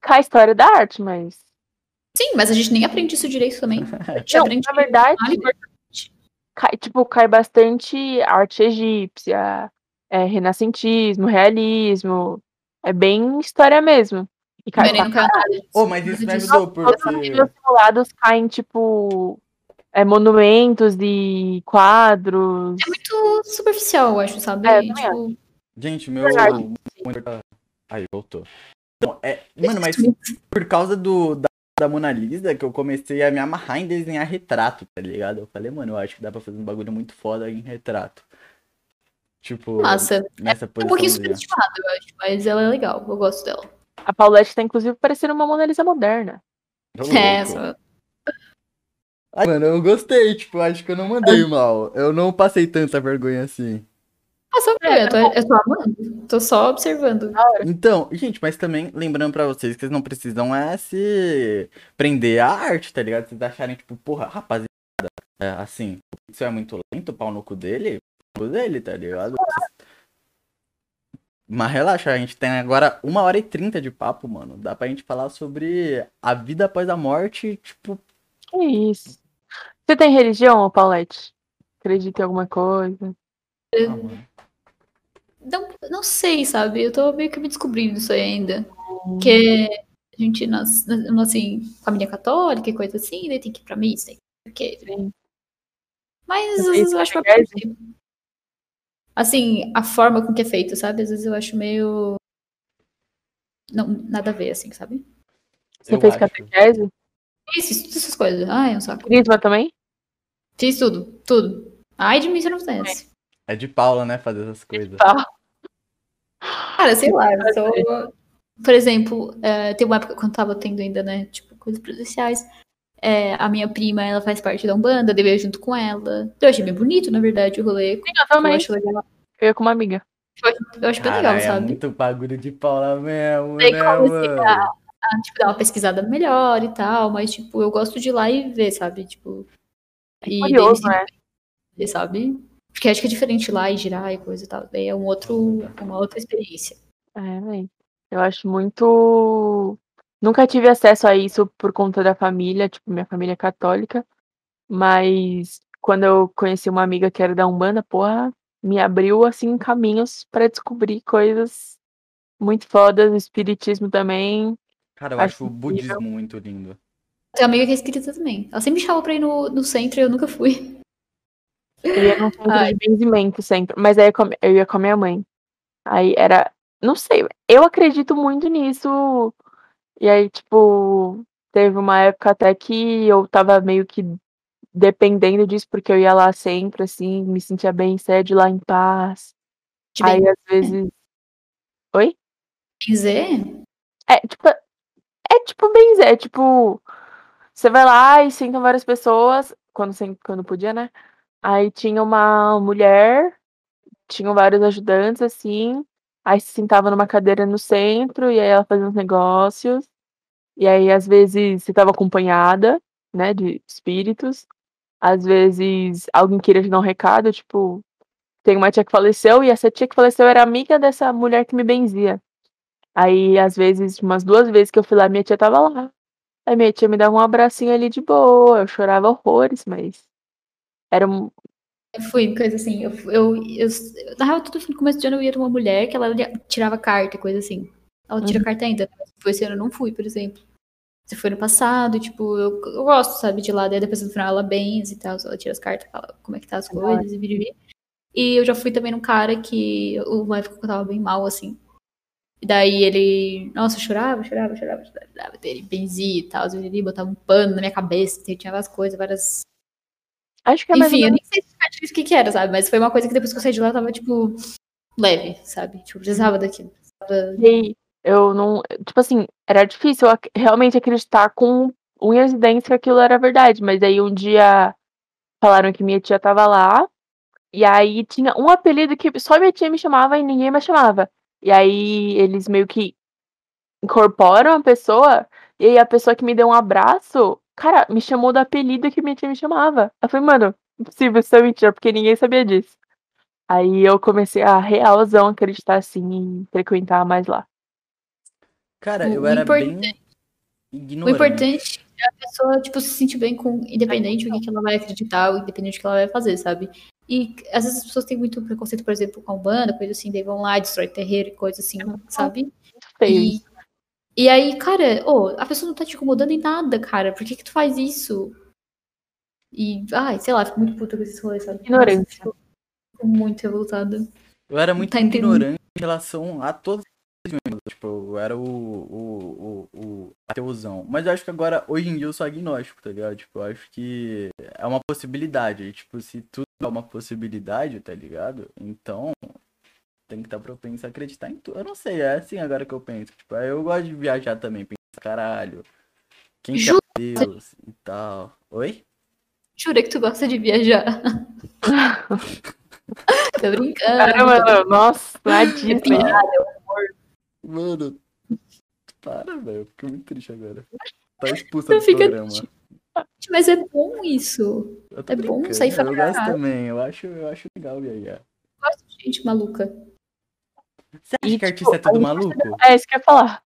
Cai a história da arte, mas. Sim, mas a gente nem aprende isso direito também. A gente Não, aprende na verdade, cai, tipo, cai bastante arte egípcia, é, renascentismo, realismo. É bem história mesmo. E cai caiu nada. Ô, mas isso me ajudou, Todos os porque. livros simulados caem, tipo, é, monumentos e quadros. É muito superficial, eu acho, sabe? É, tipo, Gente, meu. Monitor tá- Aí, voltou. Não, é... Mano, mas por causa do, da, da Mona Lisa que eu comecei a me amarrar em desenhar retrato, tá ligado? Eu falei, mano, eu acho que dá pra fazer um bagulho muito foda em retrato. Tipo, Massa. nessa É um pouquinho posição. superestimada, eu acho, mas ela é legal, eu gosto dela. A Paulette tá, inclusive, parecendo uma Mona Lisa moderna. É, só- Ai, mano, eu gostei, tipo, acho que eu não mandei mal. Eu não passei tanta vergonha assim. Ah, só pra eu tô, eu tô amando. Tô só observando. Então, gente, mas também lembrando pra vocês que vocês não precisam é se prender à arte, tá ligado? Vocês acharem, tipo, porra, rapaziada, é, assim, isso é muito lento, pau no cu dele, pau no cu dele, tá ligado? Mas relaxa, a gente tem agora uma hora e trinta de papo, mano. Dá pra gente falar sobre a vida após a morte, tipo, Que isso. Você tem religião, Paulette? Acredita em alguma coisa? mano. Não, não sei, sabe? Eu tô meio que me descobrindo isso aí ainda. Porque a gente nasce, nasce em família católica e coisa assim, daí tem que ir pra missa. Porque... Sim. Mas às Você vezes eu acho catequese? Assim, a forma com que é feito, sabe? Às vezes eu acho meio. Não, nada a ver, assim, sabe? Você Eu fez acho. catequese? Isso, todas essas coisas. Ai, é um saco. Crisma também? Fiz tudo, tudo. Ai de mim se eu não fizesse. É de Paula, né, fazer essas coisas. Cara, sei lá, eu sou. Por exemplo, é, tem uma época quando tava tendo ainda, né, tipo, coisas presenciais. É, a minha prima, ela faz parte da Umbanda, eu ia junto com ela. Eu achei bem bonito, na verdade, o rolê. Sim, eu Eu também. acho legal. Eu ia com uma amiga. Eu acho bem Cara, legal, é sabe? muito bagulho de Paula mesmo, Daí né, comecei mano? a, a, tipo, dar uma pesquisada melhor e tal, mas, tipo, eu gosto de ir lá e ver, sabe? Tipo. E Curioso, né? ver, sabe? Porque acho que é diferente ir lá e girar e coisa e tal. Daí é um outro, uma outra experiência. É, véi. Eu acho muito. Nunca tive acesso a isso por conta da família, tipo, minha família é católica. Mas quando eu conheci uma amiga que era da Umbanda, porra, me abriu, assim, caminhos pra descobrir coisas muito fodas, o espiritismo também. Cara, eu Acho acho o incrível. budismo muito lindo. Tenho uma amiga que é espírita também. Ela sempre me chamava pra ir no, no centro e eu nunca fui. Eu ia num centro Ai. de benzimento sempre, mas aí eu, com- eu ia com a minha mãe. Aí era, não sei, eu acredito muito nisso. E aí, tipo, teve uma época até que eu tava meio que dependendo disso, porque eu ia lá sempre, assim, me sentia bem, sede lá em paz. Aí, às vezes. Oi? dizer. É, tipo, é tipo benzer, é tipo, você vai lá e sentam várias pessoas, quando, quando podia, né? Aí tinha uma mulher, tinham vários ajudantes, assim, aí se sentava numa cadeira no centro, e aí ela fazia uns negócios, e aí às vezes você tava acompanhada, né, de espíritos, às vezes alguém queria te dar um recado, tipo, tem uma tia que faleceu, e essa tia que faleceu era amiga dessa mulher que me benzia. Aí, às vezes, umas duas vezes que eu fui lá, minha tia tava lá. Aí minha tia me dava um abracinho ali de boa, eu chorava horrores, mas era um. Eu fui, coisa assim. Eu, eu, eu, na real, tudo no começo de ano eu ia numa mulher que ela tirava carta, coisa assim. Ela tira Uhum. carta ainda. Foi esse ano eu não fui, por exemplo. Se foi no passado, tipo, eu, eu gosto, sabe, de lá, daí depois no final ela benze e tal, ela tira as cartas, fala como é que tá as coisas e viriviri. E eu já fui também num cara que uma época que eu tava bem mal, assim. E daí ele, nossa, eu chorava, chorava, chorava, chorava, chorava. Ele benzia e tal, viriviri, botava um pano na minha cabeça, tinha várias coisas, várias Acho que é enfim, eu nem sei o que que era, sabe? Mas foi uma coisa que depois que eu saí de lá, eu tava, tipo, leve, sabe? Tipo, precisava daquilo. Precisava... E aí, eu não. Tipo assim, era difícil ac- realmente acreditar com unhas e dentes que aquilo era verdade. Mas aí um dia falaram que minha tia tava lá. E aí tinha um apelido que só minha tia me chamava e ninguém mais chamava. E aí eles meio que incorporam a pessoa. E aí a pessoa que me deu um abraço, cara, me chamou do apelido que minha tia me chamava. Eu falei, mano, impossível, isso é mentira, porque ninguém sabia disso. Aí eu comecei a realzão acreditar assim e frequentar mais lá. Cara, O- eu o era importante- bem O ignorante. importante é a pessoa, tipo, se sentir bem com, independente do que que ela vai acreditar, independente do que ela vai fazer, sabe? E às vezes as pessoas têm muito preconceito, por exemplo, com a Umbanda, coisa assim, daí vão lá, destrói terreiro e coisa assim, sabe? Muito feio. E, e aí, cara, ô, a pessoa não tá te incomodando em nada, cara. Por que que tu faz isso? E, ai, sei lá, fico muito puta com esses rolês, sabe? Ignorância. Nossa, Fico muito revoltada. Eu era muito Tá ignorante em relação a meus. Tipo, eu era o, o, o, o ateuzão. Mas eu acho que agora, hoje em dia, eu sou agnóstico, tá ligado? Tipo, eu acho que é uma possibilidade. E, tipo, se tudo é uma possibilidade, tá ligado? Então, tem que estar propenso a acreditar em tudo. Eu não sei, é assim agora que eu penso. Tipo, eu gosto de viajar também, pensar, caralho. Quem que é? Deus e tal. Oi? Jura que tu gosta de viajar? Tô brincando. Caramba, tô nossa, não é É piada. Mano, para, velho. Eu fiquei muito triste agora. Tá expulsa do fica programa. triste. Mas é bom isso. Eu É bom sair pra Eu gosto também. Eu acho, eu acho legal viajar. Gosto de gente maluca. Você acha E, que tipo, artista é tudo maluco? É isso que eu ia falar.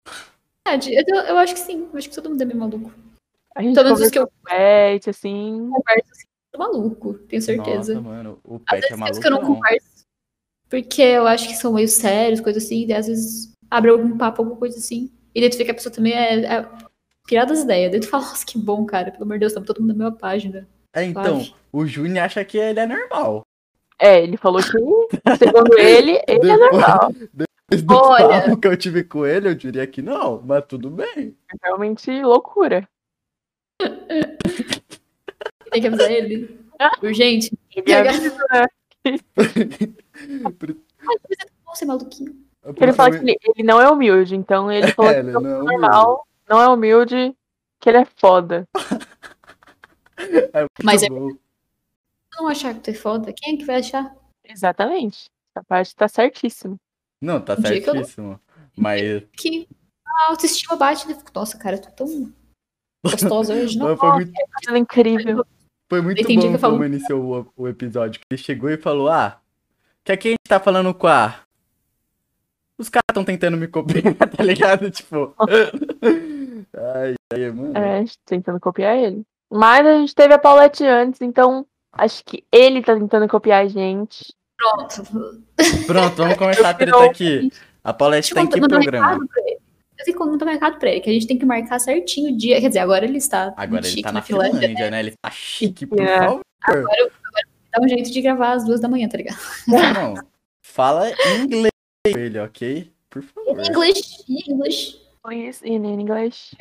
Eu, eu acho que sim. Eu acho que todo mundo é meio maluco. A gente menos os que eu com o Pet, assim. converso assim, tô maluco, tenho certeza. Nossa, mano. O Às Pet vezes é tem os maluco. que eu não converso. Porque eu acho que são meio sérios, coisas assim, e às vezes abre algum papo, alguma coisa assim. E daí tu vê que a pessoa também é, é pirada das ideias. Daí tu fala, nossa, que bom, cara, pelo amor de Deus, estamos todo mundo na mesma página. É, então, Suave. o Júnior acha que ele é normal. É, ele falou que, segundo ele, ele é Depois- normal. Depois do Olha. papo que eu tive com ele, eu diria que não, mas tudo bem. É realmente loucura. Tem que avisar ele. Urgente. Ele avisa, né? Nossa, é maluquinho. Ele fala que ele, ele não é humilde, então ele falou É, que ele é não é normal, não é humilde, que ele é foda. É Mas é- não achar que tu é foda, quem é que vai achar? Exatamente. Essa parte tá certíssima. Não, tá Um certíssimo. Mas Que a autoestima bate, né? Fico, Nossa, cara, tu tão gostosa hoje, não? foi muito, é incrível. foi muito Entendi bom que eu como iniciou o, o episódio. Ele chegou e falou: Ah, que aqui a gente tá falando com a. Os caras tão tentando me copiar, tá ligado? Tipo. Ai, ai, mano. É, a gente tá tentando copiar ele. Mas a gente teve a Paulette antes, então acho que ele tá tentando copiar a gente. Pronto. Pronto, vamos começar a treta aqui. A Paulette tá em que programa? recado pra ele. Eu tenho que mandar recado pra ele, que a gente tem que marcar certinho o dia. Quer dizer, agora ele está Agora ele tá na Finlândia, Finlândia, né? Ele tá chique, por É. favor. Dá um jeito de gravar às duas da manhã, tá ligado? Não, fala inglês ele, ok? Por favor. English, English. Please, in English.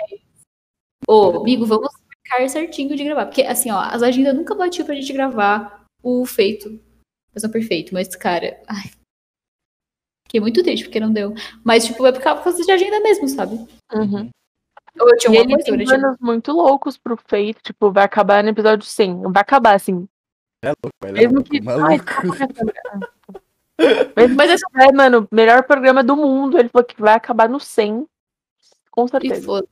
Ô, amigo, vamos marcar certinho de gravar. Porque, assim, ó, as agendas nunca batiam pra gente gravar o feito. Mas não perfeito, mas, cara, ai. Fiquei muito triste porque não deu. Mas, tipo, é por causa de agenda mesmo, sabe? Uhum. Eu tinha E uma ele coisa, tem eu tinha... planos muito loucos pro feito, tipo, vai acabar no episódio 100. Não vai acabar assim. Ele é Mesmo louco, que. Ai, maluco. tá Mas é que é, mano, melhor programa do mundo. Ele falou que vai acabar no 100. Com certeza.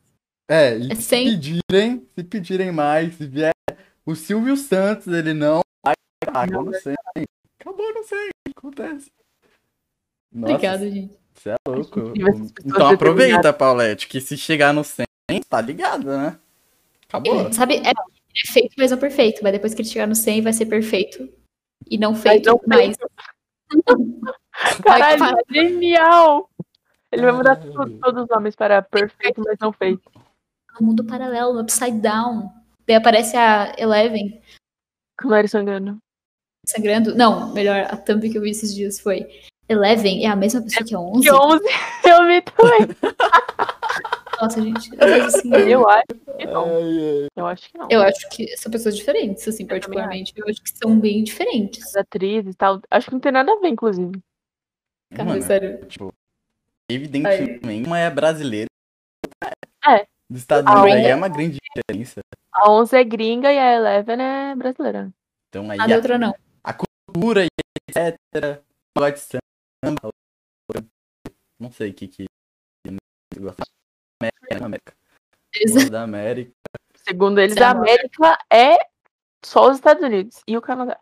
É, É se pedirem, se pedirem mais, se vier o Silvio Santos, ele não vai acabou no 100. Acabou no 100, acontece. Nossa, Obrigada, gente. você é louco. Então aproveita. Paulette, que se chegar no 100, tá ligado, né? Acabou. Ele, sabe, é, é feito, mas não perfeito. Mas depois que ele chegar no 100, vai ser perfeito. E não feito, mas... Caralho, Vai, genial! Ele vai mudar tudo- todos os nomes para perfeito, mas não feito. no mundo paralelo, Upside Down. Daí aparece a Eleven Com o nariz sangrando. sangrando. Não, melhor, a thumb que eu vi esses dias foi Eleven é a mesma pessoa que a 11? Que 11 eu vi também. Nossa, gente. Eu, acho assim, eu, acho que não. Ai, ai. Eu acho que não. eu acho que são pessoas diferentes, assim, particularmente. Eu acho que são bem diferentes. As atrizes e tal. Acho que não tem nada a ver, inclusive. Cara, Mano, sério. tipo, evidentemente, uma é brasileira. É. Dos Estados A Unidos aí é uma grande diferença. A 11 é gringa e a Eleven é brasileira. Então aí A a outra não. cultura e etc. Não sei o que que. Gosta América, Gosta da América. Segundo eles, é a. América é só os Estados Unidos e o Canadá.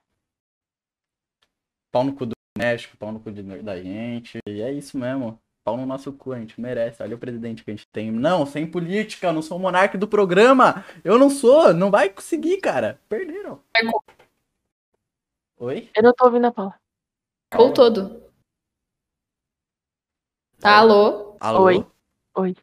Pau no cu do México, pau no cu de- da gente. E é isso mesmo. Pau no nosso cu, a gente merece. Olha o presidente que a gente tem. Não, sem política, eu não sou o monarca do programa. Eu não sou, não vai conseguir, cara. Perderam. Oi? Eu não tô ouvindo a Paula. Ou todo. Tá, alô? Alô? Oi. Oi.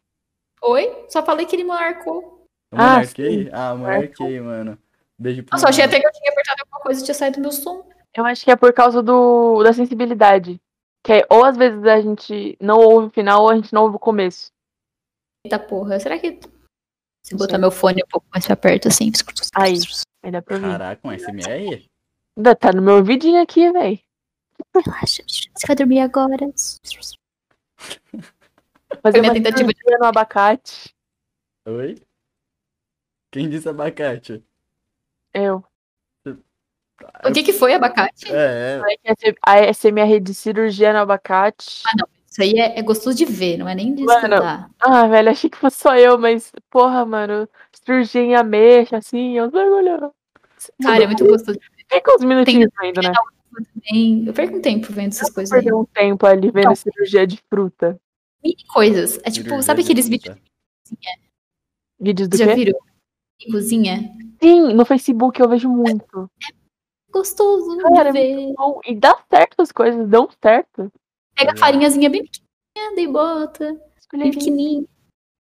Oi? Só falei que ele marcou. Eu Ah, monarquei? Ah, monarquei, mano. Beijo pro Nossa, eu achei até que eu tinha apertado alguma coisa e tinha saído meu som. Eu acho que é por causa do, da sensibilidade. Que é, ou às vezes a gente não ouve o final ou a gente não ouve o começo. Eita porra, será que. Se eu botar meu fone um pouco mais pra perto, assim. Aí. Aí dá pra ouvir. Caraca, um SMR? Ainda Tá no meu ouvidinho aqui, velho. Relaxa, você vai dormir agora. Fazer minha uma tentativa de- cirurgia no abacate. Oi? Quem disse abacate? Eu. O que que foi, abacate? É, é. A SMR de cirurgia no abacate. Isso aí é, é gostoso de ver, não é nem de Mano, escutar. Ah, velho, achei que fosse só eu, mas, porra, mano, cirurgia em ameixa, assim, eu bagulho. Cara, é muito gostoso de Fica uns minutinhos ainda, né? Eu perco um tempo vendo essas coisas aí. Perder um tempo ali vendo Não. cirurgia de fruta. Mini coisas. É tipo, sabe de aqueles vídeos Vídeos do que já? Em cozinha? Sim, no Facebook eu vejo muito. gostoso Cara, de é ver. Bom, e dá certo as coisas, dão certo. Pega a farinhazinha bem pequenininha, daí bota, bem Escolher pequenininho.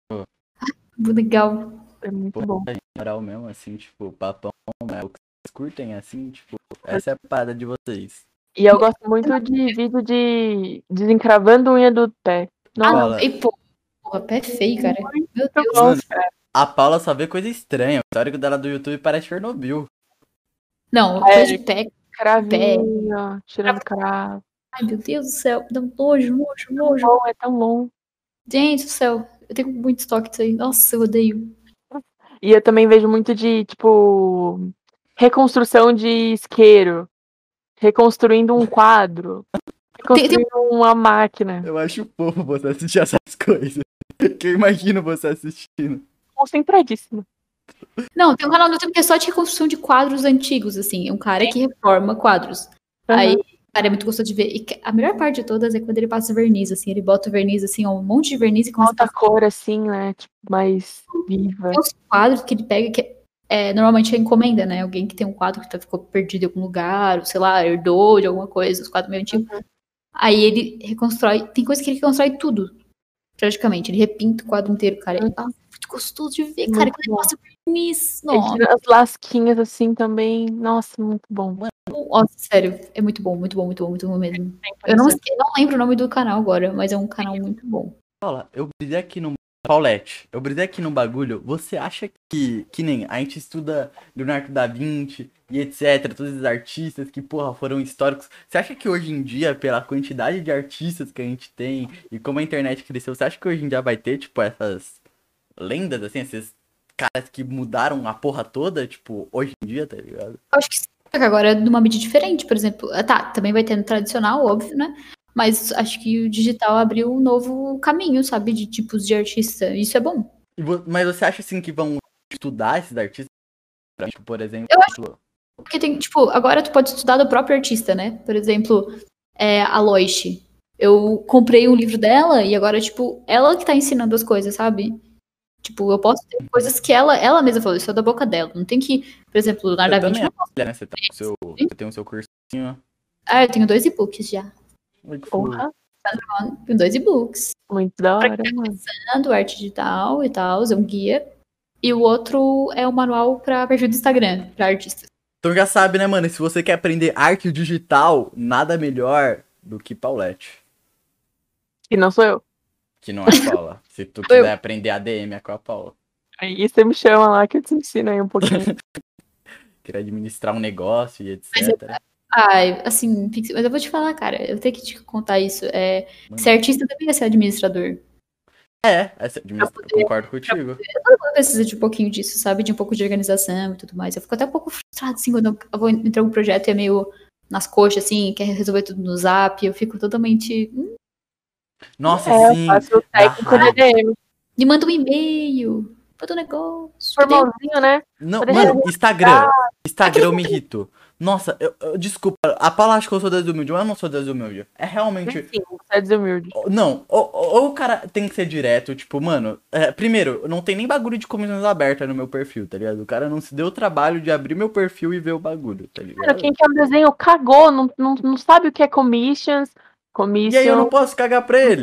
Pô. Ah, legal. é muito Pô, bom. em geral mesmo, assim, tipo, papão, né? O que vocês curtem, assim, tipo, essa é a parada de vocês. E eu gosto muito de vídeo de desencravando unha do pé. Ah, Nossa, Fala. e pô, porra, pé feio, cara. Meu Deus. Mano. A Paula só vê coisa estranha. O histórico dela do YouTube parece Chernobyl. Não, É. de pé. Cravinho, tirando cravo. Ai, meu Deus do céu. Dá um nojo, nojo, nojo. Bom, é tão bom. Gente do céu. Eu tenho muito estoque disso aí. Nossa, eu odeio. E eu também vejo muito de, tipo, reconstrução de isqueiro. Reconstruindo um quadro. Reconstruindo uma máquina. Eu acho fofo você assistir essas coisas. Que eu imagino você assistindo. Concentradíssimo. Não, tem um canal no YouTube que é só de reconstrução de quadros antigos, assim. É um cara que reforma quadros. Aí, cara, é muito gostoso de ver. E a melhor parte de todas é quando ele passa verniz, assim. Ele bota o verniz, assim, ó, um monte de verniz e começa a Alta cor, assim, né? Tipo, mais viva. Tem uns quadros que ele pega que é, normalmente é encomenda, né? Alguém que tem um quadro que tá, ficou perdido em algum lugar, ou sei lá, herdou de alguma coisa, os quadros meio antigos. Aí ele reconstrói. Tem coisa que ele reconstrói tudo, praticamente. Ele repinta o quadro inteiro, cara. Uhum. Ah, muito gostoso de ver, Muito cara. Ele Nossa, tira as lasquinhas, assim, também. Nossa, muito bom. nossa, sério. É muito bom, muito bom, muito bom, muito bom mesmo. Eu não, eu não lembro o nome do canal agora, mas é um canal muito bom. Paula, eu brisei aqui no. Paulette, eu brisei aqui no bagulho. Você acha que, que nem a gente estuda Leonardo da Vinci e etc, todos os artistas que, porra, foram históricos. Você acha que hoje em dia, pela quantidade de artistas que a gente tem e como a internet cresceu, você acha que hoje em dia vai ter, tipo, essas lendas, assim, esses caras que mudaram a porra toda, tipo, hoje em dia, tá ligado? Acho que sim, agora é numa mídia diferente, por exemplo. Tá, também vai ter no tradicional, óbvio, né? Mas acho que o digital abriu um novo caminho, sabe? De tipos de artista. Isso é bom. Mas você acha, assim, que vão estudar esses artistas? Tipo, por exemplo, Eu Porque tem, tipo, agora tu pode estudar do próprio artista, né? Por exemplo, é, a Loish. Eu comprei um livro dela e agora, tipo, ela que tá ensinando as coisas, sabe? Tipo, eu posso ter coisas que ela, ela mesma falou, isso é da boca dela. Não tem que, por exemplo, o Leonardo da Vinci. Não... né? Você tem o seu, você tem o seu cursinho. Ah, eu tenho dois e-books já. Que fofo. Porra, Tenho dois e-books. muito da Pra hora, mano. do arte digital e tal, é um guia. E o outro é o manual para perfil do Instagram, para artistas. Então já sabe, né, mano? Se você quer aprender arte digital, nada melhor do que Paulette. E não sou eu. Que não é a Paula. Se tu Sou eu. quiser aprender ADM, é com a Paula. Aí você me chama lá que eu te ensino aí um pouquinho. Quer administrar um negócio e etc. Ai, assim, mas eu vou te falar, cara, eu tenho que te contar isso. É, ser artista também é ser administrador. É, essa administra... poder- concordo contigo. Todo mundo precisa de um pouquinho disso, sabe? De um pouco de organização e tudo mais. Eu fico até um pouco frustrada, assim, quando eu vou entrar em um projeto e é meio nas coxas, assim, quer resolver tudo no zap. Eu fico totalmente. "Hum, Nossa, É, sim. eu faço o técnico de DM. me manda um e-mail, manda um negócio. Formalzinho, né? Não, Pode mano, Instagram. Ah, Instagram eu me irrito. Nossa, eu, eu- desculpa. A Paula acha que eu sou desumilde, mas eu não sou desumilde. É realmente. Sim, você é desumilde. Não, ou, ou- o cara tem que ser direto, tipo, mano, é, primeiro, não tem nem bagulho de comissões abertas no meu perfil, tá ligado? O cara não se deu o trabalho de abrir meu perfil e ver o bagulho, tá ligado? Cara, quem quer um desenho cagou, não, não, não sabe o que é commissions. E Commission. aí eu não posso cagar pra ele.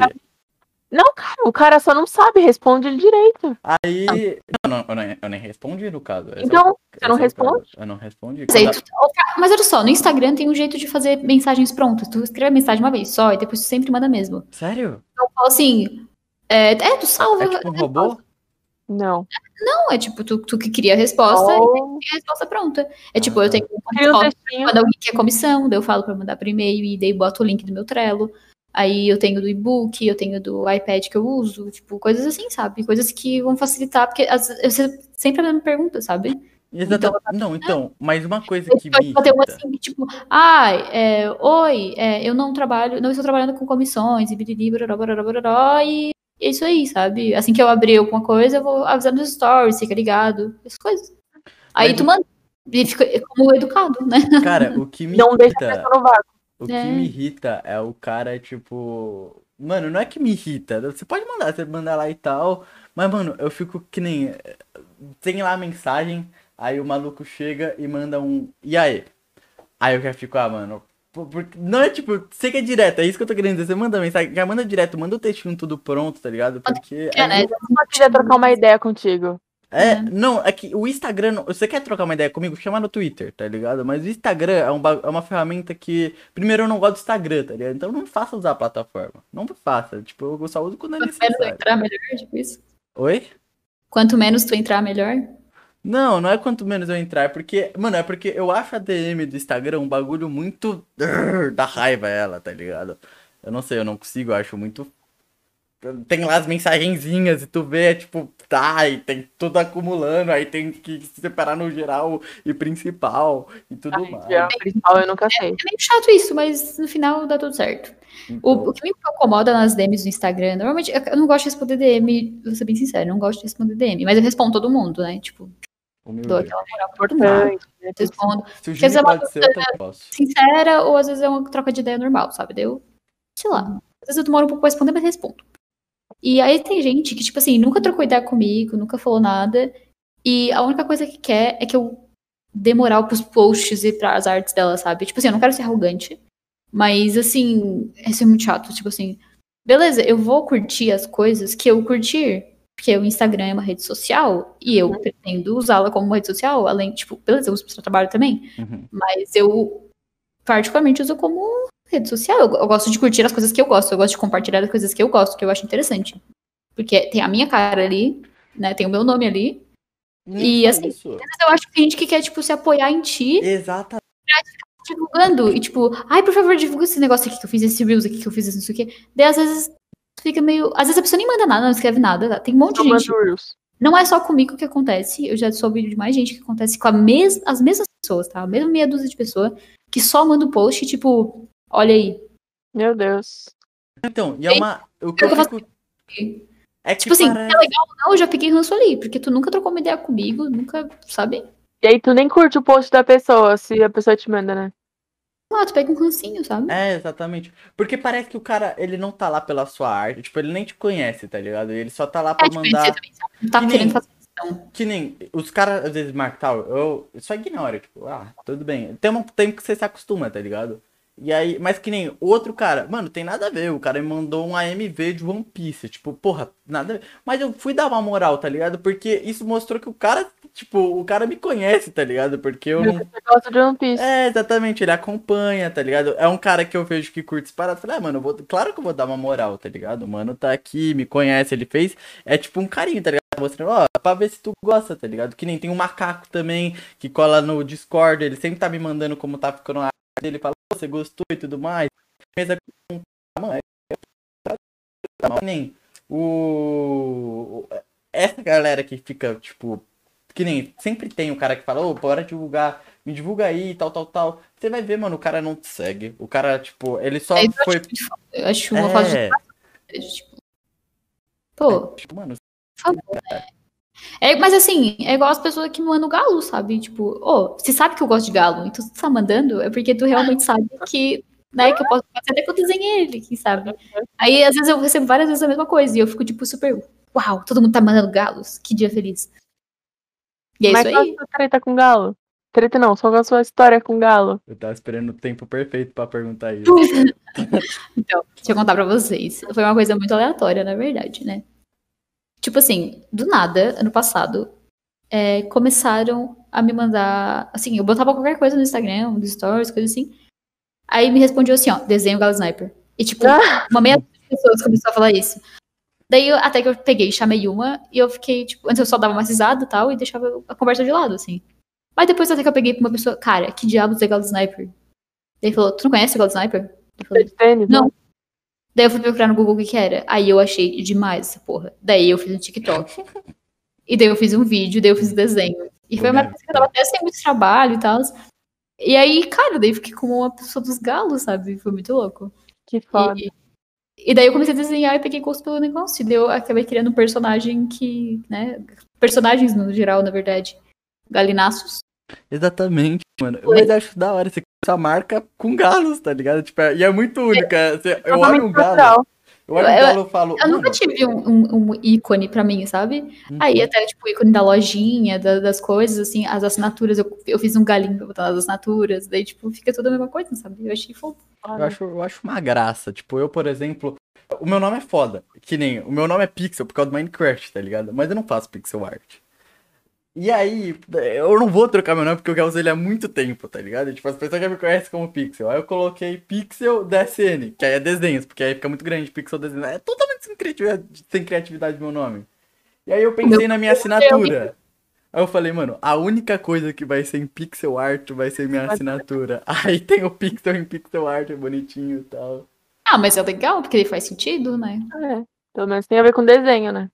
Não, cara, o cara só não sabe, responde ele direito. Aí. Não, não, eu, nem, eu nem respondi no caso. esse é o- Então, você não é o responde? Eu não respondi. Mas, aí Quando- tu- mas olha só, no Instagram tem um jeito de fazer mensagens prontas. Tu escreve a mensagem uma vez só e depois tu sempre manda mesmo. Sério? Então eu falo assim, é, é, tu salva. É tipo um robô? Não. Não, é tipo, tu, tu que cria a resposta e Ou tem a resposta pronta. É tipo, Ah, eu tá. tenho um cria um resposta textinho. quando alguém quer comissão, daí eu falo pra mandar por e-mail e daí boto o link do meu Trello. Aí eu tenho do e-book, eu tenho do iPad que eu uso, tipo, coisas assim, sabe? Coisas que vão facilitar, porque às vezes, você sempre a mesma pergunta, sabe? Exato. Não, então, mas uma coisa que me uma assim, tipo, ai, é, oi, é, eu não trabalho, não estou trabalhando com comissões e biriri, e é isso aí, sabe? Assim que eu abrir alguma coisa, eu vou avisar nos stories, fica ligado, essas coisas. Aí Mas tu manda, e fica como educado, né? Cara, o que me Não deixa a pessoa no vácuo. O que É. me irrita é o cara, tipo. Mano, não é que me irrita. Você pode mandar, você mandar lá e tal. Mas, mano, eu fico que nem. Tem lá a mensagem, aí o maluco chega e manda um. E aí? Aí eu já fico, ah, mano. porque- Não é tipo, você que é direto, é isso que eu tô querendo dizer. Você manda mensagem, já manda direto, manda o textinho tudo pronto, tá ligado? Porque. É, né? Eu só queria trocar uma ideia contigo. É, Uhum. não, é que o Instagram, não- você quer trocar uma ideia comigo, chama no Twitter, tá ligado? Mas o Instagram é, um, é uma ferramenta que, primeiro, eu não gosto do Instagram, tá ligado? Então não faça usar a plataforma. Não faça, tipo, eu só uso quando é Quanto menos tu necessário. entrar, melhor, tipo isso. Oi? Quanto menos tu entrar, melhor. Não, não é quanto menos eu entrar, é porque, mano, é porque eu acho a DM do Instagram um bagulho muito da raiva ela, tá ligado? Eu não sei, eu não consigo, eu acho muito tem lá as mensagenzinhas e tu vê, tipo, tá, e tem tudo acumulando, aí tem que se separar no geral e principal e tudo Ai, mais. já, principal eu nunca sei. É meio chato isso, mas no final dá tudo certo. O, Então, o que me incomoda nas DMs do Instagram, normalmente eu eu não gosto de responder DM, vou ser bem sincero, eu não gosto de responder DM, mas eu respondo todo mundo, né? Tipo, humilde. dou aquela moral mundo. Importante, né? Respondo Se o Quer dizer, Jimmy uma pode ser, eu também posso. sincera, ou às vezes é uma troca de ideia normal, sabe? Daí eu, sei lá, às vezes eu demoro um pouco pra responder, mas respondo. E aí tem gente que, tipo assim, nunca trocou ideia comigo, nunca falou nada, e a única coisa que quer é que eu dê moral pros posts e pras artes dela, sabe? Tipo assim, eu não quero ser arrogante, mas assim, isso é muito chato, tipo assim, beleza, eu vou curtir as coisas que eu curtir, porque o Instagram é uma rede social, e eu pretendo usá-la como uma rede social, além, tipo, beleza, eu uso pro seu trabalho também, Uhum. mas eu particularmente uso como rede social. Eu, eu gosto de curtir as coisas que eu gosto, eu gosto de compartilhar as coisas que eu gosto, que eu acho interessante. Porque tem a minha cara ali, né? Tem o meu nome ali. E, Não assim, isso. Eu acho que tem gente que quer, tipo, se apoiar em ti, Exatamente. divulgando. E, tipo, ai, por favor, divulga esse negócio aqui que eu fiz, esse Reels aqui que eu fiz, esse não sei o quê. Daí, às vezes, fica meio. Às vezes a pessoa nem manda nada, não escreve nada. tá? Tem um monte de Só gente. Reels. Não é só comigo que acontece, eu já soube de mais gente que acontece com a mes as mesmas pessoas, tá? A mesma meia dúzia de pessoas que só manda um post, tipo, olha aí. Meu Deus. Então, e é uma. O que eu fico. É que Tipo assim, parece- é legal ou não, eu já peguei ranço ali, porque tu nunca trocou uma ideia comigo, nunca, sabe? E aí tu nem curte o post da pessoa, se a pessoa te manda, né? Ah, tu pega um rancinho, sabe? É, exatamente. Porque parece que o cara, ele não tá lá pela sua arte. Tipo, ele nem te conhece, tá ligado? Ele só tá lá pra É, tipo, mandar. você também sabe, não tá Que nem- querendo fazer questão. Que nem os caras, às vezes, marcam tal, eu só ignoro, tipo, ah, tudo bem. Tem um tempo que você se acostuma, tá ligado? E aí, mas que nem outro cara, mano, tem nada a ver. O cara me mandou um AMV de One Piece. Tipo, porra, nada a ver. Mas eu fui dar uma moral, tá ligado? Porque isso mostrou que o cara, tipo, o cara me conhece, tá ligado? Porque eu gosta de One Piece. É, exatamente, ele acompanha, tá ligado? É um cara que eu vejo que curte esse parado. Falei, ah, mano, eu vou... claro que eu vou dar uma moral, tá ligado? O mano tá aqui, me conhece, ele fez. É tipo um carinho, tá ligado? Mostrando, ó, pra ver se tu gosta, tá ligado? Que nem tem um macaco também que cola no Discord, ele sempre tá me mandando como tá ficando a dele, fala, "Pô, você gostou e tudo mais. Mesa com. Mano, é. Que nem o. Essa galera que fica, tipo. Que nem sempre tem o cara que fala, ô, bora divulgar, me divulga aí, tal, tal, tal. Você vai ver, mano, o cara não te segue. O cara, tipo, ele só foi. acho. Eu acho uma falta É, de tipo, Pô, tipo, mano, por favor, né? É, mas assim, é igual as pessoas que mandam galo, sabe? Tipo, ô, você sabe que eu gosto de galo, então se tu tá mandando, é porque tu realmente sabe que, né, que eu posso fazer até que eu desenhei ele, quem sabe? Aí, às vezes, eu recebo várias vezes a mesma coisa, e eu fico, tipo, super, uau, todo mundo tá mandando galos, que dia feliz. E é Mas isso aí. sua treta com galo? Treta não, só com a sua história com galo. eu tava esperando o tempo perfeito pra perguntar isso. Então, deixa eu contar pra vocês. Foi uma coisa muito aleatória, na verdade, né? Tipo assim, do nada, ano passado, é, começaram a me mandar. Assim, eu botava qualquer coisa no Instagram, nos stories, coisa assim. Aí me respondiam assim, ó, desenho Galo Sniper. E tipo, Ah! uma meia dúzia de pessoas começou a falar isso. Daí eu- até que eu peguei, chamei uma, e eu fiquei, tipo, antes eu só dava uma risada e tal, e deixava a conversa de lado, assim. Mas depois até que eu peguei pra uma pessoa, cara, que diabos é Galo Sniper? Daí ele falou, tu não conhece o Galo Sniper? Eu falei? Não. Daí eu fui procurar no Google o que que era. Aí eu achei demais essa porra. Daí eu fiz um TikTok. e daí eu fiz um vídeo, daí eu fiz um desenho. E foi uma coisa que eu tava até sem muito trabalho e tal. E aí, cara, daí eu fiquei como uma pessoa dos galos, sabe? Foi muito louco. Que foda. E, e daí eu comecei a desenhar e peguei gosto pelo negócio. E daí eu acabei criando um personagem que, né? Personagens no geral, na verdade. Galinaços. Exatamente, mano. Mas eu acho da hora você essa marca com galos, tá ligado? Tipo, é- e é muito única. Você- eu olho um galo. natural. Eu olho Eu- pra ela e falo, Eu nunca tive um, um- um ícone pra mim, sabe? uhum. Aí até, tipo, o ícone da lojinha, da- das coisas, assim, as assinaturas, eu, eu fiz um galinho pra botar nas assinaturas, daí, tipo, fica tudo a mesma coisa, sabe? Eu achei fofo. Eu acho, eu acho uma graça. Tipo, eu, por exemplo, o meu nome é foda. Que nem. O meu nome é Pixel por causa do Minecraft, tá ligado? Mas eu não faço pixel art. E aí, eu não vou trocar meu nome porque eu já uso ele há muito tempo, tá ligado? Tipo, as pessoas já me conhecem como Pixel. Aí eu coloquei Pixel DSN, que aí é desenhos, porque aí fica muito grande, Pixel desenho. É totalmente sem criatividade, sem criatividade meu nome. E aí eu pensei na minha assinatura. Aí eu falei, mano, a única coisa que vai ser em pixel art vai ser minha assinatura. Aí tem o pixel em pixel art, bonitinho e tal. Ah, mas é legal, porque ele faz sentido, né? É, pelo menos tem a ver com desenho, né?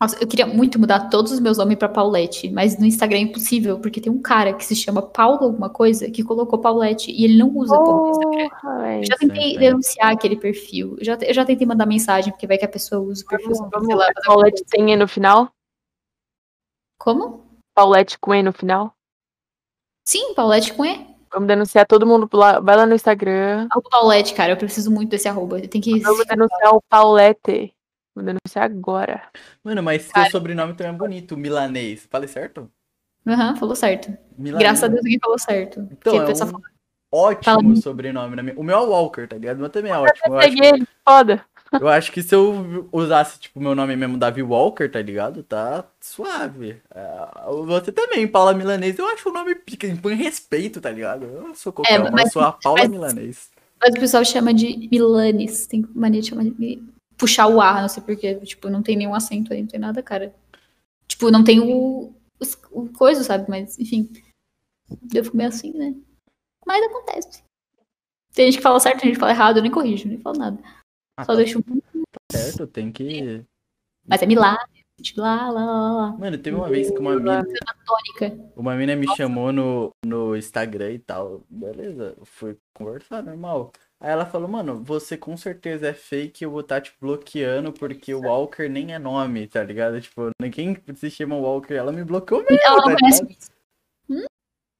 Nossa, eu queria muito mudar todos os meus nomes pra Paulette, mas no Instagram é impossível, porque tem um cara que se chama Paulo alguma coisa que colocou Paulette e ele não usa Paulo no Instagram. Eu já tentei denunciar aquele perfil. Eu já, eu já tentei mandar mensagem, porque vai que a pessoa usa o perfil. Vamos, vamos. lá, Paulette tem E no final? Como? Paulette com E no final? Sim, Paulette com E. Vamos denunciar todo mundo lá. Vai lá no Instagram. O Paulette, cara, eu preciso muito desse arroba. Tem que. Vamos denunciar o Paulette. Vamos denunciar agora. Mano, mas seu sobrenome também é bonito, milanês. Falei certo? Aham, falou certo. Milanês. Graças a Deus alguém falou certo. Então, a é um fala, ótimo Fala- sobrenome. na minha- O meu é Walker, tá ligado? O meu também é ótimo. Eu acho, Peguei ele, foda. eu acho que se eu usasse, tipo, meu nome mesmo, Davi Walker, tá ligado? Tá suave. É, você também, Paula Milanês. Eu acho o nome pica, impõe respeito, tá ligado? Eu não sou qualquer É, uma, eu mas- sou a Paula mas- Milanês. Mas o pessoal chama de Milanes. Tem mania de chamar de. Puxar o ar, não sei porquê. Tipo, não tem nenhum acento aí, não tem nada, cara. Tipo, não tem o. os- O coisa, sabe? Mas, enfim. Eu fico meio assim, né? Mas acontece. Tem gente que fala certo, tem gente que fala errado, eu nem corrijo, nem falo nada. Ah, Só tá deixo. certo, tem que... Mas é milagre. Lá, lá, lá, lá. Mano, teve uma vez que uma mina, uma mina me chamou no, no Instagram e tal. Beleza, eu fui conversar, normal. Aí ela falou, mano, você com certeza é fake, eu vou estar te bloqueando porque o Walker nem é nome, tá ligado? Tipo, ninguém se chama Walker, ela me bloqueou mesmo, Ela tá conhece. Hum?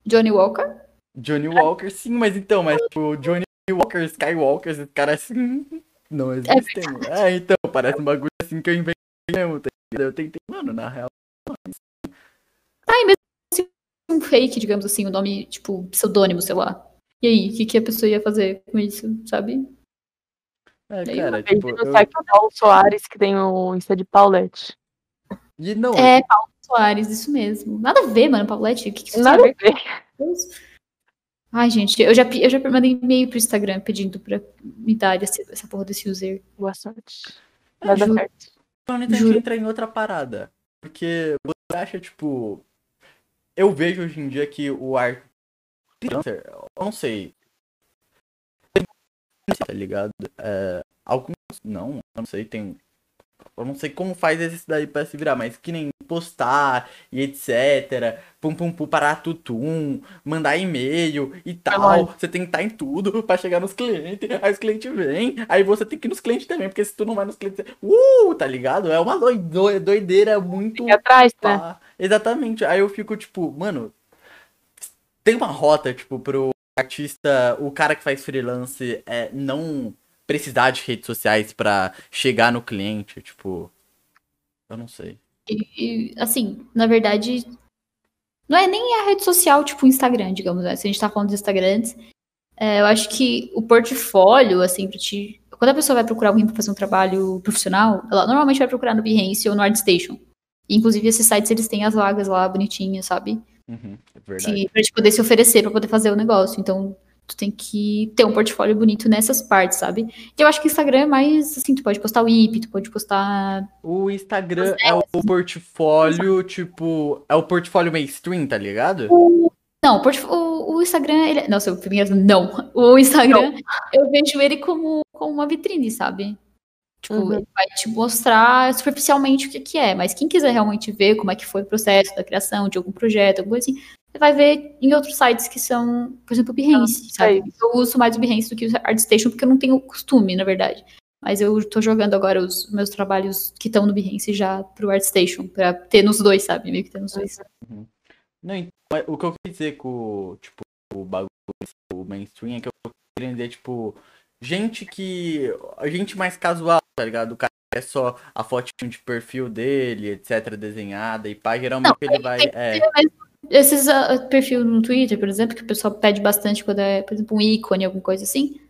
Johnny Walker? Johnny Walker, sim, mas então, mas tipo, Johnny Walker, Skywalker, esses caras assim, não existem. É, então, parece um bagulho assim que eu inventei mesmo, tá ligado? Eu tentei, mano, na real. Ai, mesmo se um fake, digamos assim, o nome, tipo, pseudônimo, sei lá. E aí, o que, que a pessoa ia fazer com isso, sabe? É, Daí cara, Tem tipo, que eu... que o Paulo Soares, que tem o Insta de Paulette. E não, É, Paulo Soares, isso mesmo. Nada a ver, mano, Paulette. O que, que isso Nada tem a ver? Ai, gente, eu já, eu já mandei e-mail pro Instagram pedindo pra me dar esse- essa porra desse user. Boa sorte. Vai dar certo. Planeta a gente entra em outra parada. Porque você acha, tipo. Eu vejo hoje em dia que o Eu não sei. Tá ligado? É, alguns. Não, eu não sei, tem. Eu não sei como faz esse daí pra se virar, mas que nem postar e etc. Pum pum pum parar tutum, mandar e-mail e tal. Você tem que estar em tudo pra chegar nos clientes. Aí os clientes vêm, aí você tem que ir nos clientes também, porque se tu não vai nos clientes. Uh, tá ligado? É uma doideira muito. Fica atrás, né? pá. Exatamente. Aí eu fico tipo, mano, tem uma rota, tipo, pro artista, o cara que faz freelance, é não precisar de redes sociais pra chegar no cliente, tipo. Eu não sei. E, e, assim, na verdade, não é nem a rede social, tipo o Instagram, digamos, né? Se a gente tá falando dos Instagrams, é, eu acho que o portfólio, assim, pra te... Quando a pessoa vai procurar alguém pra fazer um trabalho profissional, ela normalmente vai procurar no Behance ou no ArtStation. Inclusive, esses sites, eles têm as vagas lá bonitinhas, sabe? Uhum, é verdade. Pra te poder se oferecer pra poder fazer o negócio. Então, tu tem que ter um portfólio bonito nessas partes, sabe? E eu acho que o Instagram é mais, assim, tu pode postar o IP, tu pode postar O Instagram é o portfólio, tipo. É o portfólio mainstream, tá ligado? Não, o, portf- o- o Instagram, ele... Nossa, eu primeiro, não. O Instagram, eu vejo ele como, como uma vitrine, sabe? Tipo, Uhum. ele vai te mostrar superficialmente o que, que é, mas quem quiser realmente ver como é que foi o processo da criação de algum projeto, alguma coisa assim, você vai ver em outros sites que são, por exemplo, o Behance, sabe? isso. Eu uso mais o Behance do que o ArtStation, porque eu não tenho costume, na verdade. Mas eu tô jogando agora os meus trabalhos que estão no Behance já pro ArtStation, pra ter nos dois, sabe? Meio que ter nos dois. Não, então, o que eu quis dizer com, tipo, o bagulho, o mainstream, é que eu queria dizer, tipo, gente que. Gente mais casual, tá ligado? O cara é só a fotinho de perfil dele, etc, desenhada, e pá, geralmente Não, ele vai. É, Esses uh, perfil no Twitter, por exemplo, que o pessoal pede bastante quando é, por exemplo, um ícone, alguma coisa assim.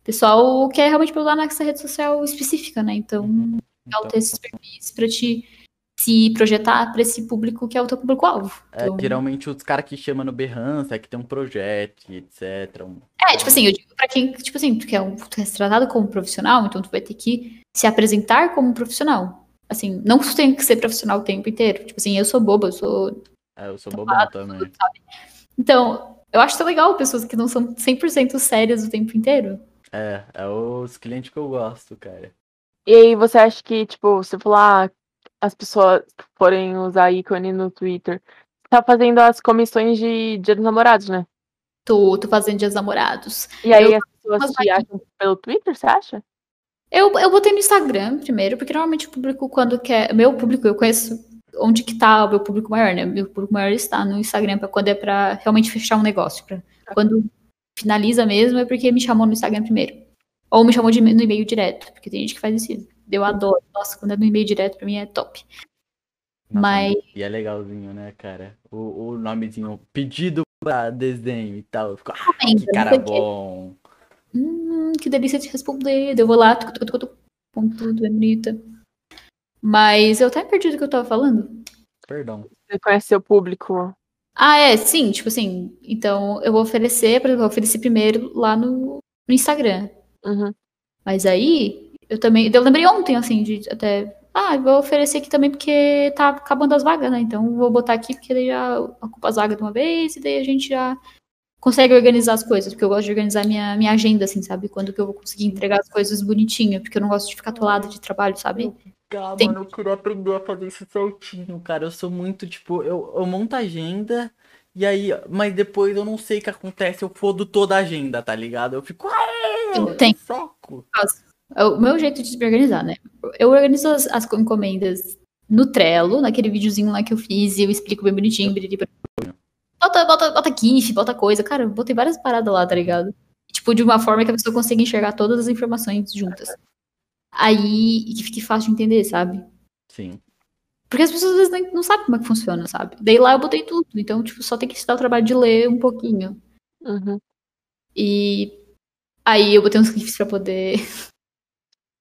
O pessoal quer realmente pular nessa rede social específica, né? Então, então, ter esses perfis pra te se projetar pra esse público que é o teu público-alvo. é, Então, geralmente os caras que chamam no Behance é que tem um projeto, etc. um- É, tipo assim, eu digo pra quem, tipo assim, tu quer um, tu é tratado como profissional, então tu vai ter que se apresentar como um profissional. Assim, não que tu tenha que ser profissional o tempo inteiro. Tipo assim, eu sou boba, eu sou. É, eu sou bobão também. Então, eu acho tão legal pessoas que não são 100% sérias o tempo inteiro. É, é os clientes que eu gosto, cara. E aí você acha que, tipo, você falou, ah, as pessoas forem usar ícone no Twitter. Tá fazendo as comissões de Dia dos Namorados, né? Tô, tô fazendo dias namorados. E aí Eu- as pessoas te acham pelo Twitter, você acha? Eu, eu botei no Instagram primeiro, porque normalmente o público, quando quer. Meu público, eu conheço onde que tá o meu público maior, né? Meu público maior está no Instagram, pra quando é pra realmente fechar um negócio. Pra, quando finaliza mesmo, é porque me chamou no Instagram primeiro. Ou me chamou de, no e-mail direto, porque tem gente que faz isso. Eu adoro. Nossa, quando é no e-mail direto, pra mim é top. Nossa, Mas- E é legalzinho, né, cara? O, o nomezinho, pedido pra desenho e tal. Eu fico, ah, que cara o bom. Hum, que delícia de responder. Eu vou lá, tuc, tuc, tuc, tudo, é bonita. Mas eu até perdi do que eu tava falando. Perdão. Você conhece seu público. Ah, é, sim, tipo assim. Então, eu vou oferecer, por exemplo, eu ofereci primeiro lá no, no Instagram. Uhum. Mas aí, eu também. Eu lembrei ontem, assim, de até. Ah, eu vou oferecer aqui também porque tá acabando as vagas, né? Então, eu vou botar aqui porque daí já ocupa as vagas de uma vez e daí a gente já consegue organizar as coisas. Porque eu gosto de organizar minha, minha agenda, assim, sabe? Quando que eu vou conseguir entregar as coisas bonitinho. Porque eu não gosto de ficar atolada de trabalho, sabe? Ah, Tem- mano, eu queria aprender a fazer isso certinho, cara. Eu sou muito, tipo, eu, eu monto a agenda, e aí, mas depois eu não sei o que acontece, eu fodo toda a agenda, tá ligado? Eu fico, ah, Tem. soco. É o meu jeito de me organizar, né? Eu organizo as, as encomendas no Trello, naquele videozinho lá que eu fiz, e eu explico bem bonitinho. Bota, bota, bota GIF, bota coisa. Cara, eu botei várias paradas lá, tá ligado? Tipo, de uma forma que a pessoa consiga enxergar todas as informações juntas. Aí, e que fique fácil de entender, sabe? Sim. Porque as pessoas às vezes não sabem como é que funciona, sabe? Daí lá eu botei tudo. Então, tipo, só tem que se dar o trabalho de ler um pouquinho. Uhum. E aí eu botei uns GIFs pra poder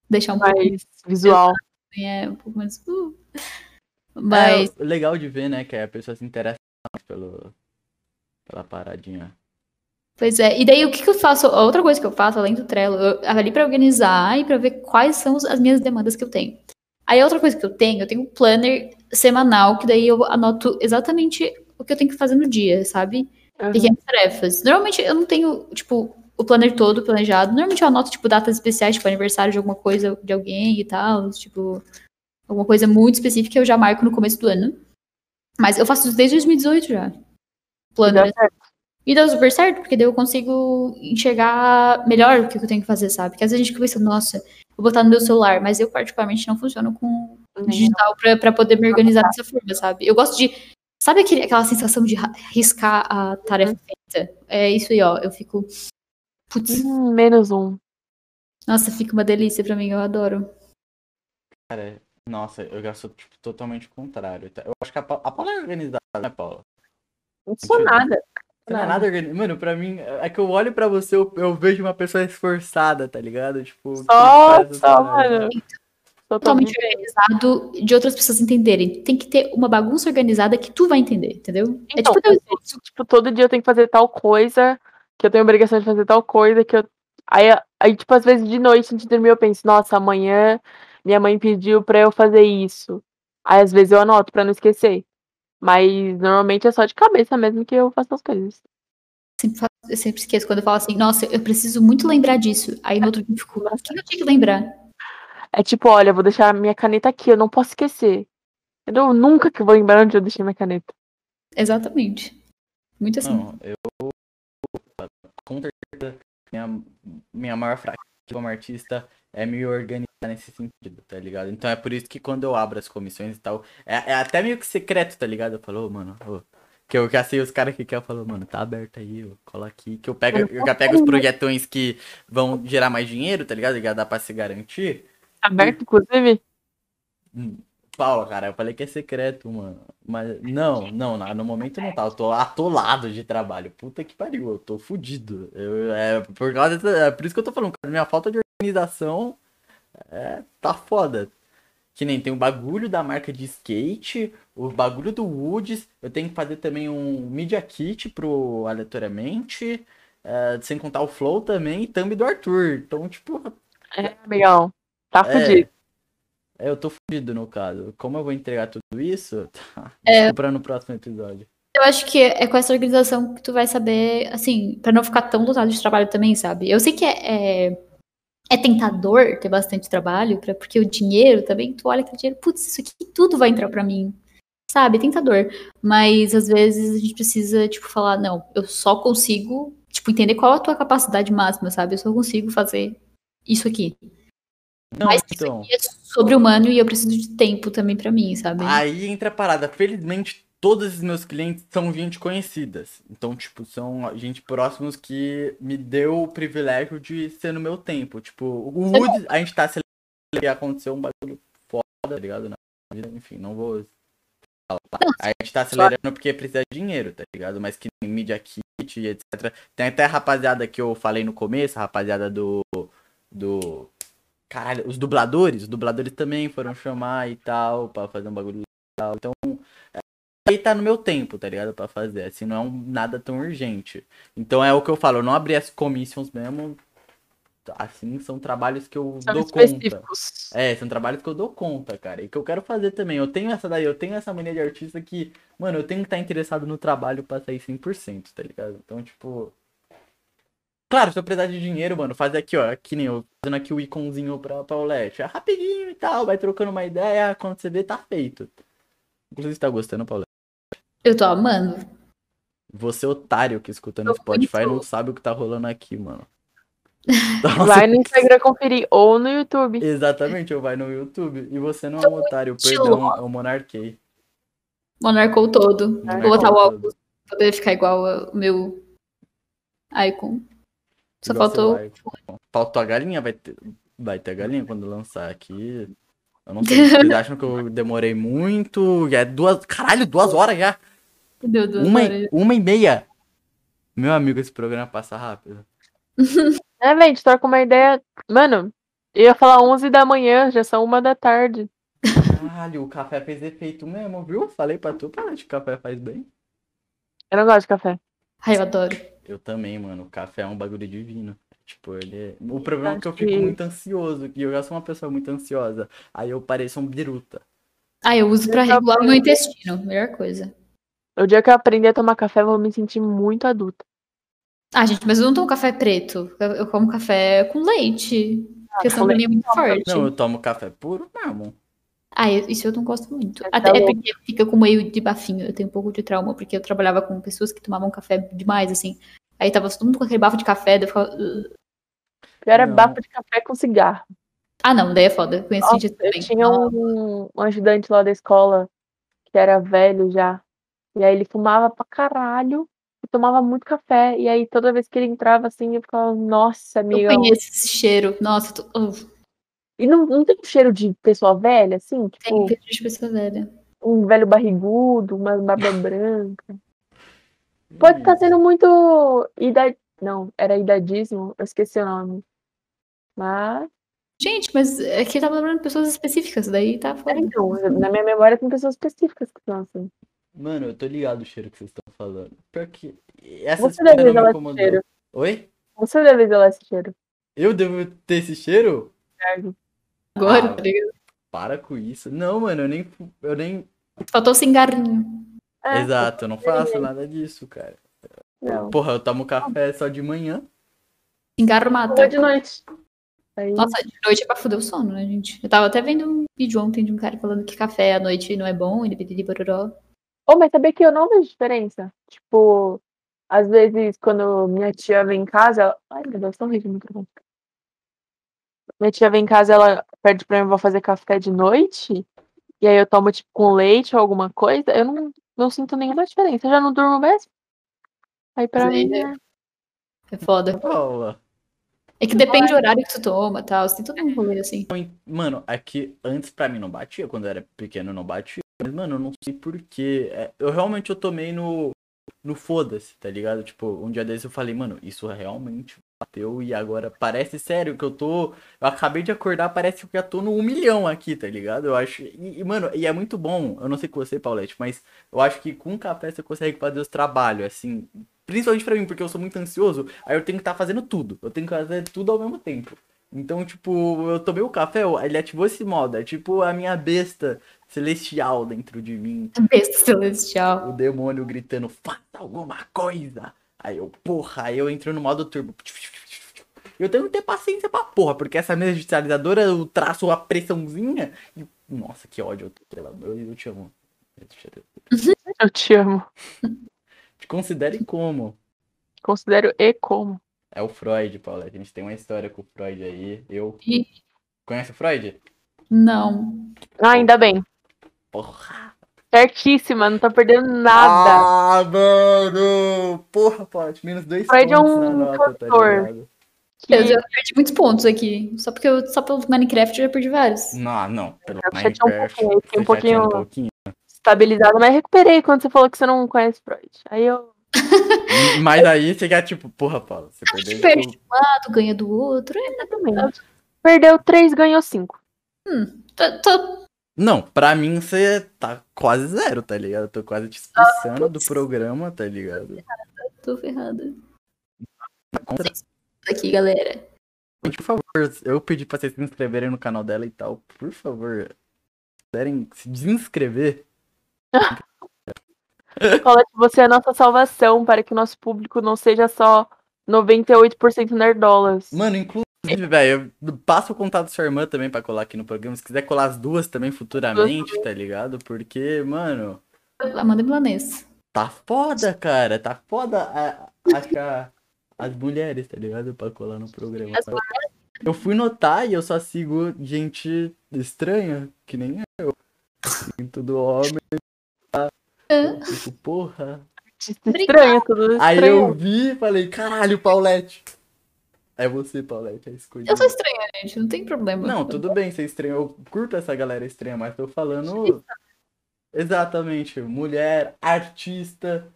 deixar um pouco Mais visual. é um pouco mais. uh. Mas É legal de ver, né, que a pessoa se interessa pelo, pela paradinha. Pois é, e daí o que, que eu faço? Outra coisa que eu faço, além do Trello, eu ali pra organizar e pra ver quais são as minhas demandas que eu tenho. Aí outra coisa que eu tenho, eu tenho um planner semanal, que daí eu anoto exatamente o que eu tenho que fazer no dia, sabe? Uhum. Pequenas tarefas. Normalmente eu não tenho, tipo, o planner todo planejado. Normalmente eu anoto, tipo, datas especiais, tipo, aniversário de alguma coisa de alguém e tal, tipo, alguma coisa muito específica eu já marco no começo do ano. Mas eu faço isso desde 2018 já. Planner certo. e dá super certo, porque daí eu consigo enxergar melhor o que eu tenho que fazer, sabe? Porque às vezes a gente pensando, nossa, vou botar no meu celular, mas eu particularmente não funciono com digital pra, pra poder me organizar dessa forma, sabe? Eu gosto de. Sabe aquele, aquela sensação de riscar a tarefa feita? É isso aí, ó. Eu fico. Putz, Hum, menos um. nossa, fica uma delícia pra mim, eu adoro. Cara, nossa, eu já sou, tipo, totalmente o contrário. tá? Eu acho que a, Pa- a Paula é organizada, né, Paula? Não sou nada. Não é nada organizado. Mano, pra mim, é que eu olho pra você, eu, eu vejo uma pessoa esforçada, tá ligado? Tipo, Só, só, mano. Totalmente organizado de outras pessoas entenderem. Tem que ter uma bagunça organizada que tu vai entender, entendeu? é Então, tipo teu eu sei, tipo, todo dia eu tenho que fazer tal coisa, que eu tenho obrigação de fazer tal coisa, que eu. Aí, aí, tipo, às vezes de noite, antes de dormir, eu penso, nossa, amanhã minha mãe pediu pra eu fazer isso. Aí às vezes eu anoto pra não esquecer. Mas normalmente é só de cabeça mesmo que eu faço as coisas. sempre, fa- eu sempre esqueço quando eu falo assim, nossa, eu preciso muito lembrar disso. Aí no outro dia eu fico, o que eu tinha que lembrar? É tipo, olha, eu vou deixar minha caneta aqui, eu não posso esquecer. Eu nunca que eu vou lembrar onde eu deixei minha caneta. Exatamente. Muito assim. Não, eu. Com certeza, minha, minha maior fraqueza como artista é me organizar nesse sentido, tá ligado? Então é por isso que quando eu abro as comissões e tal, é, é até meio que secreto, tá ligado? Eu falo, ô, mano, ô, Que eu já sei os caras que querem falar, mano, tá aberto aí, ó, cola aqui. Que eu, pego, eu já pego os projetões que vão gerar mais dinheiro, tá ligado? Já dá pra se garantir. Aberto, inclusive? Hum, Paula, cara, eu falei que é secreto, mano. Mas não, não, no momento não tá. Eu tô atolado de trabalho. Puta que pariu, eu tô fudido. Eu, é, por causa dessa, é por isso que eu tô falando, cara, minha falta de organização é, tá foda. Que nem tem o bagulho da marca de skate, o bagulho do Woods. Eu tenho que fazer também um Media Kit pro aleatoriamente. É, sem contar o Flow também e thumb do Arthur. Então, tipo. É, amigão. Tá É. fudido. É, eu tô fudido no caso. Como eu vou entregar tudo isso? Tá. É. Desculpa no próximo episódio. Eu acho que é com essa organização que tu vai saber, assim, pra não ficar tão lotado de trabalho também, sabe? Eu sei que é, é, é tentador ter bastante trabalho, pra, porque o dinheiro também, tu olha aquele dinheiro, putz, isso aqui tudo vai entrar pra mim. Sabe? É tentador. Mas às vezes a gente precisa, tipo, falar, não, eu só consigo, tipo, entender qual a tua capacidade máxima, sabe? Eu só consigo fazer isso aqui. Não, Mas então. E é sobre-humano e eu preciso de tempo também pra mim, sabe? Aí entra a parada. Felizmente, todos os meus clientes são gente conhecidas. Então, tipo, são gente próximos que me deu o privilégio de ser no meu tempo. Tipo, o Wood, a gente tá celebrando que aconteceu um bagulho foda, tá ligado? Na vida, enfim, não vou falar. A gente tá acelerando porque precisa de dinheiro, tá ligado? Mas que nem Media Kit e etc. Tem até a rapaziada que eu falei no começo, a rapaziada do. do. Caralho, os dubladores, os dubladores também foram chamar e tal, pra fazer um bagulho legal. Então, é, aí tá no meu tempo, tá ligado? Pra fazer. Assim, não é um, nada tão urgente. Então é o que eu falo, eu não abri as commissions mesmo. Assim, são trabalhos que eu São dou conta. É, são trabalhos que eu dou conta, cara. E que eu quero fazer também. Eu tenho essa daí, eu tenho essa mania de artista que, mano, eu tenho que estar interessado no trabalho pra sair 100%, tá ligado? Então, tipo. Claro, se eu precisar de dinheiro, mano, fazer aqui, ó. Que nem eu fazendo aqui o iconzinho pra Paulette. É rapidinho e tal, vai trocando uma ideia. Quando você vê, tá feito. Inclusive, tá gostando, Paulette? Eu tô amando. Você, otário que escuta no Eu Spotify, não sabe o que tá rolando aqui, mano. Vai no Instagram conferir ou no YouTube. Exatamente, eu vai no YouTube. E você não é um otário, perdão, é o Monarquei. Monarcou todo. Monarcou Vou botar o pra poder ficar igual ao meu icon. Só Igual faltou. iPhone. Faltou a galinha, vai ter, vai ter a galinha quando lançar aqui. Eu não sei, vocês acham que eu demorei muito? Já é duas. Caralho, duas horas já! Deu duas Uma, horas. e- uma e meia! Meu amigo, esse programa passa rápido. É, velho, a gente troca uma ideia. Mano, eu ia falar 11 da manhã, já são uma da tarde. Caralho, o café fez efeito mesmo, viu? Falei pra tu, para de café faz bem. Eu não gosto de café. Ai, eu adoro. Eu também, mano. O café é um bagulho divino. Tipo, ele é... O problema é que eu fico muito ansioso. E eu já sou uma pessoa muito ansiosa. Aí eu pareço um biruta. Ah, eu uso pra regular o meu intestino. Melhor coisa. O dia que eu aprender a tomar café, eu vou me sentir muito adulta. Ah, gente, mas eu não tomo café preto. Eu, como café com leite. Porque senão com pra mim é muito forte. Não, eu tomo café puro mesmo. Ah, eu- isso eu não gosto muito. Tá Até é porque fica com meio de bafinho. Eu tenho um pouco de trauma, porque eu trabalhava com pessoas que tomavam café demais, assim. Aí tava todo mundo com aquele bafo de café, daí eu ficava. Pior é bafo de café com cigarro. Ah, não, daí é foda. Conheci Nossa, gente eu também. tinha um, um ajudante lá da escola que era velho já. E aí ele fumava pra caralho e tomava muito café. E aí toda vez que ele entrava assim, eu ficava, nossa, Eu amiga. conheço esse cheiro. Nossa, tô... E não, não tem um cheiro de pessoa velha, assim? tem Tipo, cheiro de pessoa velha. um velho barrigudo, uma barba branca. Pode estar sendo muito. Idade... Não, era idadismo, eu esqueci o nome. Mas. Gente, mas é que tava lembrando de pessoas específicas, daí tá É, foda. então, na minha memória tem pessoas específicas que são assim. Mano, eu tô ligado o cheiro que vocês estão falando. Pior que. Essa Você deve zelar esse cheiro. Oi? Você deve zelar esse cheiro. Eu devo ter esse cheiro? Thiago. Agora, Ah. tá ligado? Para com isso. Não, mano, eu nem. Eu nem. Faltou cigarrinho. É, Exato, eu não faço nada disso, cara. Não. Porra, eu tomo café só de manhã. Cigarro mata. de noite. Aí, Nossa, de noite é pra fuder o sono, né, gente? Eu tava até vendo um vídeo ontem de um cara falando que café à noite não é bom, e de bororó. Oh, mas sabia que eu não vejo diferença? Tipo, às vezes quando minha tia vem em casa, ela... Ai, meu Deus, tão rígido o microfone. Minha tia vem em casa, ela pede pra minha avó fazer café de noite. e aí eu tomo, tipo, com leite ou alguma coisa, eu não, não sinto nenhuma diferença. Eu já não durmo mesmo. Aí pra Sim, mim, é... É foda. Paula. É que depende do horário que tu toma e tal. Tem todo um rolê assim. Mano, aqui antes pra mim não batia, quando eu era pequeno não batia. Mas, mano, eu não sei porquê. É, eu realmente eu tomei no. No foda-se, tá ligado? Tipo, um dia desses eu falei, mano, isso realmente bateu e agora parece sério que eu tô. Eu acabei de acordar, parece que eu já tô no um milhão aqui, tá ligado? Eu acho. E, e, mano, e é muito bom. Eu não sei com você, Paulette, mas eu acho que com café você consegue fazer os trabalhos, assim. Principalmente pra mim, porque eu sou muito ansioso, aí eu tenho que estar fazendo tudo. Eu tenho que fazer tudo ao mesmo tempo. Então, tipo, eu tomei o café, ele ativou esse modo. É tipo a minha besta celestial dentro de mim. Besta celestial. O demônio gritando, faça alguma coisa. Aí eu, porra, aí eu entro no modo turbo. Eu tenho que ter paciência pra porra, porque essa mesa digitalizadora eu traço a pressãozinha e. Nossa, que ódio. Eu, eu te amo. Eu te amo. Te considere como? Considero e como. É o Freud, Paula. A gente tem uma história com o Freud aí. Eu. Ih. Conhece o Freud? Não. Ah, ainda bem. Porra. Certíssima, não tá perdendo nada. Ah, mano! Porra, Paty, menos dois Freud é pontos um na nota, tá cantor. Que Eu já perdi muitos pontos aqui. Só porque eu, só pelo Minecraft eu já perdi vários. Não, não. Pelo Eu chateei um Minecraft. pouquinho, um pouquinho- um pouquinho. estabilizada, mas recuperei quando você falou que você não conhece Freud. Aí eu. Mas aí você já, tipo, porra, Paula, você gente perdeu. perde. tipo, lado, ganha do outro. É, Exatamente. Perdeu três, ganhou cinco. tô, tô- Não, pra mim você tá quase zero, tá ligado? Eu tô quase te expulsando do programa, tá ligado? tô ferrada. Contra- Aqui, galera. Gente, por favor, eu pedi pra vocês se inscreverem no canal dela e tal. Por favor, se quiserem se desinscrever, Colette, você é a nossa salvação para que o nosso público não seja só 98% nerdolas. Mano, inclusive, velho, eu passo o contato da sua irmã também pra colar aqui no programa. Se quiser colar as duas também futuramente, tá ligado? Porque, mano, Amanda Milanês. tá foda, cara. Tá foda a- achar as mulheres, tá ligado? Pra colar no programa. Eu fui notar e eu só sigo gente estranha, que nem eu. Tudo homem. Tá? Tipo, porra. Estranho, tudo Aí estranho. eu vi e falei, caralho, Paulette. É você, Paulette, é escolhida. Eu sou estranha, gente. Não tem problema. Não, tudo bem ser estranho. Eu curto essa galera estranha, mas tô falando. Exatamente, mulher, artista.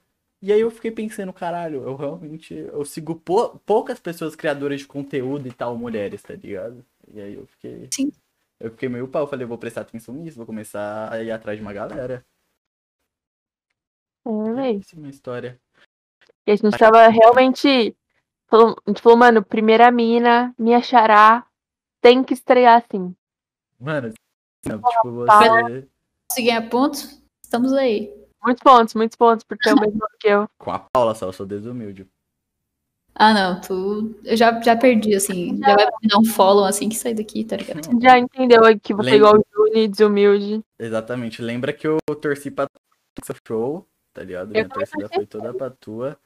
E aí eu fiquei pensando, caralho, eu realmente. Eu sigo pou- poucas pessoas criadoras de conteúdo e tal, mulheres, tá ligado? E aí eu fiquei. Sim. Eu fiquei meio pau, falei, vou prestar atenção nisso, vou começar a ir atrás de uma galera. É, véi. Essa é uma história. E a gente tava realmente. Falou- a gente falou, mano, primeira mina, minha xará, tem que estrear assim. Mano, tipo, você. Se ganhar pontos, estamos aí. Muitos pontos, muitos pontos, porque é o mesmo que eu. Com a Paula só, eu sou desumilde. Ah, não, tu. Eu já, já perdi, assim. Já vai me dar um follow assim que sair daqui, tá ligado? Já entendeu aí que você é igual o Juni, desumilde. Exatamente. Lembra que eu torci pra seu show, tá ligado? Minha torcida foi toda pra tua.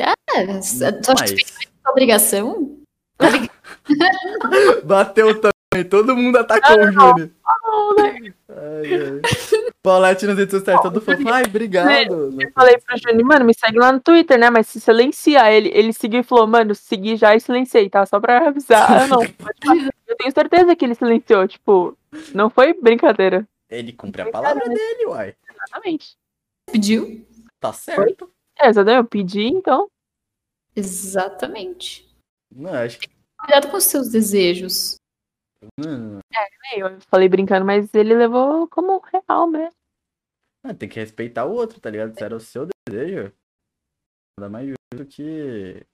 Ah, só só Mas tua obrigação? bateu também, todo mundo atacou o Júnior. Ai, ai. Paulette nas redes sociais, todo fofo. Ai, obrigado. Eu falei pro Juni, mano, me segue lá no Twitter, né? Mas se silenciar, ele, ele seguiu e falou, mano, segui já e silenciei, tá? Só pra avisar. Eu não. pode falar. Eu tenho certeza que ele silenciou, tipo, não foi brincadeira. Ele cumpre a palavra dele, uai. Exatamente. Pediu? Tá certo. É, exatamente, eu pedi, então. Exatamente. Não, acho que. Cuidado com os seus desejos. Mano, Eu falei brincando, mas ele levou como real mesmo. ah, tem que respeitar o outro, tá ligado? Se era o seu desejo, nada mais justo que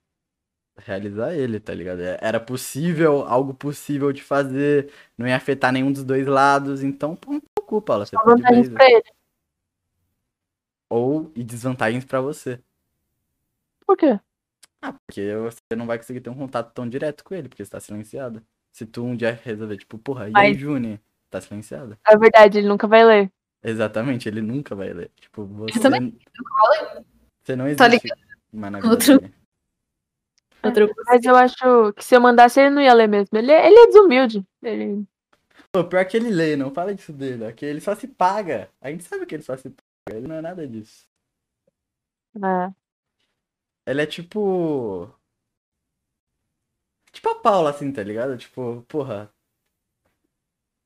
realizar ele, tá ligado? É- Era possível, algo possível de fazer, não ia afetar nenhum dos dois lados, então, pô, não preocupa, Paula, você Só tá de vantagens vez. pra ele. Ou e desvantagens pra você. Por quê? Ah, porque você não vai conseguir ter um contato tão direto com ele, porque você tá silenciado. Se tu um dia resolver, tipo, porra, e aí, Juni? Tá silenciado. É verdade, ele nunca vai ler. Exatamente, ele nunca vai ler. Tipo, você. também Você não existe. Tá Outro-. Outra Mas eu acho que se eu mandasse, ele não ia ler mesmo. Ele, é- ele é desumilde. Ele... Pô, pior que ele lê, não fala disso dele. É que ele só se paga. A gente sabe que ele só se paga. Ele não é nada disso. É. Ele é tipo. Tipo a Paula, assim, tá ligado? Tipo, porra.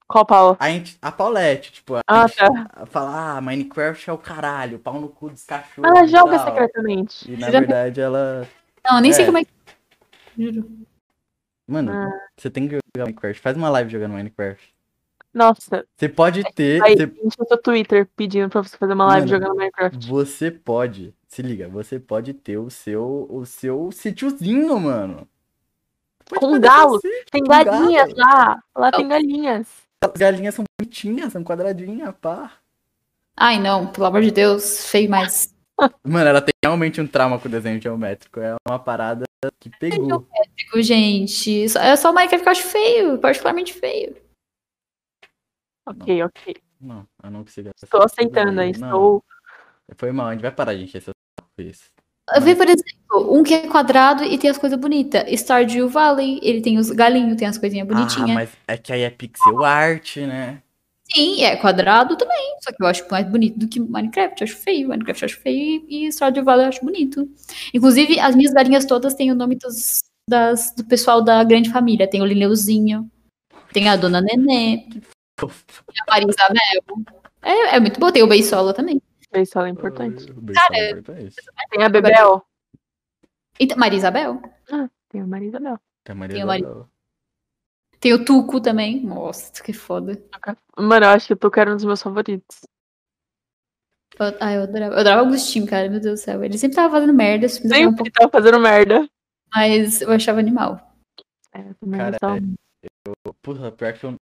Qual Paula? A, gente, a Paulette, tipo, a Ah, gente tá. fala, ah, Minecraft é o caralho, pau no cu dos cachorros. Ela e joga tal. secretamente. E na Já- verdade ela. Não, nem sei É. como é que. Juro. Mano, Ah. você tem que jogar Minecraft. Faz uma live jogando Minecraft. Nossa, Você pode ter. aí você- enche o seu Twitter pedindo pra você fazer uma live Mano, jogando Minecraft. Você pode, se liga, você pode ter o seu, o seu sítiozinho, mano. Pode Com fazer galo. seu sítio Tem com galinhas galo. lá. Lá tem galinhas. As galinhas são bonitinhas, são quadradinhas, pá. Ai, não, pelo amor de Deus, feio mais. Mano, ela tem realmente um trauma com o desenho geométrico. É uma parada que pegou. Digo, gente, só- é só o Minecraft que eu acho feio, particularmente feio. Ok, ok. Não, eu não consigo. Estou aceitando aí. Não, Estou. Foi mal, a gente vai parar de encher seu saco com isso. Eu vi, por exemplo, um que é quadrado e tem as coisas bonitas. Stardew Valley, ele tem os galinhos, tem as coisinhas Ah, bonitinhas. mas é que aí é pixel art, né? Sim, é quadrado também. Só que eu acho mais bonito do que Minecraft. Eu acho feio. Minecraft eu acho feio e Stardew Valley eu acho bonito. Inclusive, as minhas galinhas todas têm o nome dos, das, do pessoal da grande família. Tem o Lineuzinho, tem a Dona Nenê, tem a Maria Isabel. É, é muito bom. Tem o Beisola também. Isso é importante. Cara, é importante. Tem a Bebel. E, Maria Isabel. Tem a Maria Isabel. Tem a Maria Tem a Maria- Isabel. Tem o Tuco também. Nossa, que foda. Mano, eu acho que eu tô querendo um dos meus favoritos. Eu, ah, eu adorava. Eu adorava o Agostinho, cara. Meu Deus do céu. Ele sempre tava fazendo merda. um Sempre pouco, tava fazendo merda. mas eu achava animal. É, eu também Cara, gostava. Porra, pior que eu.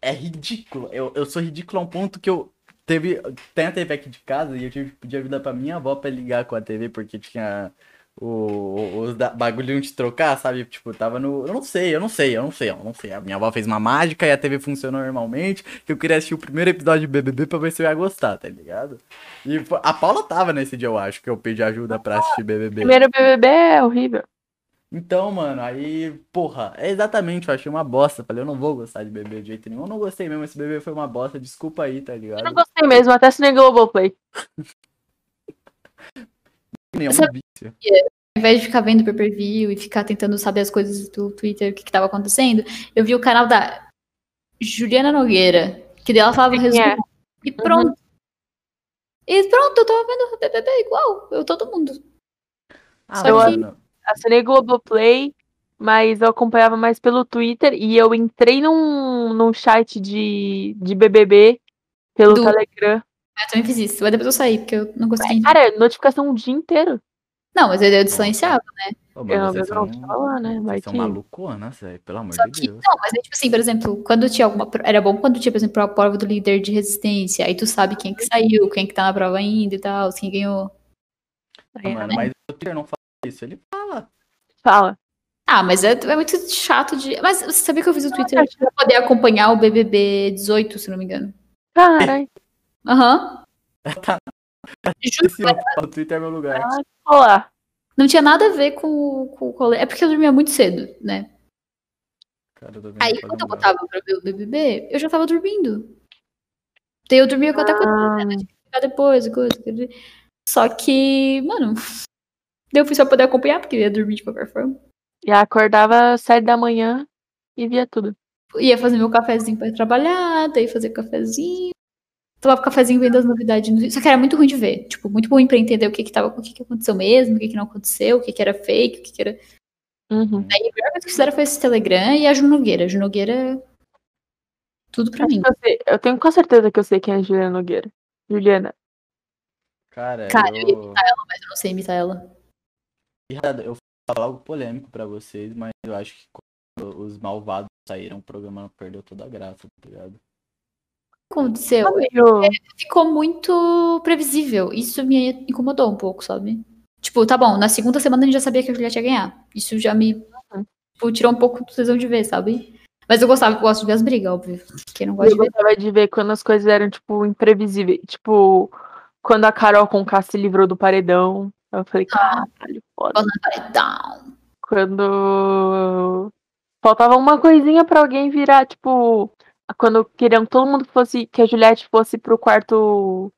É ridículo. Eu, eu sou ridículo a um ponto que eu. Teve. Tem a TV aqui de casa e eu tive que pedir ajuda pra minha avó pra ligar com a TV porque tinha. O, os da- bagulhinho de trocar, sabe? Tipo, tava no. Eu não sei, eu não sei, eu não sei, eu não sei. A minha avó fez uma mágica e a TV funcionou normalmente. Que eu queria assistir o primeiro episódio de BBB pra ver se eu ia gostar, tá ligado? E a Paula tava nesse dia, eu acho, que eu pedi ajuda pra assistir BBB. Primeiro BBB é horrível. Então, mano, aí, porra, é exatamente, eu achei uma bosta. Falei, eu não vou gostar de bebê de jeito nenhum. Eu não gostei mesmo, esse bebê foi uma bosta, desculpa aí, tá Eu não ligado? gostei mesmo, até assinei Globoplay. Nenhum vício. Ao invés de ficar vendo pay-per-view e ficar tentando saber as coisas do Twitter, o que, que tava acontecendo, eu vi o canal da Juliana Nogueira, que dela falava o resumo. é? E pronto. E pronto, eu tava vendo o BBB igual, eu todo mundo. Ah, Só que- mano, Assinei Globoplay, mas eu acompanhava mais pelo Twitter e eu entrei num, num chat de, de BBB pelo Do- Telegram. Eu também fiz isso, mas depois eu saí, porque eu não gostei. Cara, notificação o dia inteiro. Não, mas eu, eu distanciava. ô, Eu mas não, vocês eu não são, tava lá, né? Vai são que- maluconas, pelo amor Só de que, Deus. não, mas é tipo assim, por exemplo, quando tinha alguma. Era bom quando tinha, por exemplo, a prova do líder de resistência. Aí tu sabe quem que saiu, quem que tá na prova ainda e tal, quem ganhou. Ah, mano, mas o Twitter não fala isso, ele fala. Fala. Ah, mas é, é muito chato de. Mas você sabia que eu fiz o Twitter acho pra poder acompanhar o BBB 18, se não me engano? Caralho, Aham. Tá. Esse, o Twitter é meu lugar. olá. não tinha nada a ver com, o- com o colégio. É porque eu dormia muito cedo, né? Cara, eu Aí quando eu botava pra ver o BBB, eu já tava dormindo. Daí eu dormia até quando Ah, ficar depois, coisa. Só que, mano, daí eu fui só poder acompanhar, porque eu ia dormir de qualquer forma. e acordava às sete da manhã e via tudo. Ia fazer meu cafezinho pra ir trabalhar, daí fazer cafezinho. Tomava cafezinho vendo as novidades. no- Só que era muito ruim de ver. Tipo, muito ruim pra entender o que que, tava, o que, que aconteceu mesmo, o que, que não aconteceu, o que, que era fake, o que, que era. Uhum. Aí a primeira coisa que fizeram foi esse Telegram e a Ju Nogueira. A Ju Nogueira. Tudo pra Acho mim. eu, sei- eu tenho com certeza que eu sei quem é a Juliana Nogueira. Juliana. Cara, Cara, eu eu... Mas eu não sei imitar ela. Eu vou falar algo polêmico pra vocês, mas eu acho que quando os malvados saíram, o programa perdeu toda a graça, tá ligado? O que aconteceu? Meio- Ficou muito previsível. Isso me incomodou um pouco, sabe? Tipo, tá bom, na segunda semana a gente já sabia que a Juliette ia ganhar. Isso já me tipo, tirou um pouco do tesão de ver, sabe? Mas eu gostava, eu gosto de ver as brigas, óbvio. Quem não gosta Eu de ver. gostava de ver quando as coisas eram, tipo, imprevisíveis. Tipo, quando a Carol com K se livrou do paredão. Eu falei, caralho, foda. Paredão. Quando faltava uma coisinha pra alguém virar, tipo, quando queriam que todo mundo fosse. Que a Juliette fosse pro quarto.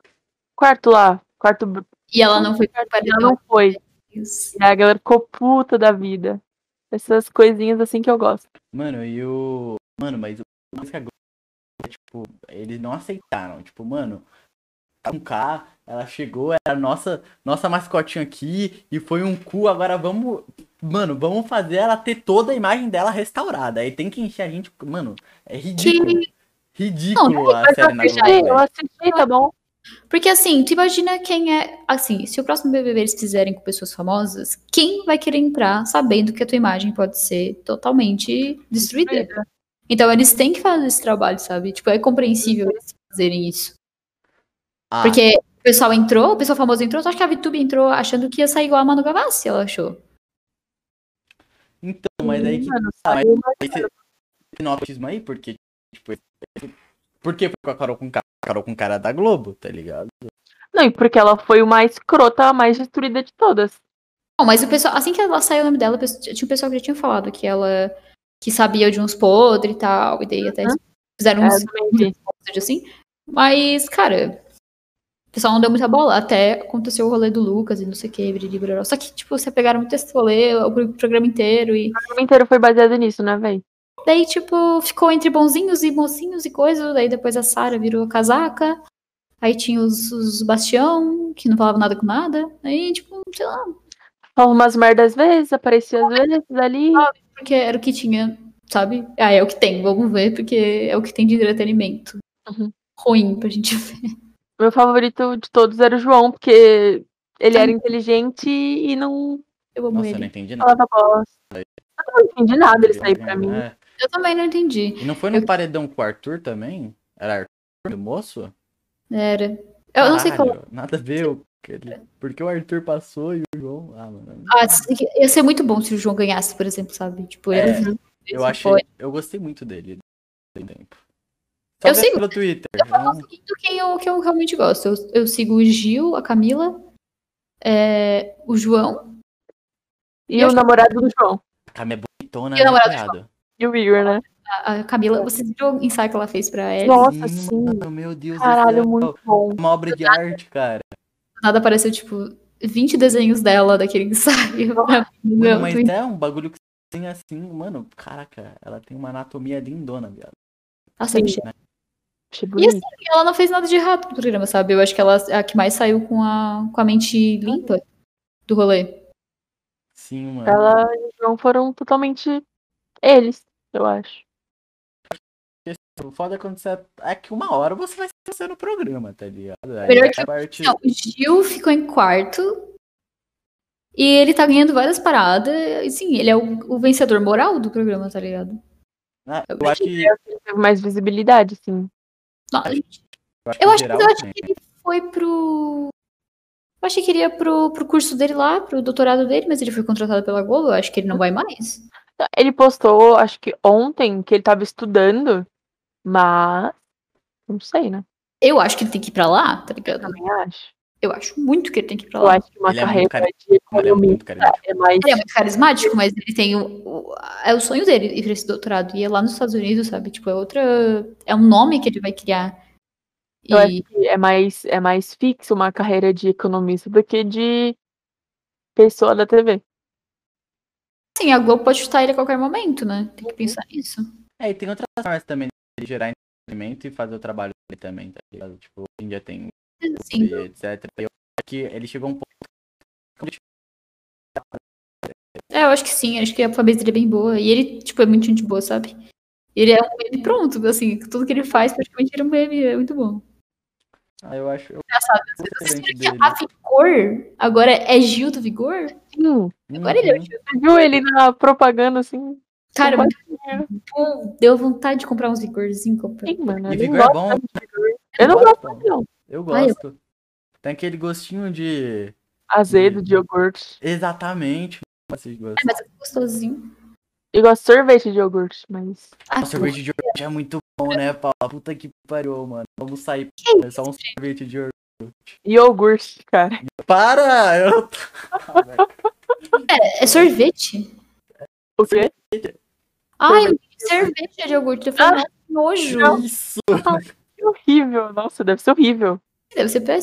Quarto lá. Quarto. E ela não foi pro Ela não foi. E a galera ficou puta da vida. Essas coisinhas assim que eu gosto. Mano, e o. Mano, mas o agora, tipo, eles não aceitaram. Tipo, mano, um K, ela chegou, era nossa, nossa mascotinha aqui, e foi um cu, agora vamos. Mano, vamos fazer ela ter toda a imagem dela restaurada. Aí tem que encher a gente. Mano, é ridículo. Ridículo a Mas eu série na Globo. eu assisti, tá bom? Porque assim, tu imagina quem é. Assim, se o próximo BBB eles fizerem com pessoas famosas, quem vai querer entrar sabendo que a tua imagem pode ser totalmente destruída? Então eles têm que fazer esse trabalho, sabe? Tipo, é compreensível eles fazerem isso. Ah, Porque o pessoal entrou, o pessoal famoso entrou, só que a VTube entrou achando que ia sair igual a Manu Gavassi, ela achou. então, mas aí que. Mano, Ah, mas aí você tem aí, porque, tipo, porque foi com a Carol com cara, Carol com cara da Globo, tá ligado? Não, e porque ela foi uma escrota, a mais destruída de todas. Bom, mas o pessoal, assim que ela saiu o nome dela, o tinha um pessoal que já tinha falado que ela que sabia de uns podres e tal, e daí até Uhum. fizeram É, uns posts assim. Mas, cara, o pessoal não deu muita bola. Até aconteceu o rolê do Lucas e não sei o que, biroró. Só que, tipo, você pegaram muito esse rolê, o pro- programa inteiro, e O programa inteiro foi baseado nisso, né, velho? daí, tipo, ficou entre bonzinhos e mocinhos e coisa. Daí depois a Sara virou casaca. Aí tinha os, os Bastião, que não falavam nada com nada. Aí, tipo, sei lá, Falava umas merdas às vezes, aparecia às vezes ali. porque era o que tinha, sabe? Ah, é o que tem, vamos ver, porque é o que tem de entretenimento. Uhum. Ruim pra gente ver. Meu favorito de todos era o João, porque ele era inteligente e não Eu amo Nossa, eu não ele. entendi nada. Eu não entendi nada ele sair pra mim. É. Eu também não entendi. E não foi no paredão com o Arthur também? Era Arthur, o moço? Era. Eu não sei qual. Caralho, Nada a ver. aquele- Porque o Arthur passou e o João. Ah, mano. Ah, ia ser muito bom se o João ganhasse, por exemplo, sabe? Tipo, É, Eu achei. Eu gostei muito dele. Tem tempo. Eu Só sigo- pelo Twitter. Eu não- seguindo quem eu, quem eu realmente gosto. Eu, eu sigo o Gil, a Camila, é, o João. E Eu o namorado do João. A Cam é bonitona, E o né, namorado de cunhado? E o Igor, né? A, a Camila, vocês viram o ensaio que ela fez pra ela? Nossa, sim. Mano, meu Deus Caralho, do céu. muito bom. Uma obra de arte, cara. Nada apareceu, tipo, 20 desenhos dela daquele ensaio. Mano, meu, mas é um bagulho que tem assim, mano. Caraca, ela tem uma anatomia lindona, viado. Nossa, Sim. bicha. Achei E bonito. assim, ela não fez nada de errado no programa, sabe? Eu acho que ela é a que mais saiu com a, com a mente limpa do rolê. Sim, mano. Ela e o João foram totalmente eles, eu acho. O foda é quando você. É que uma hora você vai ser no programa, tá ligado? Aí Melhor a que- parte- Não, o Gil ficou em quarto. E ele tá ganhando várias paradas. E sim, ele é o, o vencedor moral do programa, tá ligado? Ah, eu eu acho que. Ele teve mais visibilidade, sim. Não, Eu acho Eu geral, eu acho que ele foi pro. Eu achei que ele ia pro, pro curso dele lá, pro doutorado dele, mas ele foi contratado pela Globo. Eu acho que ele não vai mais. Ele postou, acho que ontem, que ele tava estudando, mas. Não sei, né? Eu acho que ele tem que ir pra lá, tá ligado? Também acho. Eu acho muito que ele tem que ir pra Eu lá. acho que uma Ele é carreira cari- de Mano, é é mais. Ele é muito carismático, mas ele tem o, o- é o sonho dele ir pra esse doutorado. E é lá nos Estados Unidos, sabe? Tipo, é outra. É um nome que ele vai criar. E Eu acho que é mais, é mais fixo uma carreira de economista do que de pessoa da TV. assim, a Globo pode chutar ele a qualquer momento, né? Tem que pensar nisso. É, e tem outras formas também de gerar entretenimento e fazer o trabalho dele também, tá ligado? Tipo, hoje em dia tem Sim. e etc. Eu acho que ele chegou um pouco. É, eu acho que sim, acho que a fanbase dele é bem boa. E ele, tipo, é muito gente boa, sabe? Ele é um meme pronto, assim, tudo que ele faz praticamente ele é um meme, é muito bom. Ah, eu acho. Eu Engraçado, Vocês viram que a Vigor agora é Gil do Vigor? Sim. Agora ele é o Uhum. Gil. Você viu ele na propaganda assim? Cara, muito bom. Deu vontade de comprar uns Vigorzinhos. Comprar. Sim, mano. E Vigor é bom. Eu não gosto, não. Eu Ai, eu- gosto. Tem aquele gostinho de. Azedo de iogurte. Exatamente. Gosto. É, mas é gostosinho. Eu gosto de sorvete de iogurte, mas. Ah, sorvete de iogurte é muito bom, né, Paula? Puta que pariu, mano. Vamos sair. É só um sorvete de iogurte. Iogurte, cara. Para! Eu... Ah, velho. é sorvete? O quê? Ai, sorvete de iogurte. Eu falei, Ah. nossa, nojo. Isso! Horrível. Nossa, deve ser horrível. Deve ser péssimo.